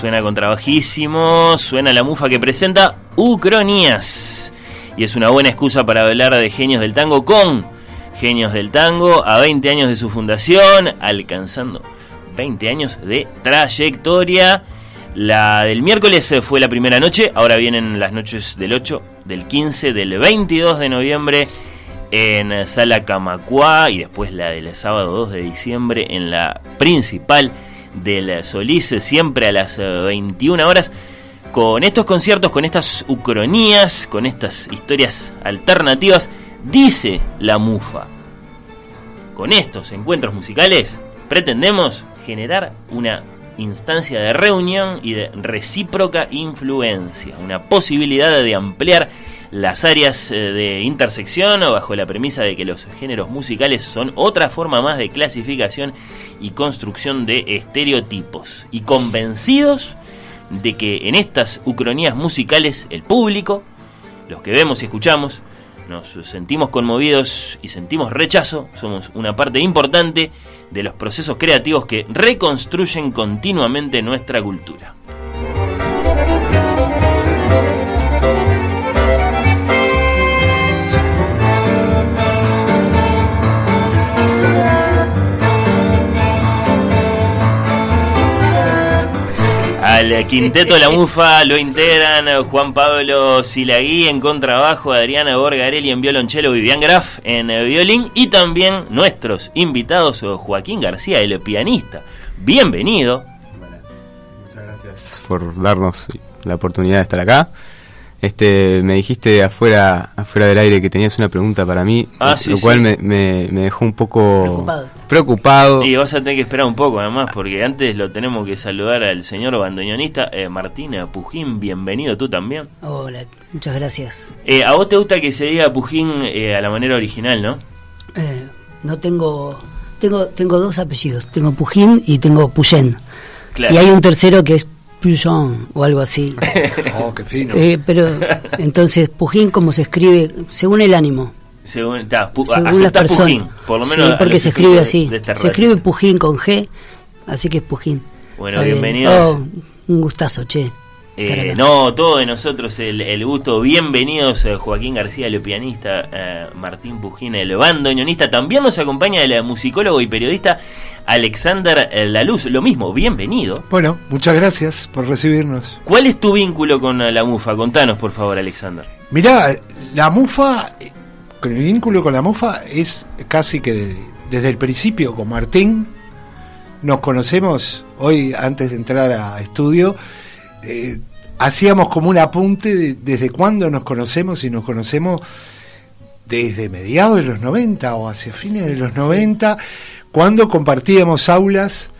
Suena contrabajísimo, suena la mufa que presenta Ucronías. Y es una buena excusa para hablar de genios del tango con Genios del Tango a 20 años de su fundación, alcanzando 20 años de trayectoria. La del miércoles fue la primera noche, ahora vienen las noches del 8, del 15, del 22 de noviembre en Sala Camacuá y después la del sábado 2 de diciembre en la principal del Solís, siempre a las eh, 21 horas. Con estos conciertos, con estas ucronías, con estas historias alternativas, dice la mufa. Con estos encuentros musicales pretendemos generar una instancia de reunión y de recíproca influencia, una posibilidad de ampliar las áreas eh, de intersección bajo la premisa de que los géneros musicales son otra forma más de clasificación y construcción de estereotipos y convencidos de que en estas ucronías musicales el público, los que vemos y escuchamos, nos sentimos conmovidos y sentimos rechazo, somos una parte importante de los procesos creativos que reconstruyen continuamente nuestra cultura. Al quinteto La Mufa lo integran Juan Pablo Silagui en contrabajo, Adriana Borgarelli en violonchelo, Vivian Graf en eh, violín y también nuestros invitados Joaquín García, el pianista. Bienvenido. Gracias por darnos la oportunidad de estar acá. Este, me dijiste afuera, afuera del aire que tenías una pregunta para mí, Ah, lo sí, cual sí. Me, me- me dejó un poco preocupado. Y vas a tener que esperar un poco además, porque antes lo tenemos que saludar al señor bandoneonista eh, Martín Pujín. Bienvenido tú también. Hola, muchas gracias. Eh, a vos te gusta que se diga Pujín eh, a la manera original, ¿no? Eh, no tengo, tengo, tengo dos apellidos, tengo Pujín y tengo Puyen. Claro. Y hay un tercero que es Pujon o algo así. Oh, qué fino. Eh, pero entonces Pujín como se escribe según el ánimo, Según, ta, pu- según la aceptás persona. Pujín, por lo menos. Sí, porque se escribe así. de esta Se radio. escribe Pujín con G, así que es Pujín. Bueno, Está bien. bienvenidos. Oh, un gustazo, che. Eh, no, todos de nosotros el, el gusto. Bienvenidos eh, Joaquín García, el pianista, eh, Martín Pujín, el bandoneonista. También nos acompaña el musicólogo y periodista Alexander eh, Laluz. Lo mismo, bienvenido. Bueno, muchas gracias por recibirnos. ¿Cuál es tu vínculo con la mufa? Contanos, por favor, Alexander. Mirá, la mufa, con el vínculo con la mufa es casi que de- desde el principio con Martín. Nos conocemos hoy antes de entrar a estudio. Eh, hacíamos como un apunte de- desde cuándo nos conocemos y nos conocemos desde mediados de los 90 o hacia fines de los 90, cuando compartíamos aulas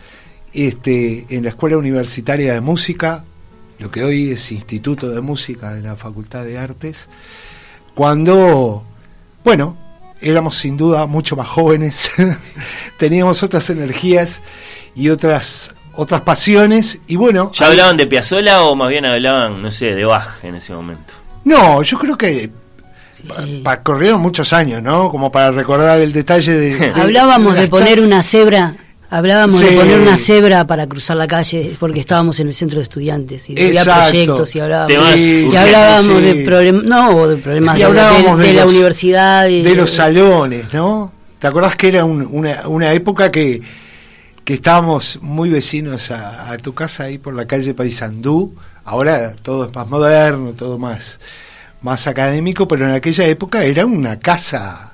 este, en la Escuela Universitaria de Música, lo que hoy es Instituto de Música en la Facultad de Artes, cuando, bueno, éramos sin duda mucho más jóvenes, teníamos otras energías y otras otras pasiones y bueno, ¿Ya hablaban de Piazzolla o más bien hablaban, no sé, de Bach en ese momento? no, yo creo que pa- pa- corrieron muchos años, ¿no? Como para recordar el detalle de... de- Hablábamos de las poner una cebra, hablábamos Sí. de poner una cebra para cruzar la calle porque estábamos en el centro de estudiantes y había proyectos y hablábamos, Temas y hablábamos sí. de problemas, no, de problemas Y de, hablábamos de- de de la los- universidad y de los salones, ¿no? ¿Te acordás que era un- una, una época que, que estábamos muy vecinos a, tu casa ahí por la calle Paysandú? Ahora todo es más moderno, todo más, más académico, pero en aquella época era una casa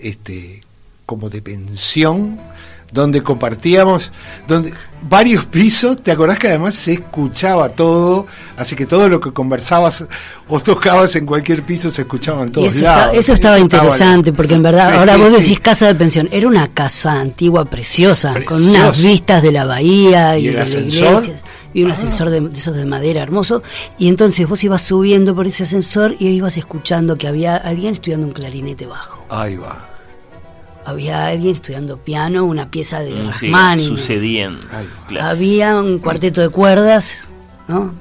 este, como de pensión donde compartíamos, donde varios pisos, te acordás que además se escuchaba todo, así que todo lo que conversabas o tocabas en cualquier piso se escuchaba en todos eso lados. Está, eso estaba interesante, porque en verdad, Sí, ahora vos sí. decís casa de pensión, era una casa antigua preciosa, con unas vistas de la bahía y, ¿Y el de la ascensor? iglesia, y un Ah. ascensor de, de esos de madera hermoso, y entonces vos ibas subiendo por ese ascensor y ibas escuchando que había alguien estudiando un clarinete bajo. Ahí va. Había alguien estudiando piano, una pieza de Mm, sí, Rachmaninoff. sucediendo. Claro. Había un cuarteto de cuerdas, ¿no?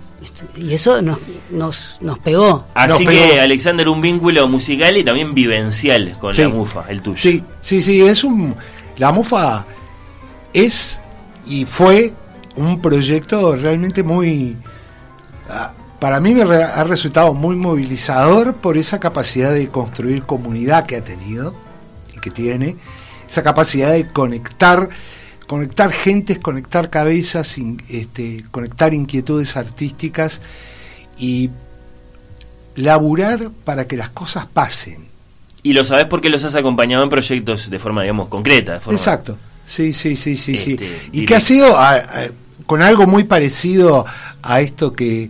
Y eso nos, nos, nos pegó. Así que, Alexander, un vínculo musical y también vivencial con Sí. la mufa, el tuyo. Sí, sí, sí, es un. La mufa es y fue un proyecto realmente muy. ah, Para mí me re- ha resultado muy movilizador por esa capacidad de construir comunidad que ha tenido que tiene, esa capacidad de conectar, conectar gentes, conectar cabezas, este, conectar inquietudes artísticas y laburar para que las cosas pasen. Y lo sabes porque los has acompañado en proyectos de forma, digamos, concreta. de forma- Exacto. Sí, sí, sí, sí, sí. Este, Y que ha sido a- a- con algo muy parecido a esto que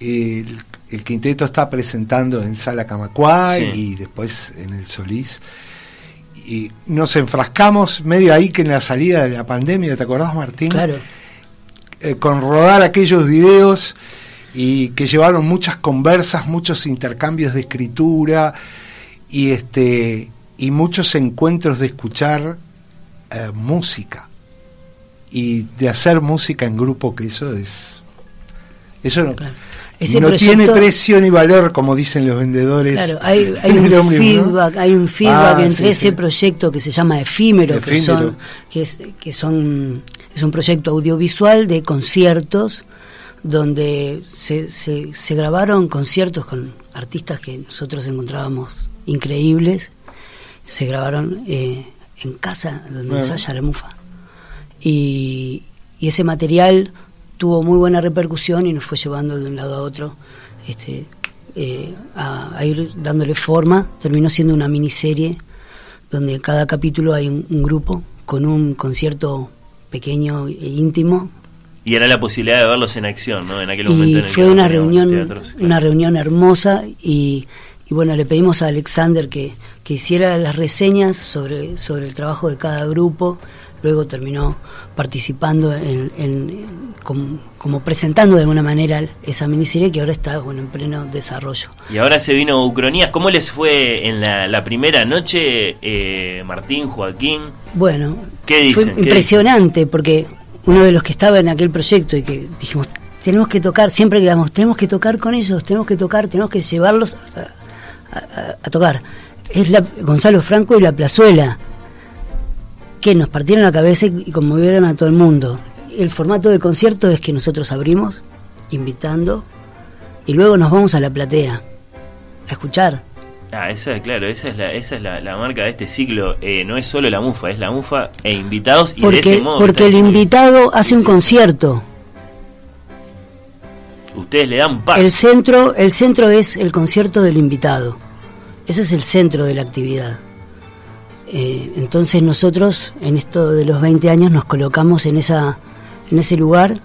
eh, el, el quinteto está presentando en Sala Camacuay Sí. y después en el Solís. Y nos enfrascamos medio ahí que en la salida de la pandemia, ¿te acordás, Martín? Claro. Eh, con rodar aquellos videos y que llevaron muchas conversas, muchos intercambios de escritura y este y muchos encuentros de escuchar eh, música y de hacer música en grupo que eso es eso no, Ese no proyecto- tiene precio ni valor como dicen los vendedores Claro, hay, hay un feedback, hay un feedback Ah, entre sí, ese sí. proyecto que se llama Efímero, que son, que es, que son, es un proyecto audiovisual de conciertos donde se, se, se grabaron conciertos con artistas que nosotros encontrábamos increíbles, se grabaron eh, en casa donde Bueno. ensaya la mufa. Y, y ese material tuvo muy buena repercusión y nos fue llevando de un lado a otro este, eh, a, a ir dándole forma. Terminó siendo una miniserie donde en cada capítulo hay un, un grupo con un concierto pequeño e íntimo. Y era la posibilidad de verlos en acción, ¿no? En aquel Y momento en el fue una reunión, teatros. una reunión hermosa y, y bueno, le pedimos a Alexander que, que hiciera las reseñas sobre, sobre el trabajo de cada grupo. Luego terminó participando en, en- como, como presentando de alguna manera esa miniserie que ahora está bueno en pleno desarrollo. Y ahora se vino Ucronías. ¿Cómo les fue en la, la primera noche, eh, Martín, Joaquín? Bueno, ¿Qué dicen? fue ¿Qué impresionante porque uno de los que estaba en aquel proyecto y que dijimos, tenemos que tocar, siempre quedamos, tenemos que tocar con ellos, tenemos que tocar, tenemos que llevarlos a, a- a tocar. Es la, Gonzalo Franco y la Plazuela, que nos partieron la cabeza y, conmovieron a todo el mundo. El formato de concierto es que nosotros abrimos, invitando, y luego nos vamos a la platea a escuchar. Ah, esa es, claro, esa es la, esa es la, la marca de este ciclo. Eh, no es solo la mufa, es la mufa e invitados. Y de Porque, ese modo porque el invitado hace un concierto. ustedes le dan paso. El centro, el centro es el concierto del invitado. Ese es el centro de la actividad. Eh, entonces nosotros, en esto de los 20 años, nos colocamos en, esa, en ese lugar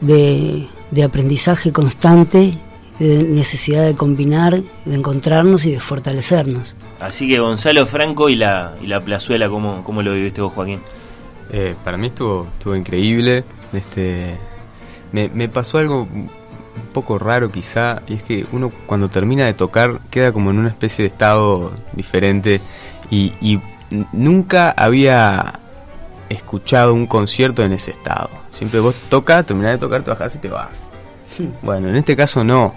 de, de aprendizaje constante, de necesidad de combinar, de encontrarnos y de fortalecernos. Así que Gonzalo Franco y la, y la plazuela, ¿cómo, ¿cómo lo viviste vos, Joaquín? Eh, para mí estuvo, estuvo increíble. Este, me, me pasó algo un poco raro quizá, y es que uno cuando termina de tocar queda como en una especie de estado diferente y, y nunca había escuchado un concierto en ese estado. Siempre vos tocas, terminás de tocar, te bajás y te vas. Bueno, en este caso no.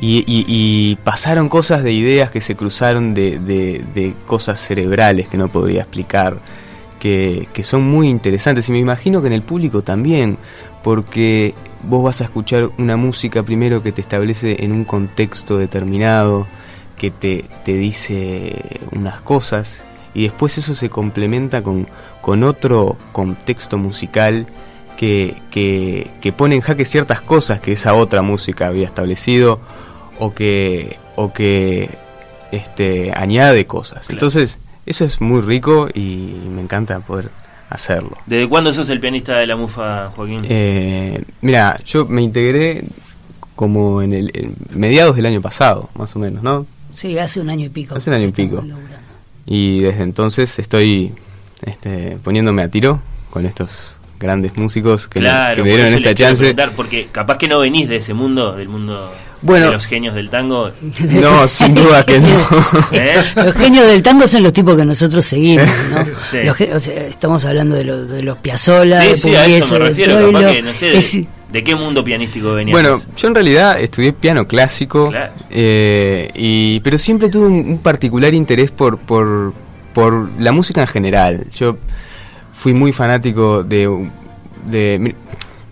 Y, y- y pasaron cosas de ideas que se cruzaron de, de- de cosas cerebrales que no podría explicar, que, que son muy interesantes. Y me imagino que en el público también, porque vos vas a escuchar una música primero que te establece en un contexto determinado, que te, te dice unas cosas, y después eso se complementa con, con otro contexto musical que, que, que pone en jaque ciertas cosas que esa otra música había establecido o que, o que este, añade cosas. Entonces, eso es muy rico y me encanta poder hacerlo. ¿Desde cuándo sos el pianista de la mufa, Joaquín? Eh, mira, yo me integré como en el en mediados del año pasado, más o menos, ¿no? Sí, hace un año y pico. Hace un año y pico. Y desde entonces estoy este, poniéndome a tiro con estos grandes músicos que, me- claro, me dieron esta chance. preguntar, porque capaz que no venís de ese mundo, del mundo Bueno. de los genios del tango. No, sin duda que no. ¿Eh? Los genios del tango son los tipos que nosotros seguimos, ¿no? Sí. Los o sea, estamos hablando de, los de los Piazzolla, Sí, de sí, a eso Pugliese, me de refiero, Troilo. capaz que no sé de, Es- de qué mundo pianístico venías. Bueno, yo en realidad estudié piano clásico, Claro. eh, y, pero siempre tuve un, un particular interés por, por, por la música en general. Yo fui muy fanático de... de mi,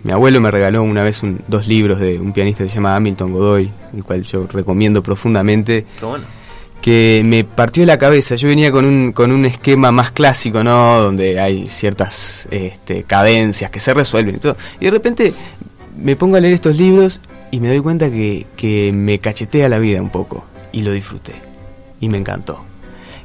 mi abuelo me regaló una vez un- dos libros de un pianista que se llama Hamilton Godoy, el cual yo recomiendo profundamente. Qué bueno. Que me partió la cabeza. Yo venía con un, con un esquema más clásico, ¿no? Donde hay ciertas este, cadencias que se resuelven y todo. Y de repente me pongo a leer estos libros y me doy cuenta que, que me cachetea la vida un poco. Y lo disfruté. Y me encantó.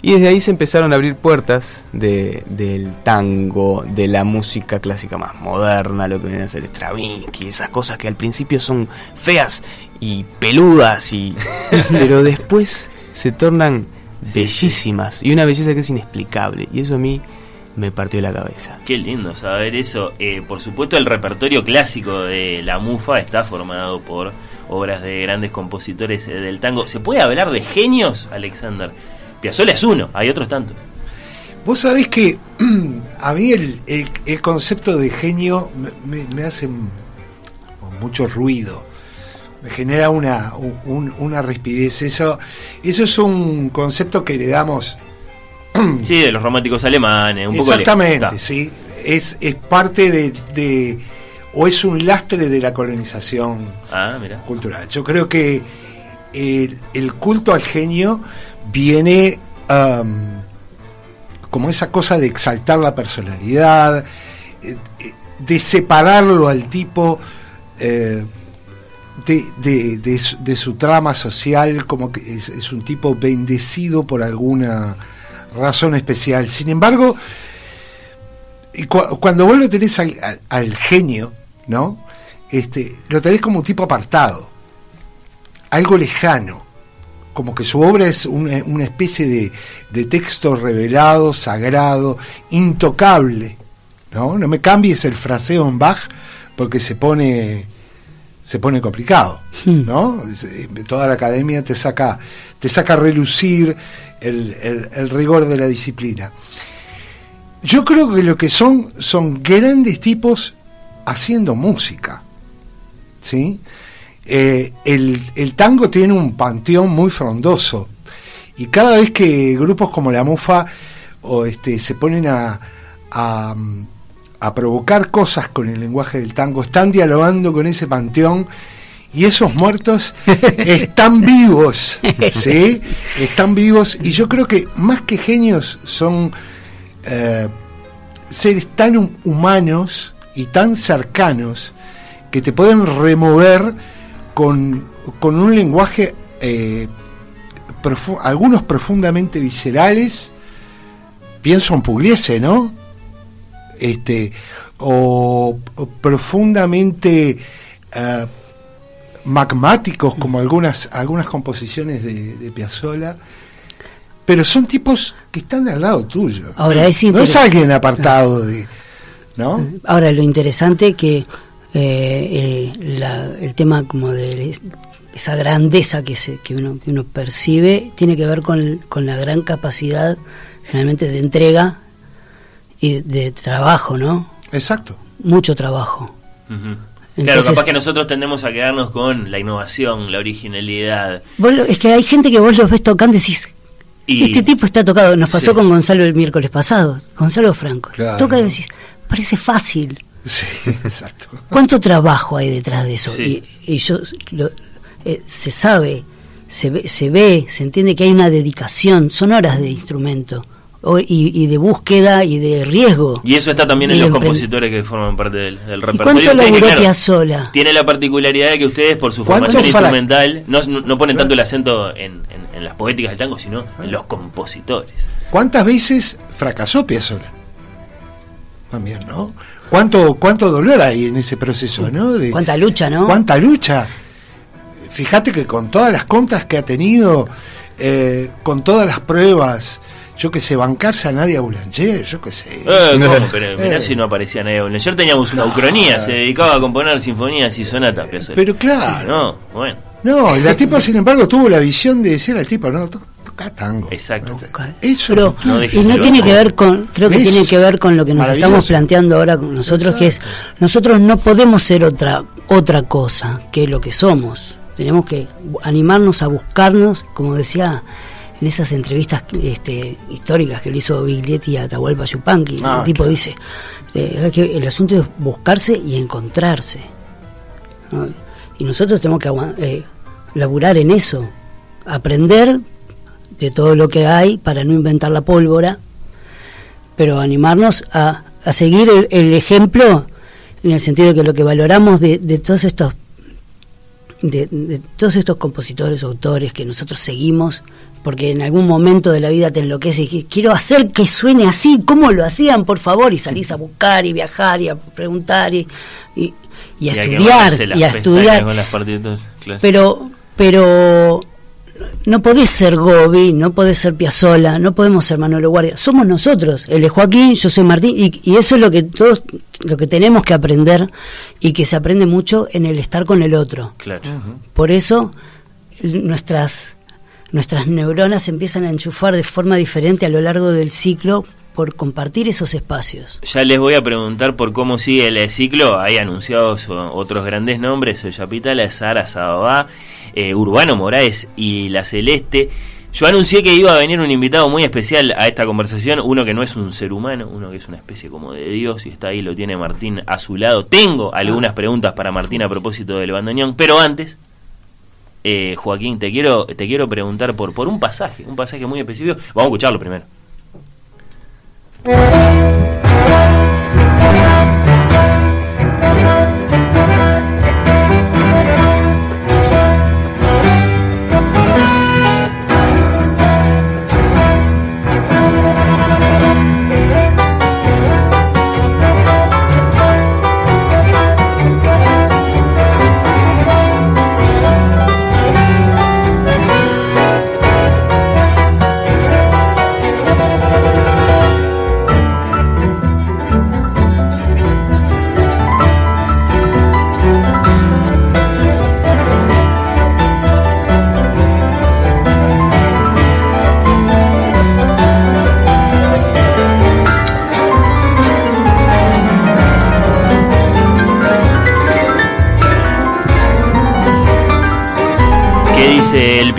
Y desde ahí se empezaron a abrir puertas de, del tango, de la música clásica más moderna, lo que viene a ser Stravinsky, esas cosas que al principio son feas y peludas, y pero después se tornan bellísimas y una belleza que es inexplicable. Y eso a mí me partió la cabeza. Qué lindo saber eso. Eh, por supuesto, el repertorio clásico de la mufa está formado por obras de grandes compositores eh, del tango. ¿Se puede hablar de genios, Alexander? Piazzolla es uno, hay otros tantos. Vos sabés que a mí el, el- el concepto de genio me, me- me hace mucho ruido. Me genera una, un- una rispidez. Eso, eso es un concepto que le damos Sí, de los románticos alemanes, un poco Exactamente, sí. Es, es parte de, de- o es un lastre de la colonización Ah, cultural. Yo creo que el, el culto al genio viene am, como esa cosa de exaltar la personalidad, eh, eh, de separarlo al tipo eh, de, de- de su, trama social, como que es, un tipo bendecido por alguna razón especial. Sin embargo, cuando vos lo tenés al, genio, ¿no? Este, lo tenés como un tipo apartado, algo lejano, como que su obra es una, una especie de, de texto revelado, sagrado, intocable, ¿no? No me cambies el fraseo en Bach porque se pone se pone complicado, ¿no? Es- eh, Toda la academia te saca te saca a relucir el, el- el rigor de la disciplina. Yo creo que lo que son son grandes tipos haciendo música, ¿sí? Eh, el, el tango tiene un panteón muy frondoso y cada vez que grupos como la Mufa o este, se ponen a, a, a provocar cosas con el lenguaje del tango, están dialogando con ese panteón y esos muertos están vivos, ¿sí? Están vivos y yo creo que más que genios son eh, seres tan hum- humanos y tan cercanos que te pueden remover con, con un lenguaje, eh, profu- algunos profundamente viscerales, pienso en Pugliese, ¿no? Este, o, o profundamente eh, magmáticos como algunas, algunas composiciones de, de Piazzolla. Pero son tipos que están al lado tuyo. Ahora, es no es alguien apartado de. ¿No? Ahora, lo interesante que eh, eh, la- el tema como de esa grandeza que, se, que, uno, que uno percibe tiene que ver con, con la gran capacidad generalmente de entrega y de trabajo, ¿no? Exacto. Mucho trabajo. Ujú. claro, Entonces- capaz que nosotros tendemos a quedarnos con la innovación, la originalidad. Vos lo- es que hay gente que vos los ves tocando y decís, Y- este tipo está tocado. Nos pasó Sí. con Gonzalo el miércoles pasado, Gonzalo Franco. Claro. Toca y decís, parece fácil. Sí, exacto. ¿Cuánto trabajo hay detrás de eso? Sí. Y, y yo lo- eh, se sabe, se ve, se ve, se entiende que hay una dedicación, son horas de instrumento, y, y de búsqueda y de riesgo. Y eso está también en los compositores que forman parte del, del ¿Y repertorio. cuánto laburó claro, Piazzolla? Tiene la particularidad de que ustedes, por su ¿Cuánto formación instrumental, no, no- no ponen tanto el acento en, en- en las poéticas del tango, sino en los compositores. ¿Cuántas veces fracasó Piazzolla? También, ¿no? ¿Cuánto, cuánto dolor hay en ese proceso, ¿no? De, Cuánta lucha, ¿no? ¿Cuánta lucha? Fíjate que con todas las contras que ha tenido, eh, con todas las pruebas, yo que sé, bancarse a Nadia Boulanger, yo que sé. Eh, ¿cómo? Pero mirá Eh, si no aparecía nadie. Ayer teníamos una ucronía, se dedicaba a componer sinfonías y sonatas. Pero claro. No, bueno. No, y la tipa, sin embargo, tuvo la visión de decir al tipo, no, to- toca tango. Exacto. Eso Pero, No y no tiene que ver con, creo que tiene que ver con lo que nos estamos planteando ahora con nosotros, que es, nosotros no podemos ser otra, otra cosa que lo que somos. Tenemos que animarnos a buscarnos, como decía en esas entrevistas este, históricas que le hizo Biglietti a Atahualpa Yupanqui, Ah, el tipo claro. dice, eh, que- el asunto es buscarse y encontrarse. ¿no? Y nosotros tenemos que eh, laburar en eso, aprender de todo lo que hay para no inventar la pólvora, pero animarnos a, a seguir el, el ejemplo en el sentido de que lo que valoramos de, de todos estos de, de todos estos compositores, autores que nosotros seguimos, porque en algún momento de la vida te enloquece y que quiero hacer que suene así, ¿cómo lo hacían, por favor? Y salís a buscar y viajar y a preguntar y, y, y a estudiar y a estudiar. Con las partituras, claro. Pero, pero no podés ser Gobi, no podés ser Piazzola, no podemos ser Manolo Guardia. Somos nosotros. Él es Joaquín, yo soy Martín, y, y eso es lo que todos, lo que tenemos que aprender y que se aprende mucho en el estar con el otro. Claro. Por eso nuestras nuestras neuronas empiezan a enchufar de forma diferente a lo largo del ciclo por compartir esos espacios. Ya les voy a preguntar por cómo sigue el ciclo. Hay anunciados otros grandes nombres: Soya Pitala, Sara Sababá, eh, Urbano Moraes y La Celeste. Yo anuncié que iba a venir un invitado muy especial a esta conversación, uno que no es un ser humano, uno que es una especie como de Dios y está ahí, lo tiene Martín a su lado. Tengo algunas preguntas para Martín a propósito del bandoneón, pero antes, eh, Joaquín, te quiero, te quiero preguntar por, por un pasaje, un pasaje muy específico. Vamos a escucharlo primero.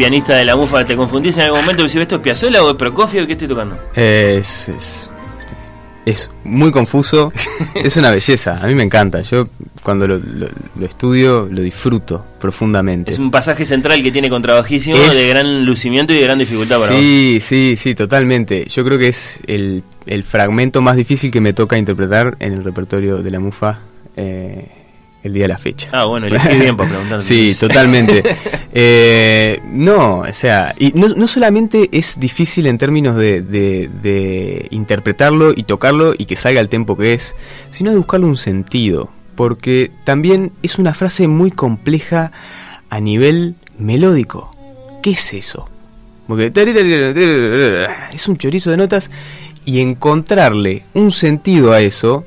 Pianista de la mufa? ¿Te confundís en algún momento? ¿Esto es Piazzolla o es Prokofiev? ¿Qué estoy tocando? Es, es, es muy confuso, es una belleza, a mí me encanta. Yo cuando lo, lo- lo estudio lo disfruto profundamente. Es un pasaje central que tiene contrabajísimo Es- de gran lucimiento y de gran dificultad para vos. Sí, sí, sí, totalmente. Yo creo que es el, el fragmento más difícil que me toca interpretar en el repertorio de la mufa eh, el día de la fecha. Ah, bueno, elegí bien para preguntar. Sí, totalmente. Eh, no, o sea, y no, no solamente es difícil en términos de, de- de interpretarlo y tocarlo y que salga el tempo que es, sino de buscarle un sentido, porque también es una frase muy compleja a nivel melódico. ¿Qué es eso? Porque es un chorizo de notas y encontrarle un sentido a eso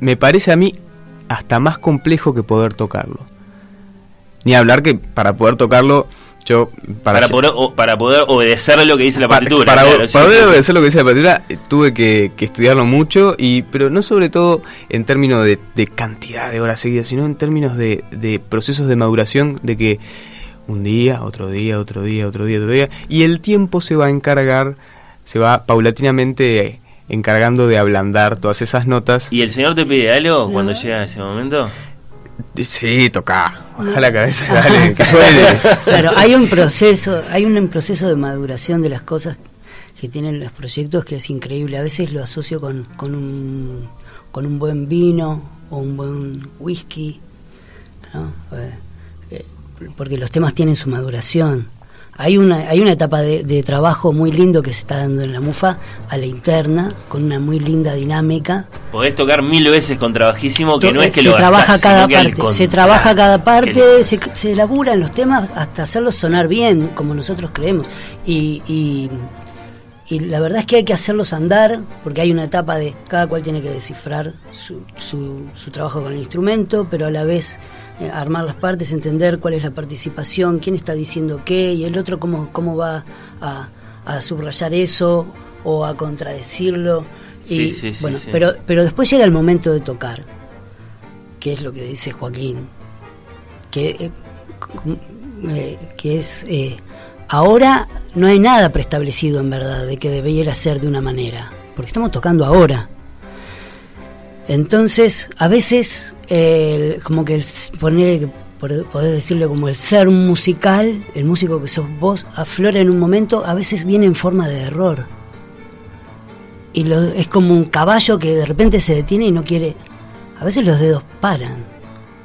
me parece a mí hasta más complejo que poder tocarlo. Ni hablar que para poder tocarlo, yo Para, para, poder, o- para poder obedecer lo que dice la partitura. para- claro, para poder sí. obedecer lo que dice la partitura, tuve que, que estudiarlo mucho, y pero no sobre todo en términos de, de cantidad de horas seguidas, sino en términos de, de procesos de maduración, de que un día, otro día, otro día, otro día, otro día, y el tiempo se va a encargar, se va paulatinamente encargando de ablandar todas esas notas. ¿Y el señor te pide algo cuando llega ese momento? Sí, toca. Baja la cabeza, dale, que suene. Claro, hay un proceso, hay un proceso de maduración de las cosas que tienen los proyectos que es increíble. A veces lo asocio con, con, un, con un buen vino o un buen whisky, ¿no? Eh, eh, porque los temas tienen su maduración. Hay una, hay una etapa de, de, trabajo muy lindo que se está dando en la MUFA a la interna, con una muy linda dinámica. Podés tocar mil veces con trabajísimo, que no es que se lo trabaja gastás, cada parte, se trabaja cada parte, se, se elaboran los temas hasta hacerlos sonar bien, como nosotros creemos. Y, y, y la verdad es que hay que hacerlos andar, porque hay una etapa de cada cual tiene que descifrar su, su, su trabajo con el instrumento, pero a la vez eh, armar las partes, entender cuál es la participación, quién está diciendo qué, y el otro cómo, cómo va a, a subrayar eso o a contradecirlo. Sí, Y, sí, sí, bueno. Pero, pero después llega el momento de tocar, que es lo que dice Joaquín, que, eh, eh, que es, eh, ahora no hay nada preestablecido en verdad de que debiera ser de una manera, porque estamos tocando ahora. Entonces, a veces, eh, como que el, poner, podés como el ser musical, el músico que sos vos, aflora en un momento, a veces viene en forma de error. Y lo- es como un caballo que de repente se detiene y no quiere. A veces los dedos paran.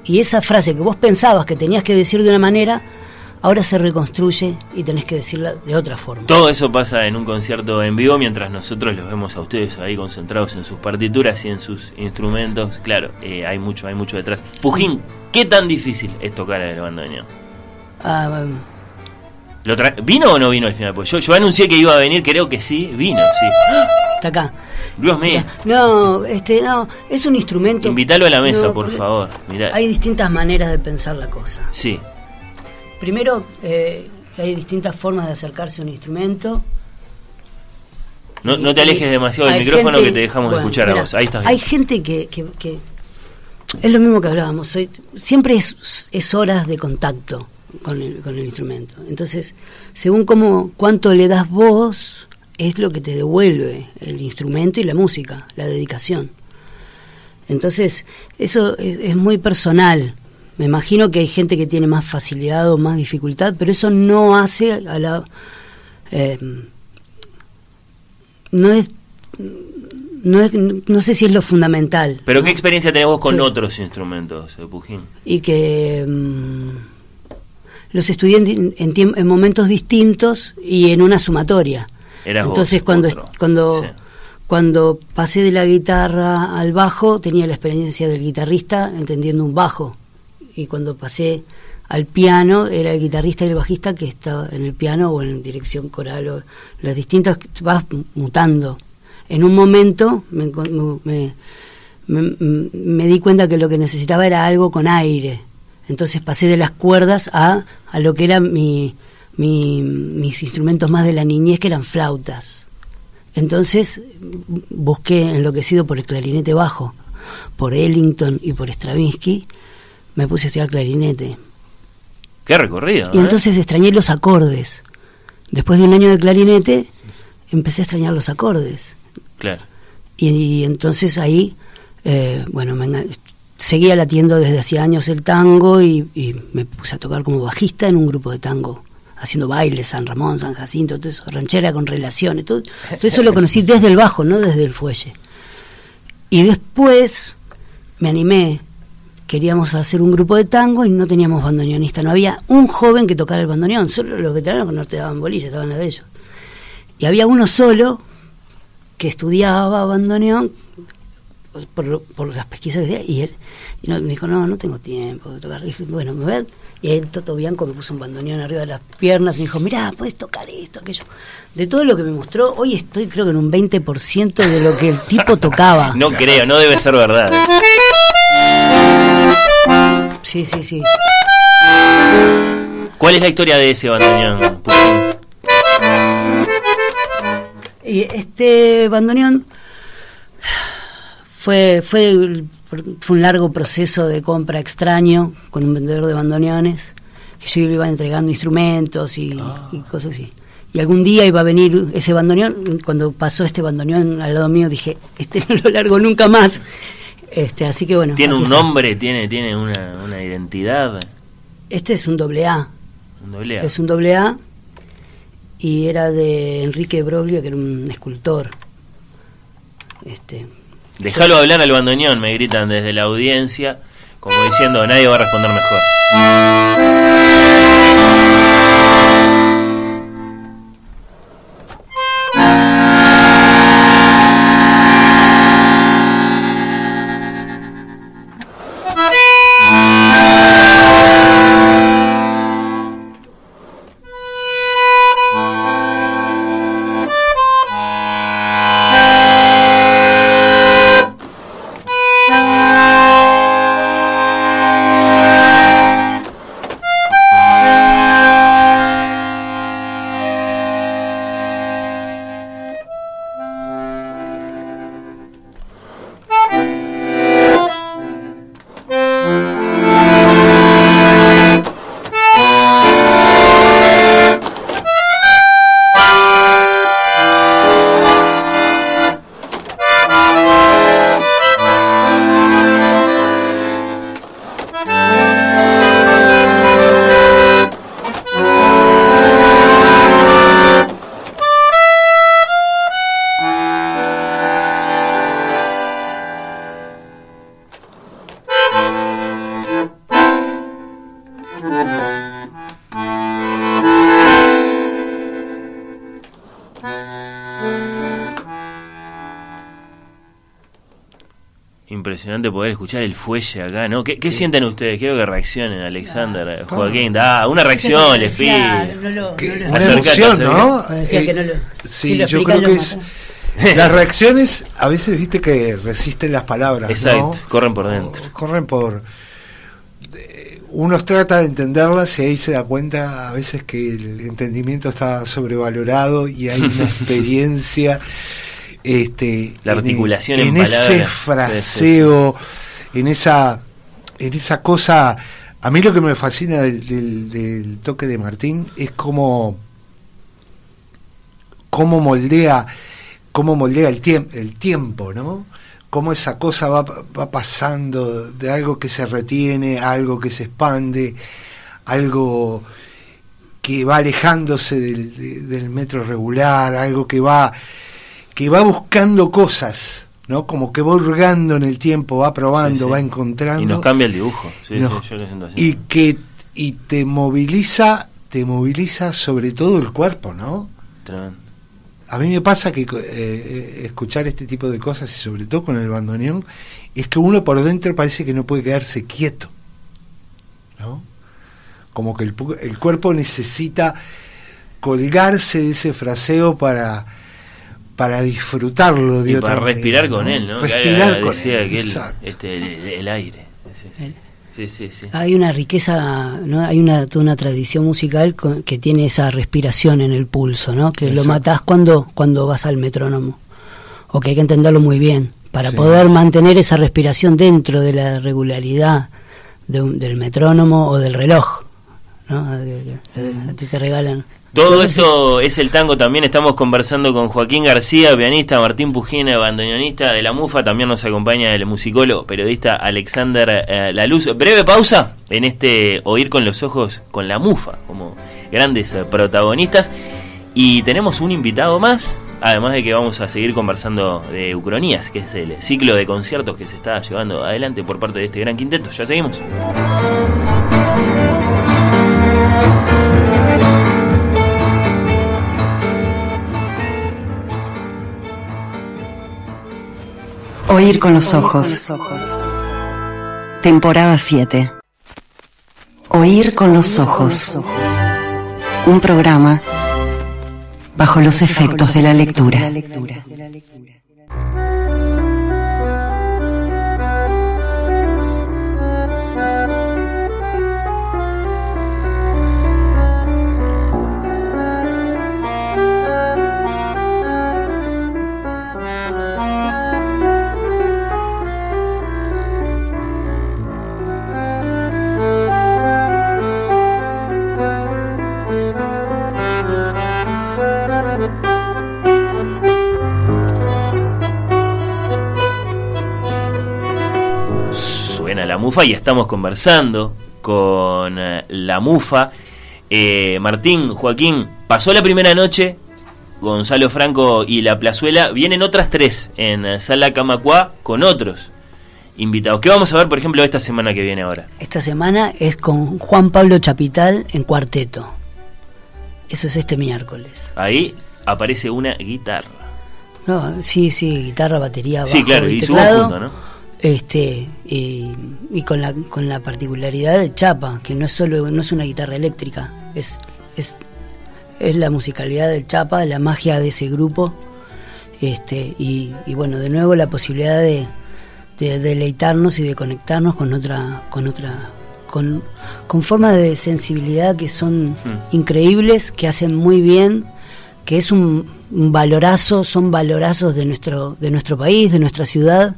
Y esa frase que vos pensabas que tenías que decir de una manera, ahora se reconstruye y tenés que decirla de otra forma. Todo eso pasa en un concierto en vivo mientras nosotros los vemos a ustedes ahí concentrados en sus partituras y en sus instrumentos. Claro, eh, hay mucho, hay mucho detrás. Pujín, ¿qué tan difícil es tocar el bandoneón? Ah, um, ¿Lo tra- ¿Vino o no vino al final? Pues yo, yo anuncié que iba a venir, creo que sí, vino, sí. está acá. Dios mío, No, este, no, es un instrumento. invítalo a la mesa, No, por favor. Mirá. Hay distintas maneras de pensar la cosa. Sí, Primero, eh, que hay distintas formas de acercarse a un instrumento. no, no te alejes demasiado del micrófono gente- que te dejamos bueno, escuchar mira, a vos. Ahí estás bien. Hay gente que, que, que- es lo mismo que hablábamos. Siempre es, es horas de contacto con el, con el instrumento. Entonces, según cómo, cuánto le das vos, es lo que te devuelve el instrumento y la música, la dedicación. Entonces, eso es, es muy personal. Me imagino que hay gente que tiene más facilidad o más dificultad, pero eso no hace a la... eh, no es no es no sé si es lo fundamental Pero ¿qué experiencia tenés vos con otros instrumentos, eh, Pujín? y que mm, los estudié en, en tiemp- en momentos distintos y en una sumatoria Eras vos, entonces cuando otro. cuando Sí. cuando pasé de la guitarra al bajo tenía la experiencia del guitarrista entendiendo un bajo y cuando pasé al piano era el guitarrista y el bajista que estaba en el piano o en dirección coral o las distintas vas mutando. En un momento me, me di cuenta que lo que necesitaba era algo con aire. Entonces pasé de las cuerdas a, a lo que eran mi, mi- mis instrumentos más de la niñez que eran flautas. Entonces busqué enloquecido por el clarinete bajo por Ellington y por Stravinsky me puse a estudiar clarinete Qué recorrido. y ¿eh? entonces extrañé los acordes. Después de un año de clarinete, empecé a extrañar los acordes. Claro. Y, y entonces ahí, eh, bueno, me seguía latiendo desde hacía años el tango y, y me puse a tocar como bajista en un grupo de tango, haciendo bailes, San Ramón, San Jacinto, todo eso, ranchera con relaciones, todo, todo eso lo conocí desde el bajo, no desde el fuelle. Y después me animé, queríamos hacer un grupo de tango y no teníamos bandoneonista, no había un joven que tocara el bandoneón, solo los veteranos que no te daban bolilla, estaban las de ellos. Y había uno solo que estudiaba bandoneón por, por las pesquisas que hacía, y él y me dijo, no, no tengo tiempo de tocar. Dije, bueno, me voy Y ahí Toto Bianco me puso un bandoneón arriba de las piernas y me dijo, mirá, puedes tocar esto, aquello. De todo lo que me mostró, hoy estoy creo que en un 20% de lo que el tipo tocaba. No creo, no debe ser verdad. Sí, sí, sí. ¿Cuál es la historia de ese bandoneón? Y este bandoneón fue, fue, fue un largo proceso de compra extraño con un vendedor de bandoneones, que yo le iba entregando instrumentos y, y cosas así. Y algún día iba a venir ese bandoneón, cuando pasó este bandoneón al lado mío dije, este no lo largo nunca más. Este, así que bueno. ¿Tiene un nombre? ¿Tiene, tiene una, una identidad? Este es un doble A. Un doble A. Es un doble A y era de Enrique Broglio, que era un escultor. Este, Déjalo hablar al bandoneón, me gritan desde la audiencia, como diciendo nadie va a responder mejor. Impresionante poder escuchar el fuelle acá, ¿no? ¿Qué, qué sienten ustedes? Quiero que reaccionen, Alexander, Joaquín. Ah, una reacción, les pido. no lo- no lo- Una emoción, ¿no? Decía que no lo- Eh, si sí, lo yo creo que es. Las reacciones a veces viste que resisten las palabras. Exacto, ¿no? corren por dentro. Corren por. eh, Uno trata de entenderlas y ahí se da cuenta a veces que el entendimiento está sobrevalorado y hay una experiencia. Este, La articulación en, en ese fraseo, en esa, en esa cosa. A mí lo que me fascina del, del- del toque de Martín es cómo cómo moldea cómo moldea el, tiemp- el tiempo, ¿no? Cómo esa cosa va, va pasando de algo que se retiene a algo que se expande, algo que va alejándose del, de- del metro regular, algo que va que va buscando cosas, ¿no? Como que va hurgando en el tiempo, va probando, Sí, sí. va encontrando Y nos cambia el dibujo. Sí, Nos- yo lo siento así. y que y te moviliza, te moviliza sobre todo el cuerpo, ¿no? Tremendo. A mí me pasa que eh, eh, escuchar este tipo de cosas y sobre todo con el bandoneón es que uno por dentro parece que no puede quedarse quieto, ¿no? Como que el, el cuerpo necesita colgarse de ese fraseo para para disfrutarlo de Y otra para respirar manera, con ¿no? él, ¿no? Que Respirar con él, este, el, el aire. Sí, sí, sí. Hay una riqueza, ¿no? hay una, toda una tradición musical con- que tiene esa respiración en el pulso, ¿no? que lo matás cuando, cuando vas al metrónomo, o que hay que entenderlo muy bien, para Sí. poder mantener esa respiración dentro de la regularidad de un- del metrónomo o del reloj. ¿no? A ti te regalan. Todo esto es el tango también. Estamos conversando con Joaquín García, pianista, Martín Pujina, bandoneonista de la MUFA. También nos acompaña el musicólogo, periodista Alexander eh, Laluz. Breve pausa en este Oír con los Ojos con la MUFA, como grandes eh, protagonistas. Y tenemos un invitado más, además de que vamos a seguir conversando de Ucronías, que es el ciclo de conciertos que se está llevando adelante por parte de este gran quinteto. Ya seguimos. Oír con los ojos. Temporada 7. Oír con los ojos. Un programa bajo los efectos de la lectura. Mufa y estamos conversando con eh, la mufa. Eh, Martín, Joaquín, pasó la primera noche, Gonzalo Franco y La Plazuela, vienen otras tres en Sala Camacuá con otros invitados. ¿Qué vamos a ver, por ejemplo, esta semana que viene ahora? Esta semana es con Juan Pablo Chapital en cuarteto. Eso es este miércoles. Ahí aparece una guitarra. No, sí, sí, guitarra, batería, bajo Sí, claro, y y teclado. conjunto, ¿no? Este y, y con la con la particularidad de Chapa, que no es solo no es una guitarra eléctrica, es es es la musicalidad del Chapa, la magia de ese grupo. Este y, y bueno, de nuevo la posibilidad de, de deleitarnos y de conectarnos con otra con otra con, con formas de sensibilidad que son increíbles, que hacen muy bien, que es un, un valorazo, son valorazos de nuestro, de nuestro país, de nuestra ciudad,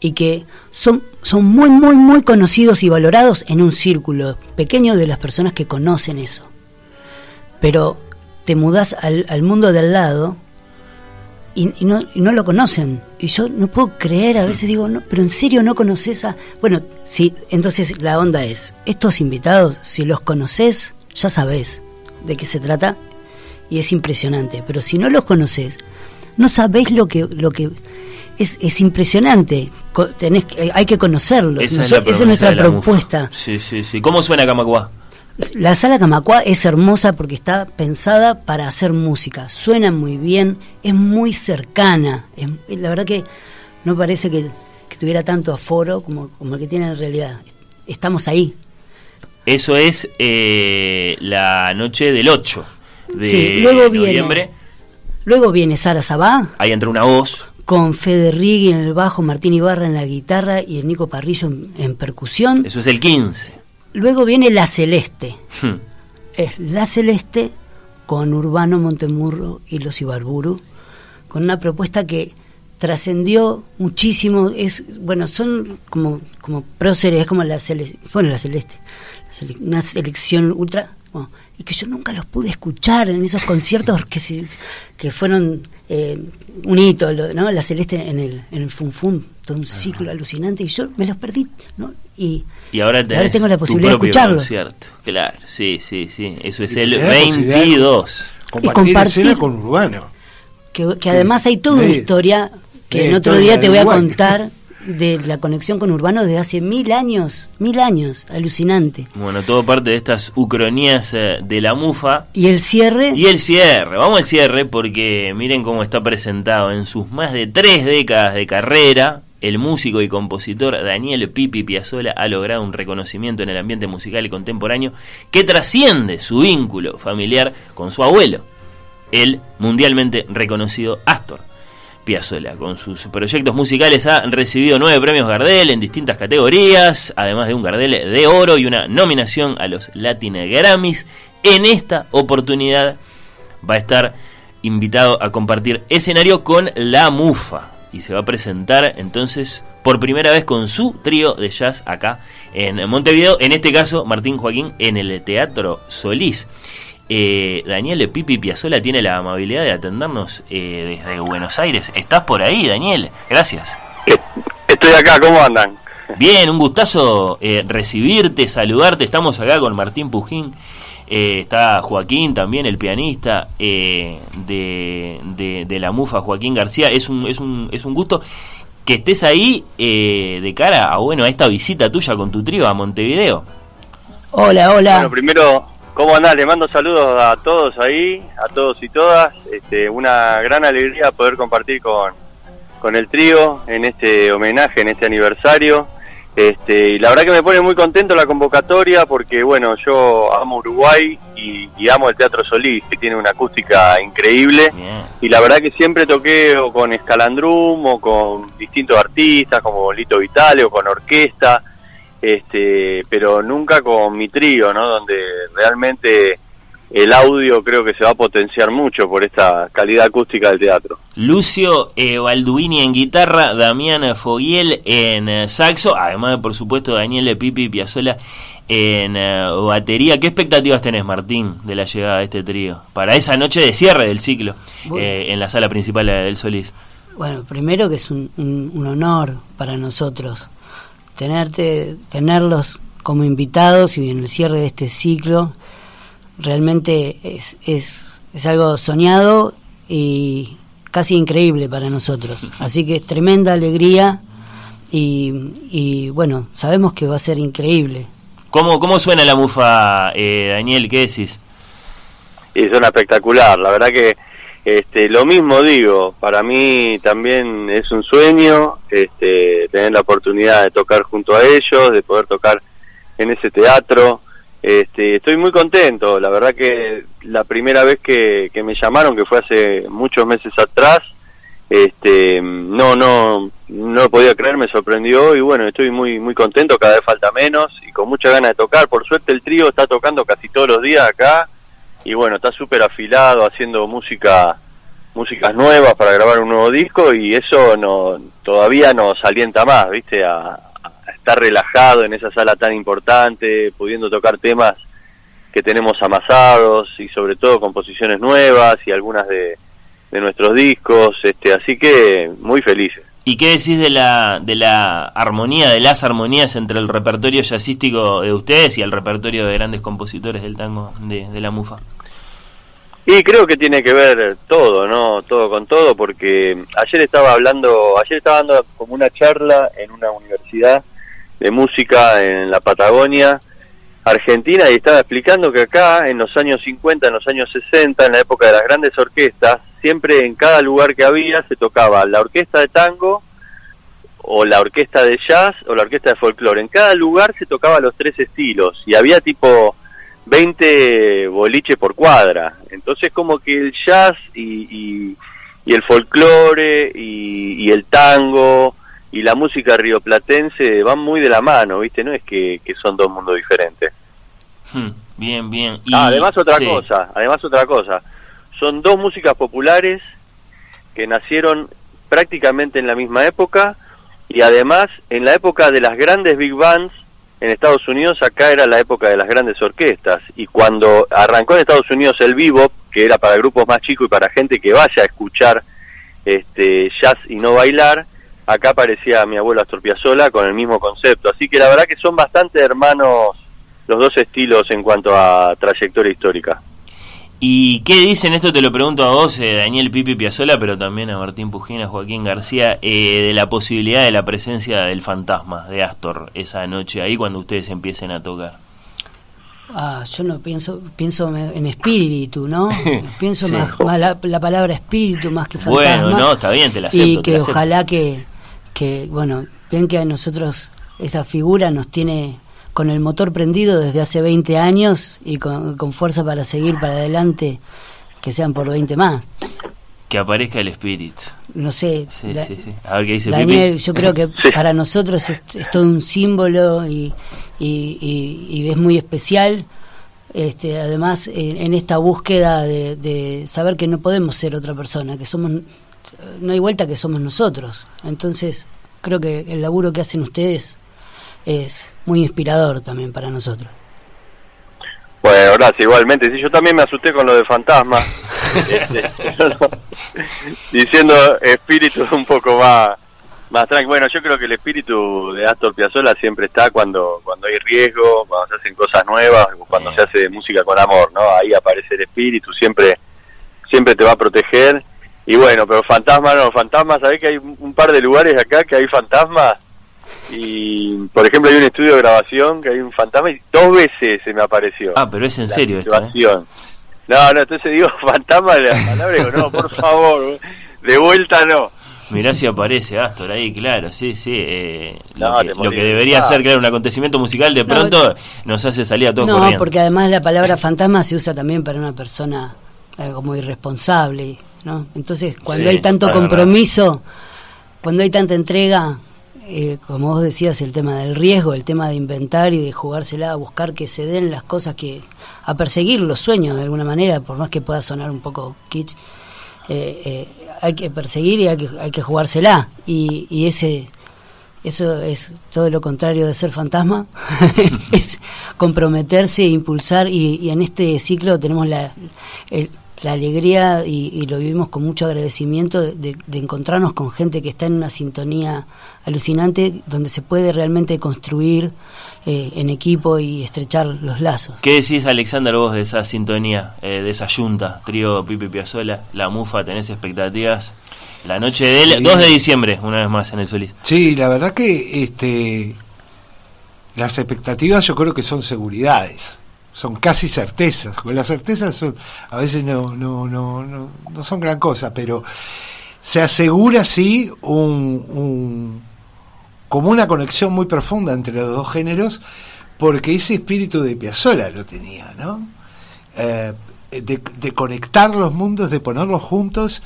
y que son, son muy, muy, muy conocidos y valorados en un círculo pequeño de las personas que conocen eso. Pero te mudás al, al mundo de al lado y, y no, y no lo conocen. Y yo no puedo creer, a veces digo, no, pero en serio no conoces a... Bueno, sí, entonces la onda es, estos invitados, si los conoces, ya sabés de qué se trata y es impresionante. Pero si no los conoces, no sabés lo que... Lo que es, es impresionante, tenés hay que conocerlo. Esa es, esa nuestra MUF. propuesta. Sí, sí, sí. ¿Cómo suena Camacuá? La sala Camacuá es hermosa porque está pensada para hacer música. Suena muy bien, es muy cercana. es- la verdad que no parece que, que tuviera tanto aforo como, como el que tiene en realidad. Estamos ahí. Eso es eh, la noche del 8 de Sí, luego viene- noviembre. Luego viene Sara Sabá Ahí entra una voz. Con Fede Riggi en el bajo, Martín Ibarra en la guitarra y el Nico Parrillo en, en percusión. Eso es el 15. Luego viene La Celeste. Hmm. es La Celeste con Urbano Montemurro y los Ibarburu, con una propuesta que trascendió muchísimo, es bueno, son como como próceres, es como la Celeste, bueno, la Celeste, una selección ultra, bueno, y que yo nunca los pude escuchar en esos conciertos que se- que fueron eh, un hito, ¿no? La Celeste en el en el Fun Fun, todo un ciclo alucinante y yo me los perdí, ¿no? Y Y ahora, tenés tengo la posibilidad de propio escucharlo. concierto. Claro, sí, sí, sí. Eso es Y el tenés la posibilidad de 22. Compartir, compartir- escena con Urbano. que, que además hay toda una historia que en otro día te voy a contar de la conexión con Urbano desde hace mil años, mil años, alucinante. Bueno, todo parte de estas ucronías eh, de la mufa. Y el cierre, Y el cierre, vamos al cierre porque miren cómo está presentado en sus más de tres décadas de carrera. El músico y compositor Daniel Pipi Piazzolla ha logrado un reconocimiento en el ambiente musical y contemporáneo que trasciende su vínculo familiar con su abuelo, el mundialmente reconocido Astor Piazzolla. Con sus proyectos musicales ha recibido nueve premios Gardel en distintas categorías, además de un Gardel de oro y una nominación a los Latin Grammys. En esta oportunidad va a estar invitado a compartir escenario con La Mufa y se va a presentar entonces por primera vez con su trío de jazz acá en Montevideo, en este caso Martín Joaquín en el Teatro Solís. Eh, Daniel Pipi Piazzola tiene la amabilidad de atendernos eh, desde Buenos Aires. ¿Estás por ahí, Daniel? Gracias. Estoy acá, ¿cómo andan? Bien, un gustazo eh, recibirte, saludarte. Estamos acá con Martín Pujín. Eh, está Joaquín también, el pianista eh, de, de- de la MUFA, Joaquín García. Es un, es un, es un gusto que estés ahí eh, de cara a, bueno, a esta visita tuya con tu trío a Montevideo. hola, hola. Bueno, primero, ¿cómo andás? Le mando saludos a todos ahí, a todos y todas. Este, una gran alegría poder compartir con, con el trío en este homenaje, en este aniversario. Este, y la verdad que me pone muy contento la convocatoria porque, bueno, yo amo Uruguay y, y amo el Teatro Solís, que tiene una acústica increíble. Y la verdad que siempre toqué o con Escalandrum o con distintos artistas como Lito Vitale o con orquesta, este, pero nunca con mi trío, ¿no? Donde realmente el audio creo que se va a potenciar mucho por esta calidad acústica del teatro. Lucio eh, Balduini en guitarra, Damián Foguiel en eh, saxo, además de por supuesto Daniel Pipi Piazzola en eh, batería. ¿Qué expectativas tenés, Martín, de la llegada de este trío? Para esa noche de cierre del ciclo Bueno. eh, en la sala principal del Solís. Bueno, primero que es un, un- un honor para nosotros tenerte, tenerlos como invitados y en el cierre de este ciclo realmente es, es, es algo soñado y casi increíble para nosotros. Así que es tremenda alegría y, y bueno, sabemos que va a ser increíble. ¿Cómo, cómo suena la mufa, eh, Daniel? ¿Qué decís? Y suena espectacular, la verdad que este, lo mismo digo, para mí también es un sueño este, tener la oportunidad de tocar junto a ellos, de poder tocar en ese teatro. Este, estoy muy contento, la verdad que la primera vez que, me llamaron, que fue hace muchos meses atrás, este, no, no, no lo podía creer, me sorprendió y bueno, estoy muy, muy contento, cada vez falta menos y con mucha ganas de tocar. Por suerte el trío está tocando casi todos los días acá y bueno, está súper afilado haciendo música, músicas nuevas para grabar un nuevo disco y eso no, todavía nos alienta más, viste, a, a estar relajado en esa sala tan importante, pudiendo tocar temas que tenemos amasados y sobre todo composiciones nuevas y algunas de de nuestros discos, este, así que muy felices. ¿Y qué decís de la, de la armonía, de las armonías entre el repertorio jazzístico de ustedes y el repertorio de grandes compositores del tango de, de la MUFA? Y creo que tiene que ver todo, ¿no? Todo con todo, porque ayer estaba hablando, ayer estaba dando como una charla en una universidad de música en la Patagonia, Argentina, y estaba explicando que acá, en los años 50, en los años 60, en la época de las grandes orquestas, siempre en cada lugar que había se tocaba la orquesta de tango o la orquesta de jazz o la orquesta de folclore. En cada lugar se tocaba los tres estilos y había tipo 20 boliches por cuadra. Entonces como que el jazz y, y, y el folclore y, y, el tango y la música rioplatense van muy de la mano, ¿viste? No es que, que son dos mundos diferentes. Hmm, bien, bien. Ah, además otra sí. cosa, además otra cosa son dos músicas populares que nacieron prácticamente en la misma época y además en la época de las grandes big bands en Estados Unidos acá era la época de las grandes orquestas. Y cuando arrancó en Estados Unidos el bebop que era para grupos más chicos y para gente que vaya a escuchar este jazz y no bailar acá aparecía mi abuelo Astor con el mismo concepto. Así que la verdad que son bastante hermanos los dos estilos en cuanto a trayectoria histórica ¿Y qué dicen? Esto te lo pregunto a vos, eh, Daniel Pipi Piazzola, pero también a Martín Pujina, Joaquín García, eh, de la posibilidad de la presencia del fantasma de Astor esa noche ahí cuando ustedes empiecen a tocar. Ah, yo no pienso, pienso en espíritu, ¿no? pienso sí. más, más la, la, palabra espíritu más que fantasma. Bueno, no, está bien, te la acepto. Y que ojalá que, que, bueno, ven que a nosotros esa figura nos tiene con el motor prendido desde hace 20 años y con, con, fuerza para seguir para adelante, que sean por 20 más. Que aparezca el espíritu. No sé. Sí, da, sí, sí. A ver qué dice Daniel, Pipi. yo creo que para nosotros es, es, todo un símbolo y, y, y, y es muy especial. Este, además, en, en esta búsqueda de, de saber que no podemos ser otra persona, que somos, no hay vuelta que somos nosotros. Entonces, creo que el laburo que hacen ustedes es muy inspirador también para nosotros. Bueno, gracias, igualmente. Sí, yo también me asusté con lo de fantasma, este, diciendo espíritu un poco más, más tranquilo. Bueno, yo creo que el espíritu de Astor Piazzolla siempre está cuando cuando hay riesgo, cuando se hacen cosas nuevas, cuando se hace música con amor, ¿no? Ahí aparece el espíritu, siempre siempre te va a proteger. Y bueno, pero fantasma no, fantasmas, ¿sabés que hay un par de lugares acá que hay fantasmas? Y por ejemplo hay un estudio de grabación que hay un fantasma y dos veces se me apareció. Ah, pero es en serio esto. ¿eh? No, no, entonces digo fantasma de la palabra digo, no, por favor, de vuelta no. Mirá si aparece Astor ahí, claro, sí, sí. Eh, no, lo, que, lo, que, debería ser, claro, un acontecimiento musical, de pronto no, nos hace salir a todos No, corriendo. porque además la palabra fantasma se usa también para una persona eh, como irresponsable, ¿no? Entonces, cuando sí, hay tanto compromiso, verdad. cuando hay tanta entrega, eh, como vos decías, el tema del riesgo, el tema de inventar y de jugársela, a buscar que se den las cosas que. a perseguir los sueños de alguna manera, por más que pueda sonar un poco kitsch, eh, eh, hay que perseguir y hay que, hay que jugársela. Y, y ese. Eso es todo lo contrario de ser fantasma, es comprometerse, impulsar y, y, en este ciclo tenemos la, la alegría y, lo vivimos con mucho agradecimiento de, encontrarnos con gente que está en una sintonía alucinante donde se puede realmente construir eh, en equipo y estrechar los lazos. ¿Qué decís, Alexander, vos de esa sintonía, eh, de esa yunta, trío Pipi Piazzola, la mufa, tenés expectativas? La noche del 2 de diciembre, una vez más en el Solís. Sí, la verdad que este las expectativas yo creo que son seguridades son casi certezas. Porque las certezas son, a veces no, no, no, no, son gran cosa, pero se asegura sí un, como una conexión muy profunda entre los dos géneros, porque ese espíritu de Piazzolla lo tenía, ¿no? Eh, de, conectar los mundos, de ponerlos juntos,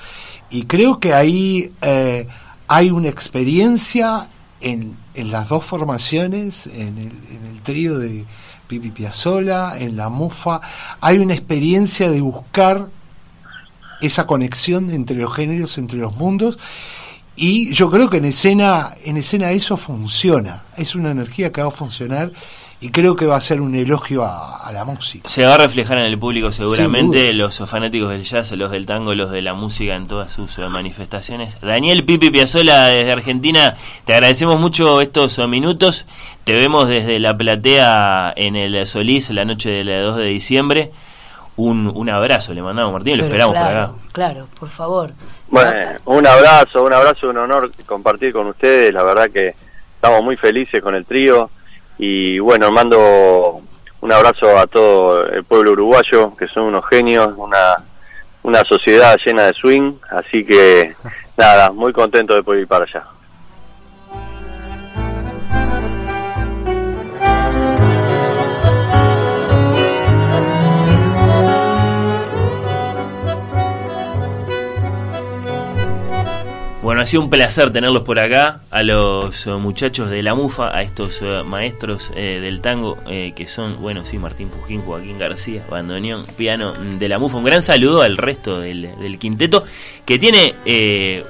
y creo que ahí eh, hay una experiencia en, en, las dos formaciones, en el, en el trío de, Pipi Piazzola, en La Mufa, hay una experiencia de buscar esa conexión entre los géneros, entre los mundos, y yo creo que en escena, en escena eso funciona, es una energía que va a funcionar y creo que va a ser un elogio a, la música. Se va a reflejar en el público seguramente, los fanáticos del jazz, los del tango, los de la música en todas sus eh, manifestaciones. Daniel Pipi Piazzola desde Argentina, te agradecemos mucho estos eh, minutos. Te vemos desde la platea en el Solís la noche del 2 de diciembre. Un, un abrazo le mandamos, Martín, lo esperamos por acá. Claro, por favor. Bueno, un abrazo, un abrazo, un honor compartir con ustedes. La verdad que estamos muy felices con el trío y bueno, mando un abrazo a todo el pueblo uruguayo, que son unos genios, una, una sociedad llena de swing, así que nada, muy contento de poder ir para allá. Bueno, ha sido un placer tenerlos por acá, a los eh, muchachos de la MUFA, a estos eh, maestros eh, del tango, que son, bueno, sí, Martín Pujín, Joaquín García, bandoneón, piano de la MUFA. Un gran saludo al resto del, quinteto, que tiene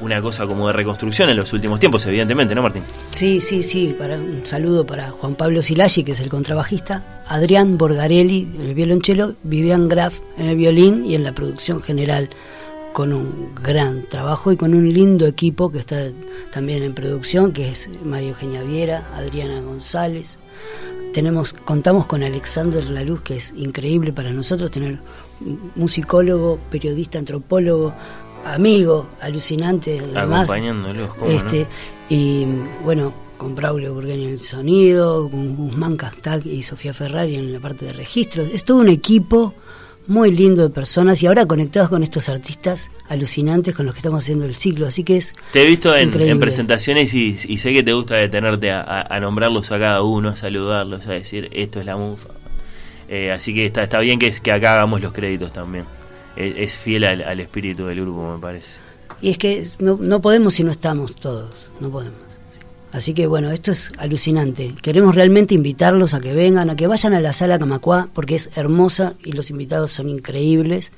una cosa como de reconstrucción en los últimos tiempos, evidentemente, ¿no, Martín? Sí, sí, sí. Para, un saludo para Juan Pablo Silagi, que es el contrabajista, Adrián Borgarelli en el violonchelo, Vivian Graf en el violín y en la producción general con un gran trabajo y con un lindo equipo que está también en producción, que es María Eugenia Viera, Adriana González. Tenemos, contamos con Alexander Laluz, que es increíble para nosotros tener musicólogo, periodista, antropólogo, amigo, alucinante, además. Este, Y bueno, con Braulio Burgueño en el sonido, con Guzmán Castag y Sofía Ferrari en la parte de registros. Es todo un equipo muy lindo de personas y ahora conectados con estos artistas alucinantes con los que estamos haciendo el ciclo, así que es... Te he visto en, presentaciones y, sé que te gusta detenerte a, nombrarlos a cada uno, a saludarlos, a decir esto es la mufa. Eh, así que está, está bien que, es, que acá hagamos los créditos también. Es, fiel al, espíritu del grupo, me parece. Y es que no, no podemos si no estamos todos, no podemos. Así que bueno, esto es alucinante. Queremos realmente invitarlos a que vengan, a que vayan a la sala Camacuá, porque es hermosa y los invitados son increíbles.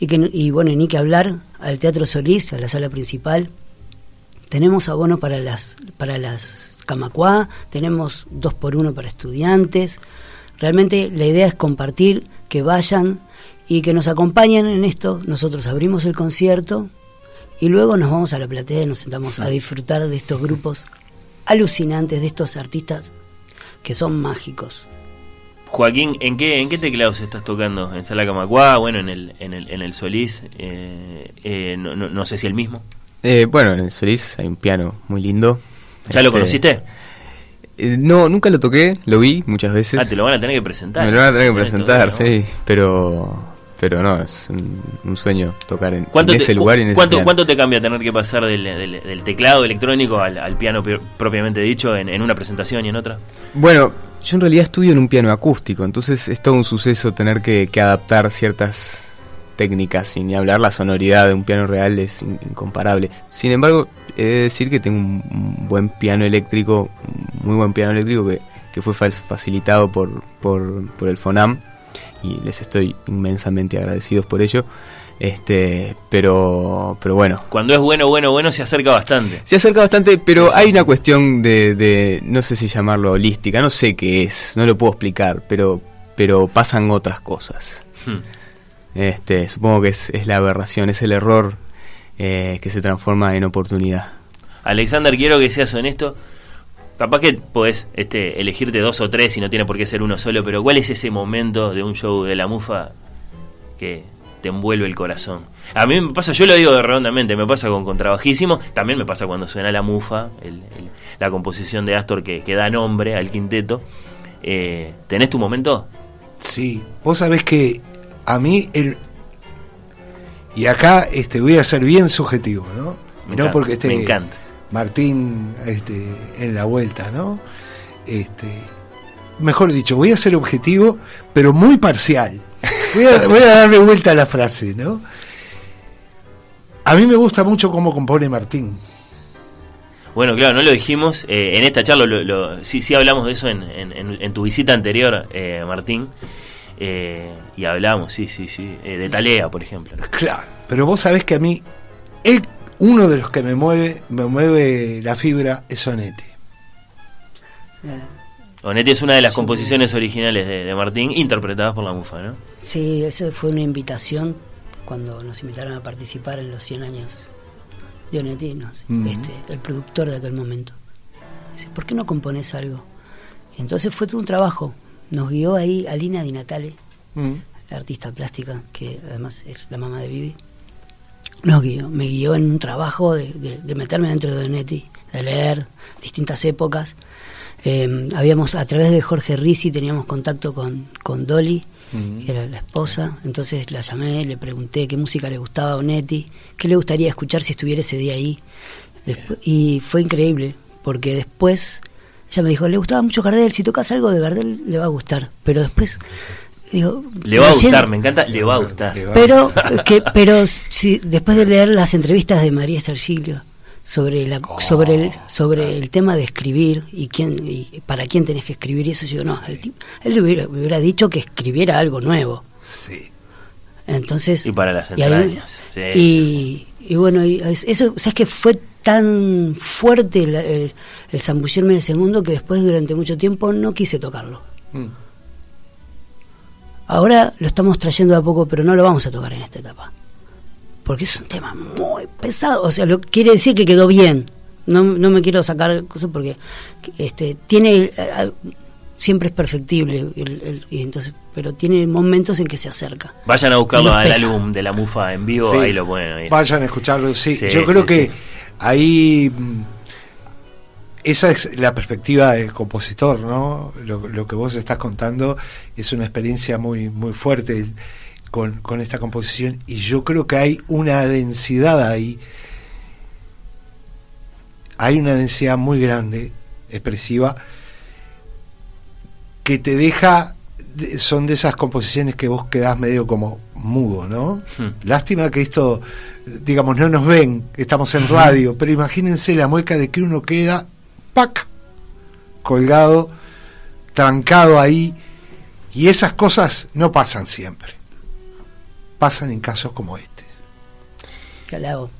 Y, que, y bueno, ni que hablar al Teatro Solís, a la sala principal. Tenemos abono para las, para las Camacuá, tenemos dos por uno para estudiantes. Realmente la idea es compartir, que vayan y que nos acompañen en esto. Nosotros abrimos el concierto y luego nos vamos a la platea y nos sentamos a disfrutar de estos grupos alucinantes de estos artistas que son mágicos. Joaquín, ¿en qué, en qué teclados estás tocando? ¿En Sala Camacuá? Bueno, en el, en el, en el Solís. Eh, eh, no, no, sé si el mismo. Eh, bueno, en el Solís hay un piano muy lindo. ¿Ya lo este, conociste? no, nunca lo toqué, lo vi muchas veces. Ah, te lo van a tener que presentar. Me lo van a tener que presentar, sí. Pero pero no, es un, sueño tocar en, ese lugar y en ese ¿cuánto, ¿Cuánto te cambia tener que pasar del, teclado electrónico al, piano propiamente dicho en, una presentación y en otra? Bueno, yo en realidad estudio en un piano acústico, entonces es todo un suceso tener que, adaptar ciertas técnicas, sin ni hablar la sonoridad de un piano real es incomparable. Sin embargo, he de decir que tengo un, buen piano eléctrico, muy buen piano eléctrico que, que fue facilitado por, por, por el FONAM y les estoy inmensamente agradecidos por ello. Este, pero, pero bueno. Cuando es bueno, bueno, bueno, se acerca bastante. Se acerca bastante, pero hay una cuestión de, de, no sé si llamarlo holística, no sé qué es, no lo puedo explicar, pero, pero pasan otras cosas. Hmm. Este, supongo que es, es la aberración, es el error eh, que se transforma en oportunidad. Alexander, quiero que seas honesto. Capaz que podés este, elegirte dos o tres y no tiene por qué ser uno solo, pero ¿cuál es ese momento de un show de la mufa que te envuelve el corazón? A mí me pasa, yo lo digo redondamente, me pasa con Contrabajísimo, también me pasa cuando suena la mufa, el- el- la composición de Astor que, que da nombre al quinteto. Eh, ¿Tenés tu momento? Sí, vos sabés que a mí el y acá este voy a ser bien subjetivo, ¿no? Me no encanta, porque esté me encanta. Martín este, en la vuelta, ¿no? Este, mejor dicho, voy a ser objetivo, pero muy parcial. Voy a, voy a darle vuelta a la frase, ¿no? A mí me gusta mucho cómo compone Martín. Bueno, claro, no lo dijimos. eh, en esta charla lo, lo- sí, sí hablamos de eso en, en- en- en tu visita anterior, eh, Martín. eh, y hablamos, sí, sí, sí. de Talea, por ejemplo. Claro, pero vos sabés que a mí, él- uno de los que me mueve, me mueve la fibra es Sonetti. Onetti es una de las composiciones originales de, de Martín, interpretadas por la mufa, ¿no? Sí, esa fue una invitación cuando nos invitaron a participar en los 100 años de Onetti, ¿no? Este, el productor de aquel momento. Dice, ¿por qué no compones algo? Y entonces fue todo un trabajo. Nos guió ahí Alina Di Natale, la artista plástica, que además es la mamá de Vivi. Nos guió, me guió en un trabajo de, de- de meterme dentro de Onetti, de leer distintas épocas. Eh, habíamos, a través de Jorge Risi, teníamos contacto con, con Dolly, que era la esposa. Entonces la llamé, le pregunté qué música le gustaba a Onetti, qué le gustaría escuchar si estuviera ese día ahí. Y fue increíble, porque después ella me dijo, le gustaba mucho Gardel, si tocas algo de Gardel le va a gustar. Pero después, digo, Le va a gustar, me encanta, le va a gustar. pero que pero si después de leer las entrevistas de María Estergilio sobre la sobre el sobre el tema de escribir y quién y para quién tenés que escribir y eso yo no el tipo- él le hubiera, me hubiera dicho que escribiera algo nuevo sí Y entonces para las y ahí- entrañas. sí. y, y bueno y es- eso sabes que fue tan fuerte el, el, el zambullirme en ese mundo que después durante mucho tiempo no quise tocarlo Mm. Ahora lo estamos trayendo de a poco, pero no lo vamos a tocar en esta etapa. Porque es un tema muy pesado. O sea, lo quiere decir que quedó bien. No, no me quiero sacar cosas porque este tiene eh, siempre es perfectible el- el- y entonces pero tiene momentos en que se acerca Vayan a buscarlo al pesa. álbum de la mufa en vivo, Sí. ahí lo pueden oír. Vayan a escucharlo, sí. Sí, Yo creo sí, que sí. ahí esa es la perspectiva del compositor, ¿no? Lo, lo que vos estás contando es una experiencia muy muy fuerte con, con esta composición y yo creo que hay una densidad ahí, hay una densidad muy grande, expresiva, que te deja, de- son de esas composiciones que vos quedás medio como mudo, ¿no? Hmm. Lástima que esto, digamos, no nos ven, estamos en radio, pero imagínense la mueca de que uno queda, ¡pac! colgado, trancado ahí, y esas cosas no pasan siempre, pasan en casos como este. ¿Qué hago?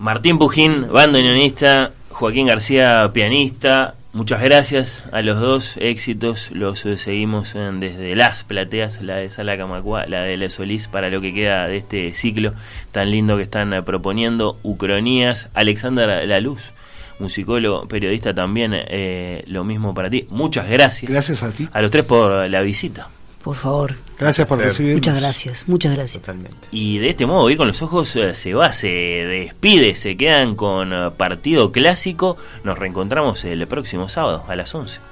Martín Pujín, bandoneonista, Joaquín García, pianista. Muchas gracias a los dos, éxitos. Los seguimos eh, desde las plateas, la de Sala Camacua, la de La Solís, para lo que queda de este ciclo tan lindo que están eh, proponiendo. Ucronías, Alexander La Luz, musicólogo, periodista también, eh, lo mismo para ti. Muchas gracias. Gracias a ti. A los tres por la visita. por favor Gracias por recibirnos. muchas gracias muchas gracias Y de este modo, ir con los ojos eh, se va, se despide, se quedan con eh, partido clásico. Nos reencontramos el próximo sábado a las 11.